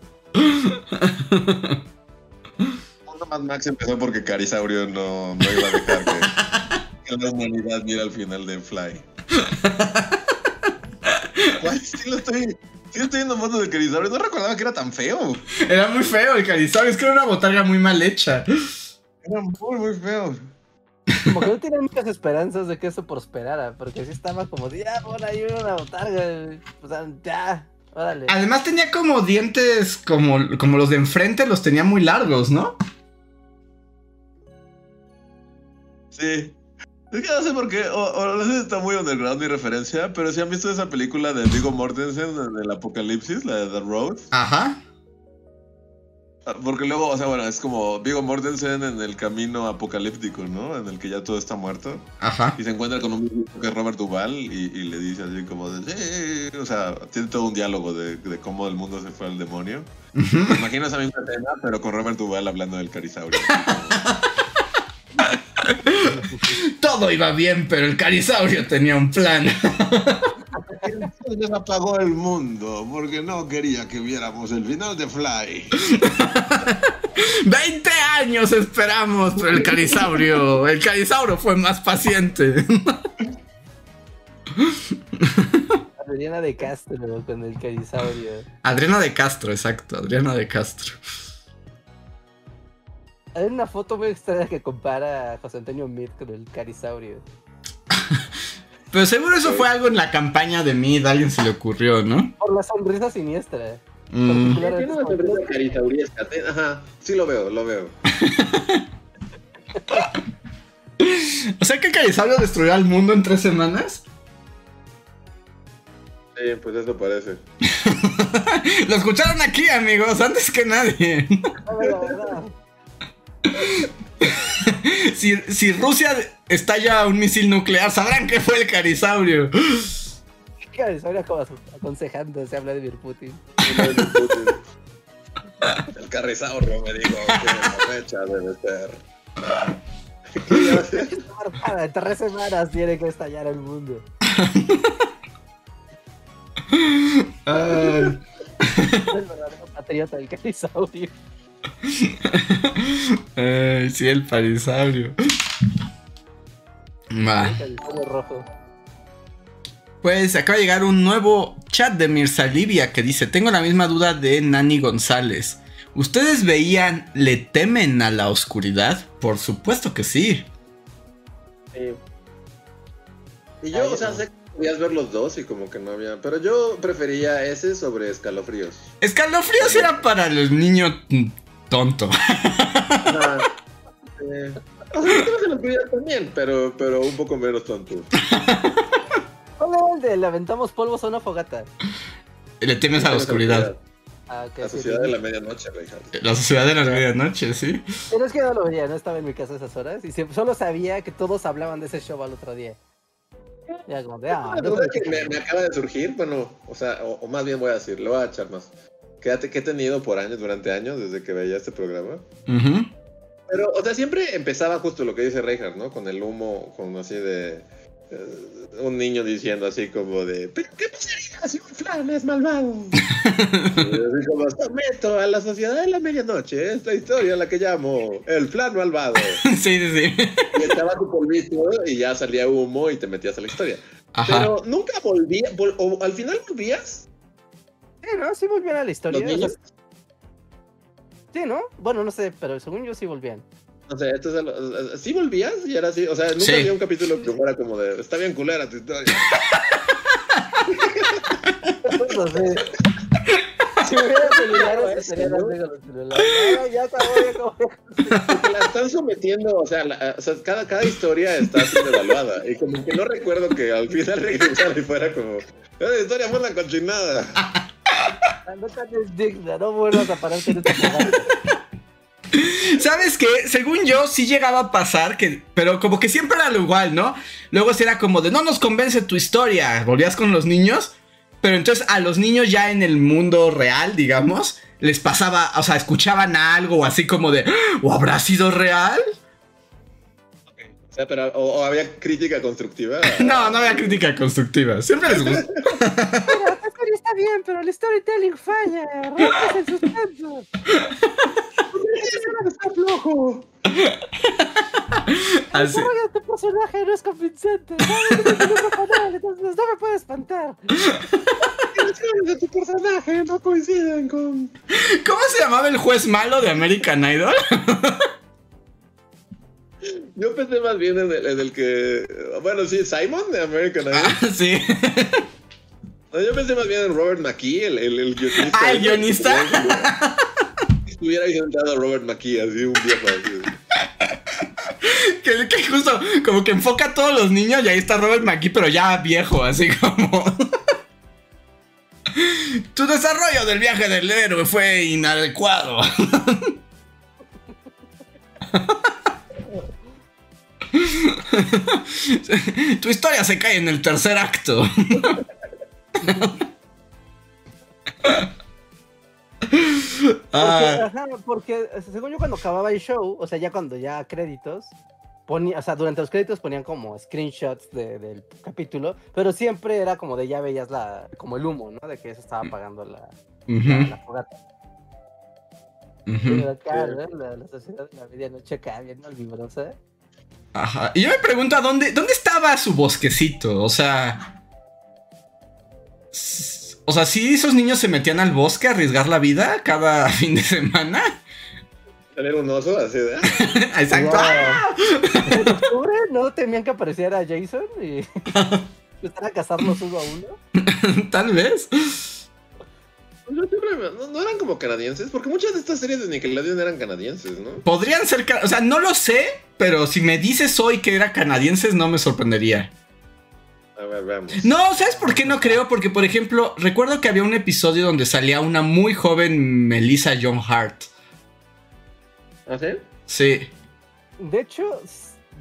Más Max empezó porque Carisaurio no, no iba a dejar que, la humanidad viera al final de Fly. sí lo estoy, sí estoy viendo fotos de Carisaurio. No recordaba que era tan feo. Era muy feo el Carisaurio. Es que era una botarga muy mal hecha. Era muy, muy feo. Como que no tenía muchas esperanzas de que eso prosperara, porque así estaba como, ya, por ahí una botarga, o sea, ya, órale. Además tenía como dientes como, como los de enfrente, los tenía muy largos, ¿no? Sí. Es que no sé por qué, o, no sé si está muy underground mi referencia, pero si han visto esa película de Vigo Mortensen en el Apocalipsis, la de The Road. Ajá. Ah, porque luego, o sea, bueno, es como Vigo Mortensen en el camino apocalíptico, ¿no? En el que ya todo está muerto. Ajá. Y se encuentra con un que es Robert Duval y, le dice así como de, o sea, tiene todo un diálogo de, cómo el mundo se fue al demonio. Me imagino esa misma escena, pero con Robert Duval hablando del carisaurio. Todo iba bien, pero el carisaurio tenía un plan. Entonces apagó el mundo porque no quería que viéramos el final de Fly. 20 años esperamos, pero el carisaurio, el carisaurio fue más paciente. Adriana de Castro con el carisaurio. Adriana de Castro, exacto, Adriana de Castro. Hay una foto muy extraña que compara a José Antonio Mir con el Carisaurio. Pero seguro eso fue algo en la campaña de Mid, a alguien se le ocurrió, ¿no? Por la sonrisa siniestra. Mm. Tiene una sonrisa. Ajá, sí lo veo, lo veo. o sea que Carisaurio destruyó al mundo en tres semanas. Sí, pues eso parece. Lo escucharon aquí, amigos, antes que nadie. si, si, Rusia estalla un misil nuclear, sabrán que fue el Carisaurio. Carisaurio aconsejando, se habla de Putin. el Carisaurio me dijo que la fecha debe ser. En tres semanas tiene que estallar el mundo. el verdadero patriota del carisaurio. sí, el parisaurio. Pues acaba de llegar un nuevo chat de Mirza Livia que dice: Tengo la misma duda de Nani González. ¿Ustedes veían Le temen a la oscuridad? Por supuesto que sí. Sí. Y yo, o sea, sé podías ver los dos y como que no había. Pero yo prefería ese sobre escalofríos. Escalofríos era para los niños tonto. eh, o sea, también, pero, pero un poco menos tonto. ¿Cómo el de le aventamos polvos a una fogata? Le temes a la oscuridad. Ah, la sociedad de la medianoche, La sociedad de la medianoche, sí. Pero es que no lo veía, no estaba en mi casa a esas horas y solo sabía que todos hablaban de ese show al otro día. Ya como de, ah, que me, acaba de surgir, bueno, o sea, o, más bien voy a decir, lo voy a echar más. Quédate que he tenido por años, durante años, desde que veía este programa. Pero, o sea, siempre empezaba justo lo que dice Reinhardt, ¿no? Con el humo, con así de eh, un niño diciendo así como de ¿Pero qué pasaría si un flan es malvado? así como meto a la sociedad de la medianoche esta historia la que llamo el flan malvado sí, sí, sí y estaba tu polvito y ya salía humo y te metías a la historia pero nunca volvías o al final volvías sí, ¿no? sí volvían a la historia sí, ¿no? bueno, no sé, pero según yo sí volvían o sea, esto es ¿sí volvías? Y era así, o sea, nunca había un capítulo que fuera como de, está bien culera tu historia. no sé. Si hubiera celulares, sería los celulares. ya sabía Porque la están sometiendo, o sea, o sea cada, cada historia está siendo evaluada. Y como que no recuerdo que al final regresara y fuera como, esa historia fue una cochinada. No tan digna, no vuelvas a pararte en esta ¿Sabes qué? Según yo, sí llegaba a pasar, que, pero como que siempre era lo igual, ¿no? Luego sí era como de, no nos convence tu historia, volvías con los niños, pero entonces a los niños ya en el mundo real, digamos, les pasaba, o sea, escuchaban algo así como de, ¿o habrá sido real? O sea, pero o, había crítica constructiva. no, no había crítica constructiva. Siempre les gusta. Está bien, pero el storytelling falla. Rompes el suspenso. está flojo. Así. El tu personaje no es convincente. Entonces no me puede espantar. De tu personaje no coinciden con. ¿Cómo se llamaba el juez malo de American Idol? Yo pensé más bien en el, que. Bueno, sí, Simon de American Idol. Ah, sí. Yo pensé más bien en Robert McKee, el, el, guionista. Ah, el guionista. Hubiera inventado a Robert McKee, así un viejo así. que, que, justo como que enfoca a todos los niños y ahí está Robert McKee, pero ya viejo, así como. tu desarrollo del viaje del héroe fue inadecuado. tu historia se cae en el tercer acto. Ah. Porque, según yo cuando acababa el show, o sea, ya cuando ya créditos, ponía, o sea, durante los créditos ponían como screenshots del capítulo, pero siempre era como de ya veías la, como el humo, ¿no? De que se estaba apagando la, la, fogata. claro, la, la, sociedad de la medianoche acá bien olvidrosa. Ajá. Y yo me pregunto, ¿dónde, ¿dónde estaba su bosquecito? O sea... O sea, ¿sí esos niños se metían al bosque a arriesgar la vida cada fin de semana? Tener un oso así. Exacto. En octubre no temían que apareciera Jason y empezar a cazarlos uno a uno. Tal vez. no, eran como canadienses, porque muchas de estas series de Nickelodeon eran canadienses, ¿no? Podrían ser, o sea, no lo sé, pero si me dices hoy que era canadienses, no me sorprendería. A ver, veamos. No, ¿sabes por qué no creo? Porque, por ejemplo, recuerdo que había un episodio donde salía una muy joven Melissa John Hart. ¿Ah, sí? Sí. De hecho,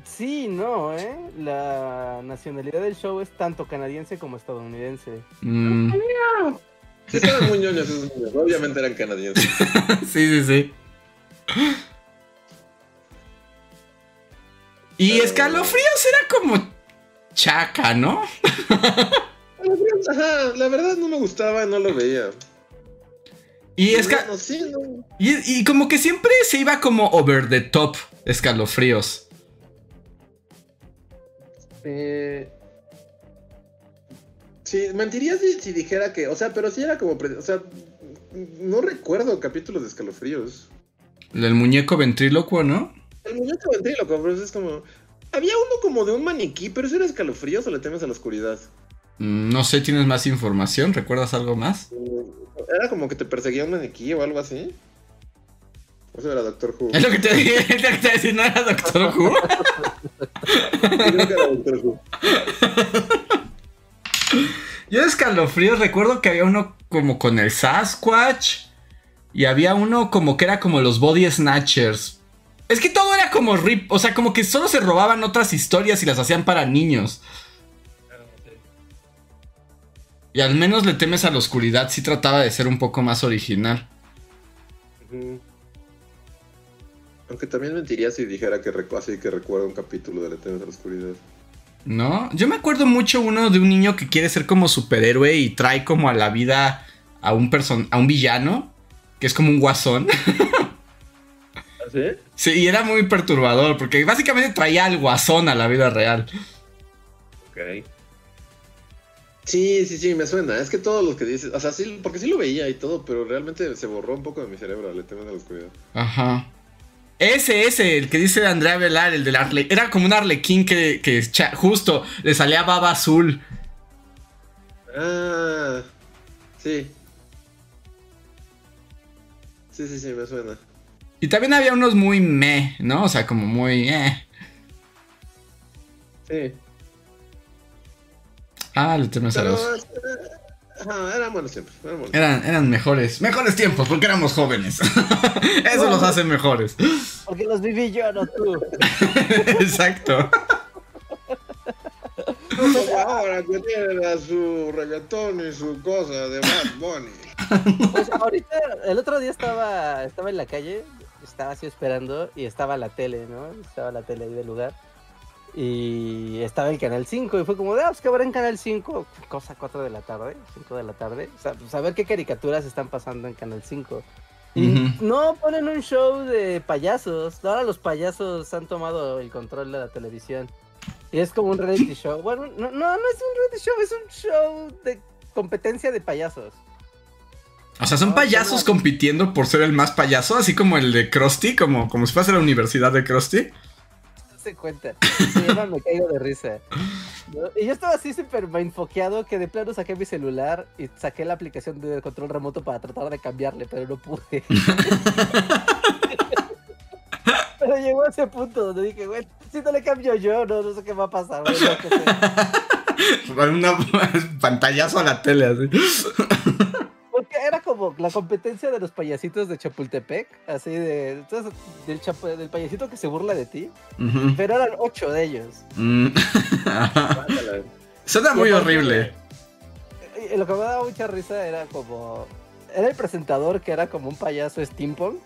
sí, no, ¿eh? La nacionalidad del show es tanto canadiense como estadounidense. Mm. Sí, estaban muy ñoños esos niños. Obviamente eran canadienses. sí, sí, sí. Y escalofríos era como chaca, ¿no? Ajá, la verdad no me gustaba, no lo veía. Y, es y, como que siempre se iba como over the top escalofríos. Eh, Sí, mentiría si, dijera que, o sea, pero sí era como, o sea, no recuerdo capítulos de escalofríos. El muñeco ventrílocuo, ¿no? El muñeco ventrílocuo, pero es como, había uno como de un maniquí, pero eso era escalofríos o le temes a la oscuridad. Mm, no sé, ¿tienes más información? ¿Recuerdas algo más? Mm, era como que te perseguía un maniquí o algo así. Eso era Doctor Who. Es lo que te dije, es lo que te decía, ¿no era Doctor Who? Creo que era Doctor Who. Yo de escalofríos recuerdo que había uno como con el Sasquatch. Y había uno como que era como los Body Snatchers. Es que todo era como rip, o sea, como que solo se robaban otras historias y las hacían para niños. Y al menos le temes a la oscuridad, sí trataba de ser un poco más original. Aunque también mentiría si dijera que, así que recuerdo un capítulo de Le temes a la oscuridad. ¿No? Yo me acuerdo mucho uno de un niño que quiere ser como superhéroe y trae como a la vida a un person a un villano, que es como un guasón. ¿Sí? Sí, y era muy perturbador, porque básicamente traía al guasón a la vida real. Ok. Sí, sí, sí, me suena. Es que todos los que dices, o sea, sí, porque sí lo veía y todo, pero realmente se borró un poco de mi cerebro, le temo a la oscuridad. Ajá. Ese, ese, el que dice Andrea Velar, el del Arle. Era como un arlequín que, que justo le salía baba azul. Ah, sí. Sí, sí, sí, me suena. Y también había unos muy meh, ¿no? O sea, como muy eh. Sí. Ah, le tenemos a los eran buenos tiempos. Eran, mejores. Mejores tiempos, porque éramos jóvenes. Eso los hace mejores. Porque los viví yo, no tú. Exacto. ahora que tienen a su reggaetón y su cosa de Bad Bunny. Pues ahorita, el otro día estaba, estaba en la calle, estaba así esperando y estaba la tele, ¿no? Estaba la tele ahí del lugar. Y estaba el Canal 5 y fue como, ah, pues que habrá en Canal 5, cosa 4 de la tarde, 5 de la tarde. O sea, saber pues, qué caricaturas están pasando en Canal 5. Y no ponen un show de payasos. Ahora los payasos han tomado el control de la televisión. Y es como un reality show. Bueno, no, no, no es un reality show, es un show de competencia de payasos. O sea, son payasos compitiendo por ser el más payaso, así como el de Krusty, como, como si fuese la universidad de Krusty se cuenta. me caigo de risa. Y yo estaba así súper enfoqueado que de plano saqué mi celular y saqué la aplicación de control remoto para tratar de cambiarle, pero no pude. pero llegó a ese punto donde dije, güey, si no le cambio yo, no, no sé qué va a pasar. Una pantallazo a la tele así. Era como la competencia de los payasitos de Chapultepec, así de. Del, del payasito que se burla de ti. Pero eran ocho de ellos. Mm. Suena muy horrible. Y lo que me daba mucha risa era como. Era el presentador que era como un payaso steampunk.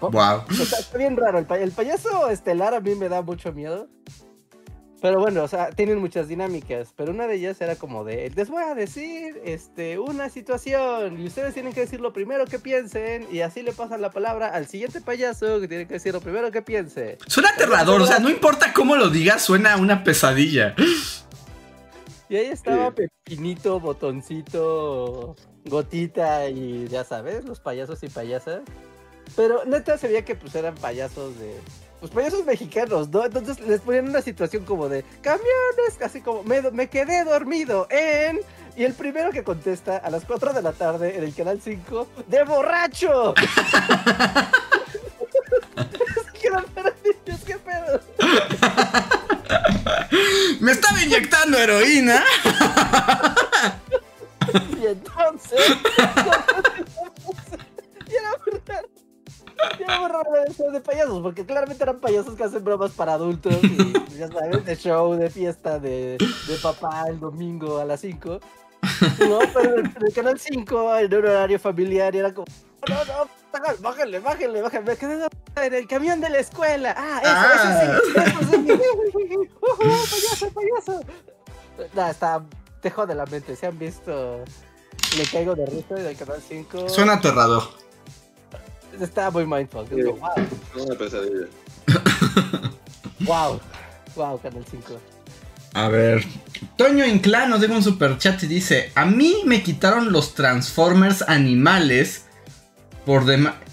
wow. está bien raro. El, el payaso estelar a mí me da mucho miedo. Pero bueno, o sea, tienen muchas dinámicas, pero una de ellas era como de, les voy a decir este, una situación y ustedes tienen que decir lo primero que piensen y así le pasan la palabra al siguiente payaso que tiene que decir lo primero que piense. Suena aterrador, o sea, no importa cómo lo digas, suena una pesadilla. Y ahí estaba Pepinito, Botoncito, Gotita y ya sabes, los payasos y payasas. Pero neta se veía que pues eran payasos de. Pues payasos mexicanos, ¿no? Entonces les ponían una situación como de camiones, así como me, me quedé dormido en. Y el primero que contesta a las 4 de la tarde en el canal 5, ¡de borracho! ¿Qué pedo? Me estaba inyectando heroína. y entonces. y era verdad. Y era raro de payasos, porque claramente eran payasos que hacen bromas para adultos. Y ya sabes, de show, de fiesta, de, de papá el domingo a las 5. No, pero en el canal 5, en un horario familiar, era como. No, no, bájale, bájale, bájale. Me quedé en el camión de la escuela. Ah, eso, ah. eso sí. Eso sí. Uh, payaso, payaso. Nah, está. Tejo de la mente. Se han visto. Le caigo de risa del canal 5. Suena aterrador. Está muy mindful. Sí. Wow. Una pesadilla. wow. Wow, canal 5. A ver. Toño Inclán nos deja un super chat y dice: A mí me quitaron los Transformers animales por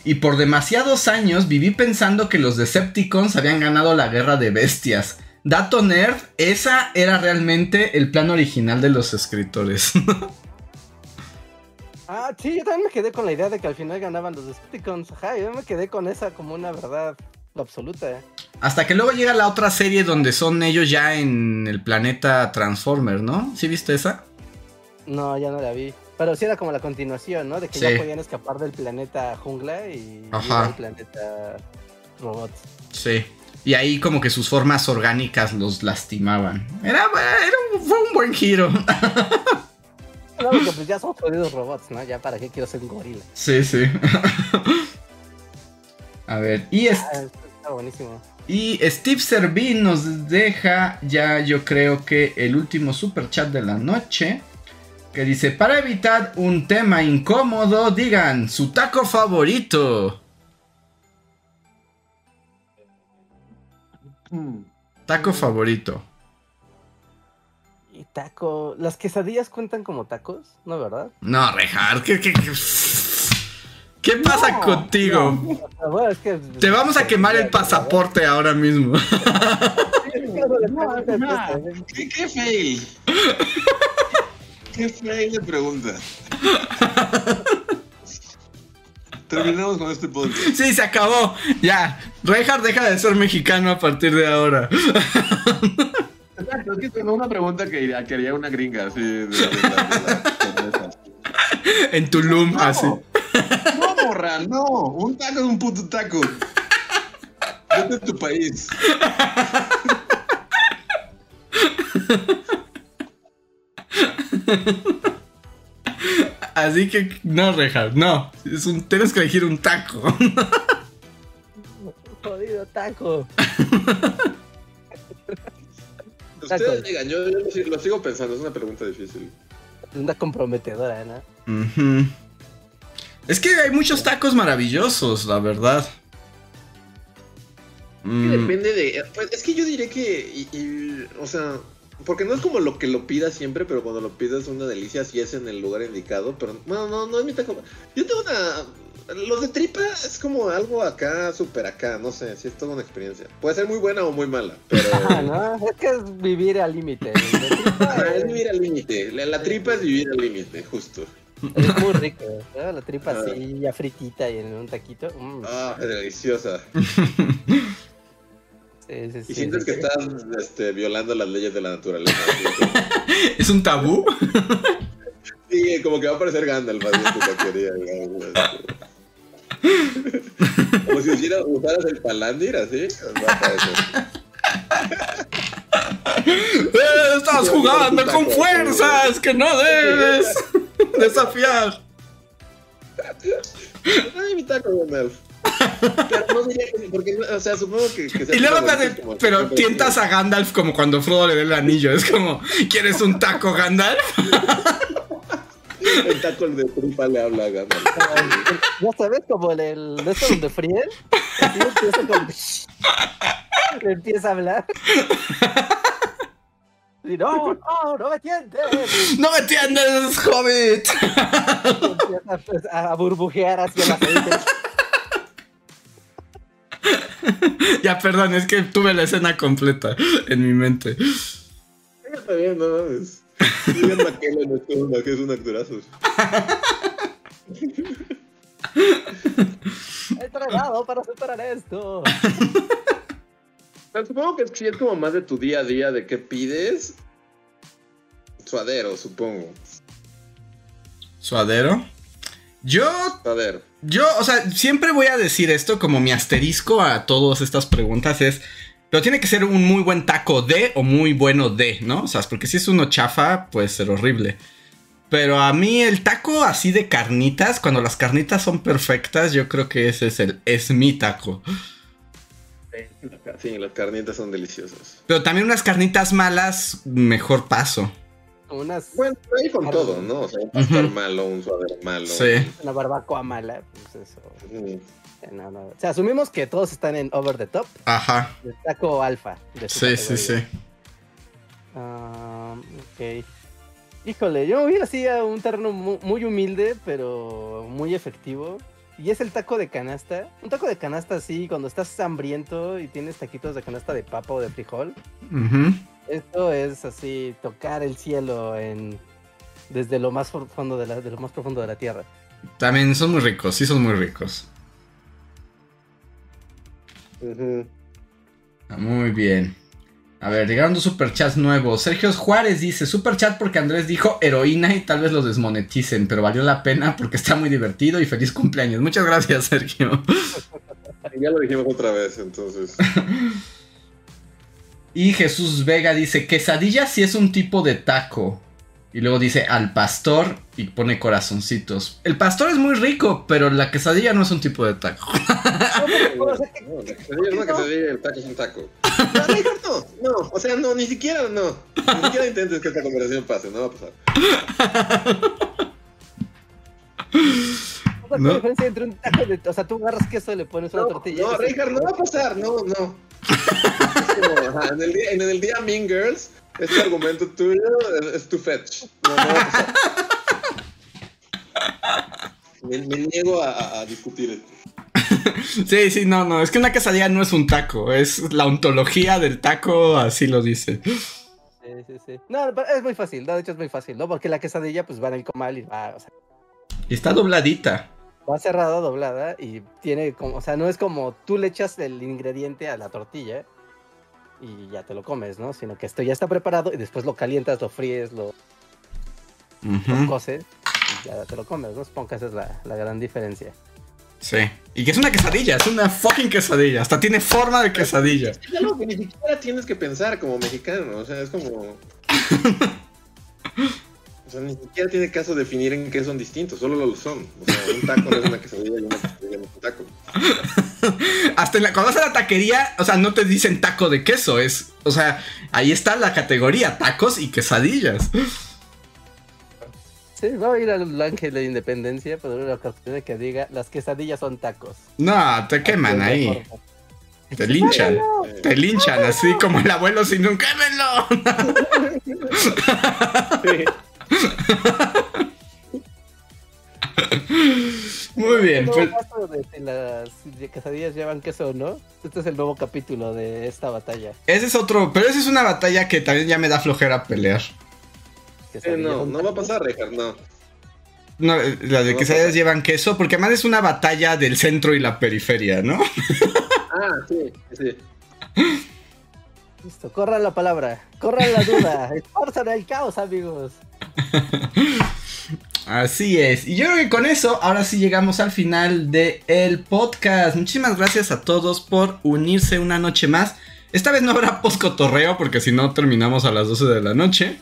y por demasiados años viví pensando que los Decepticons habían ganado la guerra de bestias. Dato nerd, esa era realmente el plan original de los escritores. ah, sí, yo también me quedé con la idea de que al final ganaban los Decepticons. Ajá, yo me quedé con esa como una verdad absoluta. Hasta que luego llega la otra serie donde son ellos ya en el planeta Transformer, ¿no? ¿Sí viste esa? No, ya no la vi. Pero sí era como la continuación, ¿no? De que ya podían escapar del planeta jungla y al planeta robot. Sí. Y ahí como que sus formas orgánicas los lastimaban. Era, era un, fue un buen giro. No, porque pues ya son jodidos robots, ¿no? Ya para qué quiero ser un gorila. Sí, sí. A ver, y es... Ah, está buenísimo. Y Steve Servin nos deja ya yo creo que el último super chat de la noche que dice, para evitar un tema incómodo, digan su taco favorito. Hmm. Taco favorito. Taco. ¿Las quesadillas cuentan como tacos? ¿No, verdad? No, Rejar, ¿qué, qué, qué, pasa contigo? Te vamos a quemar el pasaporte ahora mismo. ¿Qué, qué fail? Qué fea pregunta. Terminamos con este podcast. Sí, se acabó. Ya. Reinhardt deja de ser mexicano a partir de ahora. Es que tengo una pregunta que, haría una gringa, así. en Tulum, así. No, morra, no. Un taco es un puto taco. Vete a tu país. Así que no, Reja, no. Es un, tienes que elegir un taco. Jodido taco. Ustedes digan, yo, lo, sigo pensando, es una pregunta difícil. Una comprometedora, ¿no? Es que hay muchos tacos maravillosos, la verdad. Mm. Depende de. Pues, es que yo diré que. o sea, porque no es como lo que lo pida siempre, pero cuando lo pidas es una delicia si es en el lugar indicado. Pero no, no, no es mi taco. Yo tengo una. Los de tripa es como algo acá, súper acá, no sé, si es toda una experiencia. Puede ser muy buena o muy mala, pero... no, es que es vivir al límite. es vivir al límite. La, tripa es vivir al límite, justo. Es muy rico, La tripa ah. así, ya fritita y en un taquito. Mm. Ah, es deliciosa. y sientes que estás este, violando las leyes de la naturaleza. ¿Es un tabú? Sí, como que va a aparecer Gandalf como si usaras el palandir así. Va a aparecer. Eh, estás jugando con fuerzas que no debes desafiar. Ay, mi taco, Gandalf. Pero no diría que, porque, o sea, supongo que. que y luego pero tientas a Gandalf como cuando Frodo le da el anillo. Es como, ¿quieres un taco, Gandalf? el taco de tripa le habla a Gandalf. ¿Ya sabes? Como el, el de esto donde fríen. Así empieza le empieza a hablar. Y no, no, no me tientes. No me tiendes, hobbit. empieza pues, a burbujear hacia la gente. ya, perdón, es que tuve la escena completa en mi mente. Está bien, no mames. Ian McKellen es una, que es un actorazo. He entrenado para superar esto. supongo que sí es como más de tu día a día, de qué pides. Suadero, supongo. ¿Suadero? Yo. Suadero. Yo, o sea, siempre voy a decir esto como mi asterisco a todas estas preguntas es. Pero tiene que ser un muy buen taco de o muy bueno de, ¿no? O sea, porque si es uno chafa, puede ser horrible. Pero a mí el taco así de carnitas, cuando las carnitas son perfectas, yo creo que ese es el es mi taco. Sí, las carnitas son deliciosas. Pero también unas carnitas malas, mejor paso. Unas... Bueno, ahí con todo, ¿no? O sea, un pastor malo, un suadero malo. Sí. Una barbacoa mala, pues eso. No, no. O sea, asumimos que todos están en over the top. Ajá. El taco alfa. sí, sí, sí, ah, ok. Híjole, yo me voy así a un terreno muy humilde, pero muy efectivo. Y es el taco de canasta. Un taco de canasta así, cuando estás hambriento y tienes taquitos de canasta de papa o de frijol. Esto es así, tocar el cielo en desde lo más profundo de, la, de lo más profundo de la tierra. También son muy ricos, sí son muy ricos. Muy bien. A ver, llegaron dos superchats nuevos. Sergio Juárez dice: Superchat porque Andrés dijo heroína y tal vez lo desmoneticen, pero valió la pena porque está muy divertido y feliz cumpleaños. Muchas gracias, Sergio. ya lo dijimos otra vez, entonces. y Jesús Vega dice: Quesadilla sí es un tipo de taco. Y luego dice al pastor y pone corazoncitos. El pastor es muy rico, pero la quesadilla no es un tipo de taco. No, la quesadilla es una quesadilla el taco es un taco. No, no, o sea, no, ni siquiera, no. Ni siquiera intentes que esta conversación pase, no va a pasar. ¿Cuál es la diferencia entre un taco de... O sea, tú agarras queso y le pones una tortilla. No, Richard, no va a pasar, no, no. en, el día, en el día Mean Girls este argumento tuyo es tu fetch. me, niego a, discutir esto. Sí, sí, no, no, es que una quesadilla no es un taco, es la ontología del taco, así lo dice. Sí, sí, sí. No, es muy fácil, de hecho es muy fácil, ¿no? Porque la quesadilla pues va en el comal y va, o sea. Y está dobladita. Va cerrada, doblada y tiene como, o sea, no es como tú le echas el ingrediente a la tortilla y ya te lo comes, ¿no? Sino que esto ya está preparado y después lo calientas, lo fríes, lo, coces y ya te lo comes, ¿no? Supongo que esa es la, la, gran diferencia. Sí, y que es una quesadilla, es una fucking quesadilla, hasta tiene forma de quesadilla. Es algo que ni siquiera tienes que pensar como mexicano, o sea, es como... O sea, ni siquiera tiene caso definir en qué son distintos, solo lo son. O sea, un taco no es una quesadilla y una quesadilla no es un taco. Hasta en la, cuando vas a la taquería, o sea, no te dicen taco de queso, es, o sea, ahí está la categoría, tacos y quesadillas. Sí, va a ir al ángel de independencia, pero la ocasión que diga, las quesadillas son tacos. No, te queman ahí. Te linchan, te linchan, así como el abuelo sin un quémelo. Sí. Muy bien. Pues... si las quesadillas llevan queso o no. Este es el nuevo capítulo de esta batalla. Ese es otro, pero esa es una batalla que también ya me da flojera pelear. no, no va a pasar, Richard, no. No, la de quesadillas llevan queso, porque además es una batalla del centro y la periferia, ¿no? ah, sí, sí. Listo, corran la palabra, corran la duda, esfuerzan el caos, amigos. Así es. Y yo creo que con eso, ahora sí llegamos al final del el podcast. Muchísimas gracias a todos por unirse una noche más. Esta vez no habrá post-cotorreo porque si no terminamos a las 12 de la noche.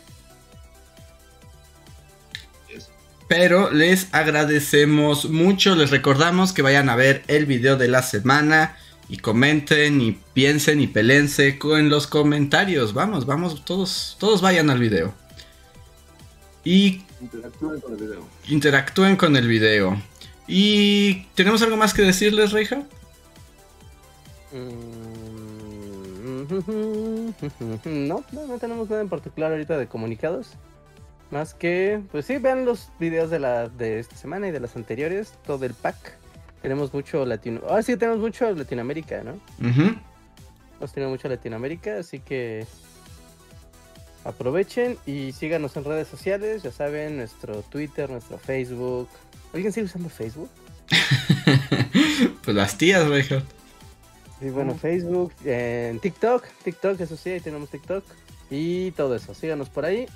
Pero les agradecemos mucho. Les recordamos que vayan a ver el video de la semana y comenten y piensen y pelense en los comentarios. Vamos, vamos, todos, todos vayan al video. Y interactúen con el video. Interactúen con el video. ¿Y tenemos algo más que decirles, Reija? Mm, no, no, no tenemos nada en particular ahorita de comunicados. Más que, pues sí, vean los videos de, la, de esta semana y de las anteriores, todo el pack Tenemos mucho latino. Ah, sí, tenemos mucho Latinoamérica, ¿no? Uh Hemos tenido mucho Latinoamérica, así que aprovechen y síganos en redes sociales. Ya saben, nuestro Twitter, nuestro Facebook. ¿Alguien sigue usando Facebook? pues las tías, Richard. Sí, bueno, Facebook, en TikTok, TikTok, eso sí, ahí tenemos TikTok. Y todo eso, síganos por ahí.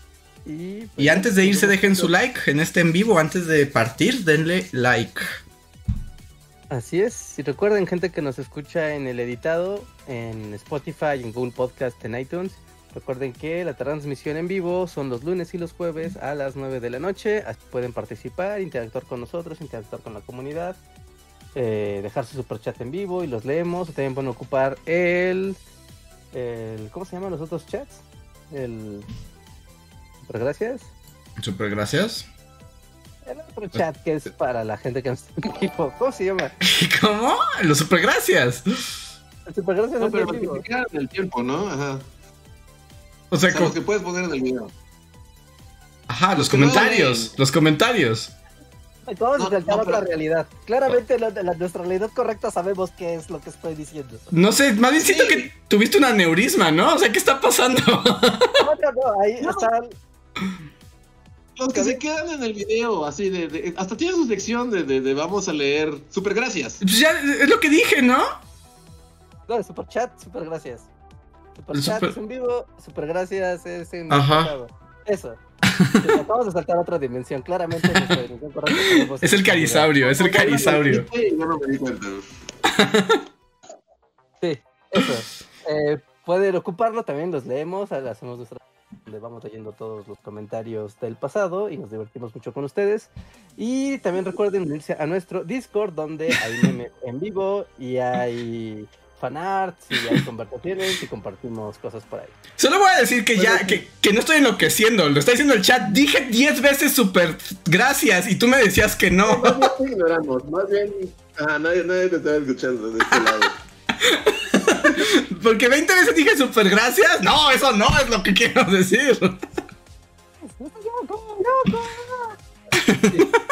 Y, pues, y antes de irse, dejen su like en este en vivo. Antes de partir, denle like. Así es. Y recuerden, gente que nos escucha en el editado, en Spotify, en Google Podcast, en iTunes. Recuerden que la transmisión en vivo son los lunes y los jueves a las 9 de la noche. pueden participar, interactuar con nosotros, interactuar con la comunidad, eh, dejar su super chat en vivo y los leemos. También pueden ocupar el, el. ¿Cómo se llaman los otros chats? El. Super gracias. Super gracias. El otro chat que es para la gente que nos está en equipo. ¿Cómo se llama? ¿Cómo? Los super gracias. El super gracias no, pero el tiempo, ¿no? Ajá. O sea, o que puedes poner en el video. Ajá, los comentarios. los comentarios. Vamos a saltar otra realidad. Claramente la, nuestra realidad correcta sabemos qué es lo que estoy diciendo. No sé, más bien siento que tuviste un aneurisma, ¿no? O sea, ¿qué está pasando? No, no, no, ahí están los que se quedan en el video, así de, hasta tiene su sección de, de, vamos a leer super gracias. Pues ya es lo que dije, ¿no? No, super chat, super gracias. Super chat es en vivo, super gracias es en Ajá. Eso. Vamos a saltar a otra dimensión, claramente Es el carisaurio, es el carisaurio. Sí, eso. Eh, pueden ocuparlo, también los leemos, hacemos nuestra donde vamos leyendo todos los comentarios del pasado y nos divertimos mucho con ustedes. Y también recuerden unirse a nuestro Discord, donde hay memes en vivo y hay fanarts y hay conversaciones y compartimos cosas por ahí. Solo voy a decir que ya, que, que, no estoy enloqueciendo, lo está diciendo el chat. Dije 10 veces súper gracias y tú me decías que no. Más bien ignoramos, más bien. Ah, nadie, nadie te estaba escuchando de este lado. Porque 20 veces dije super gracias. No, eso no es lo que quiero decir.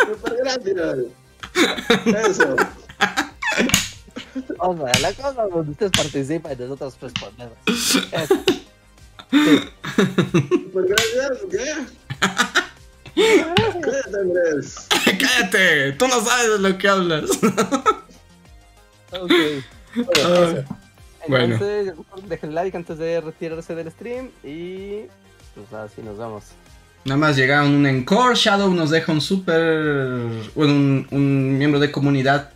Super gracias. Eso. O sea, la cosa donde ustedes participan y nosotros respondemos. Super gracias, ¿qué? Cállate, Andrés. Cállate, tú no sabes de lo que hablas. ok. Bueno, bueno. dejen like antes de retirarse del stream y pues así nos vamos. Nada más llegaron un encore, Shadow nos deja un super, un, un miembro de comunidad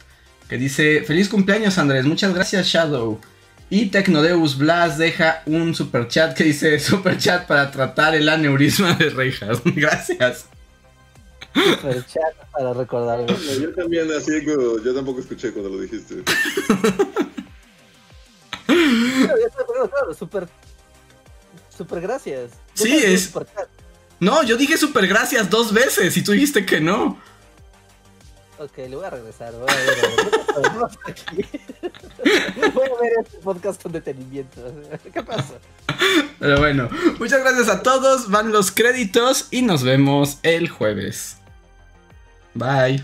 que dice, feliz cumpleaños Andrés, muchas gracias Shadow. Y Tecnodeus Blas deja un super chat que dice super chat para tratar el aneurisma de Reijas. Gracias. Super chat para recordarlo. Yo también así, yo tampoco escuché cuando lo dijiste. super, super gracias. Sí, es. No, yo dije super gracias dos veces y tú dijiste que no. Ok, le voy a regresar. Voy a ver, voy a ver este podcast con detenimiento. ¿Qué pasa? Pero bueno, muchas gracias a todos. Van los créditos y nos vemos el jueves. Bye.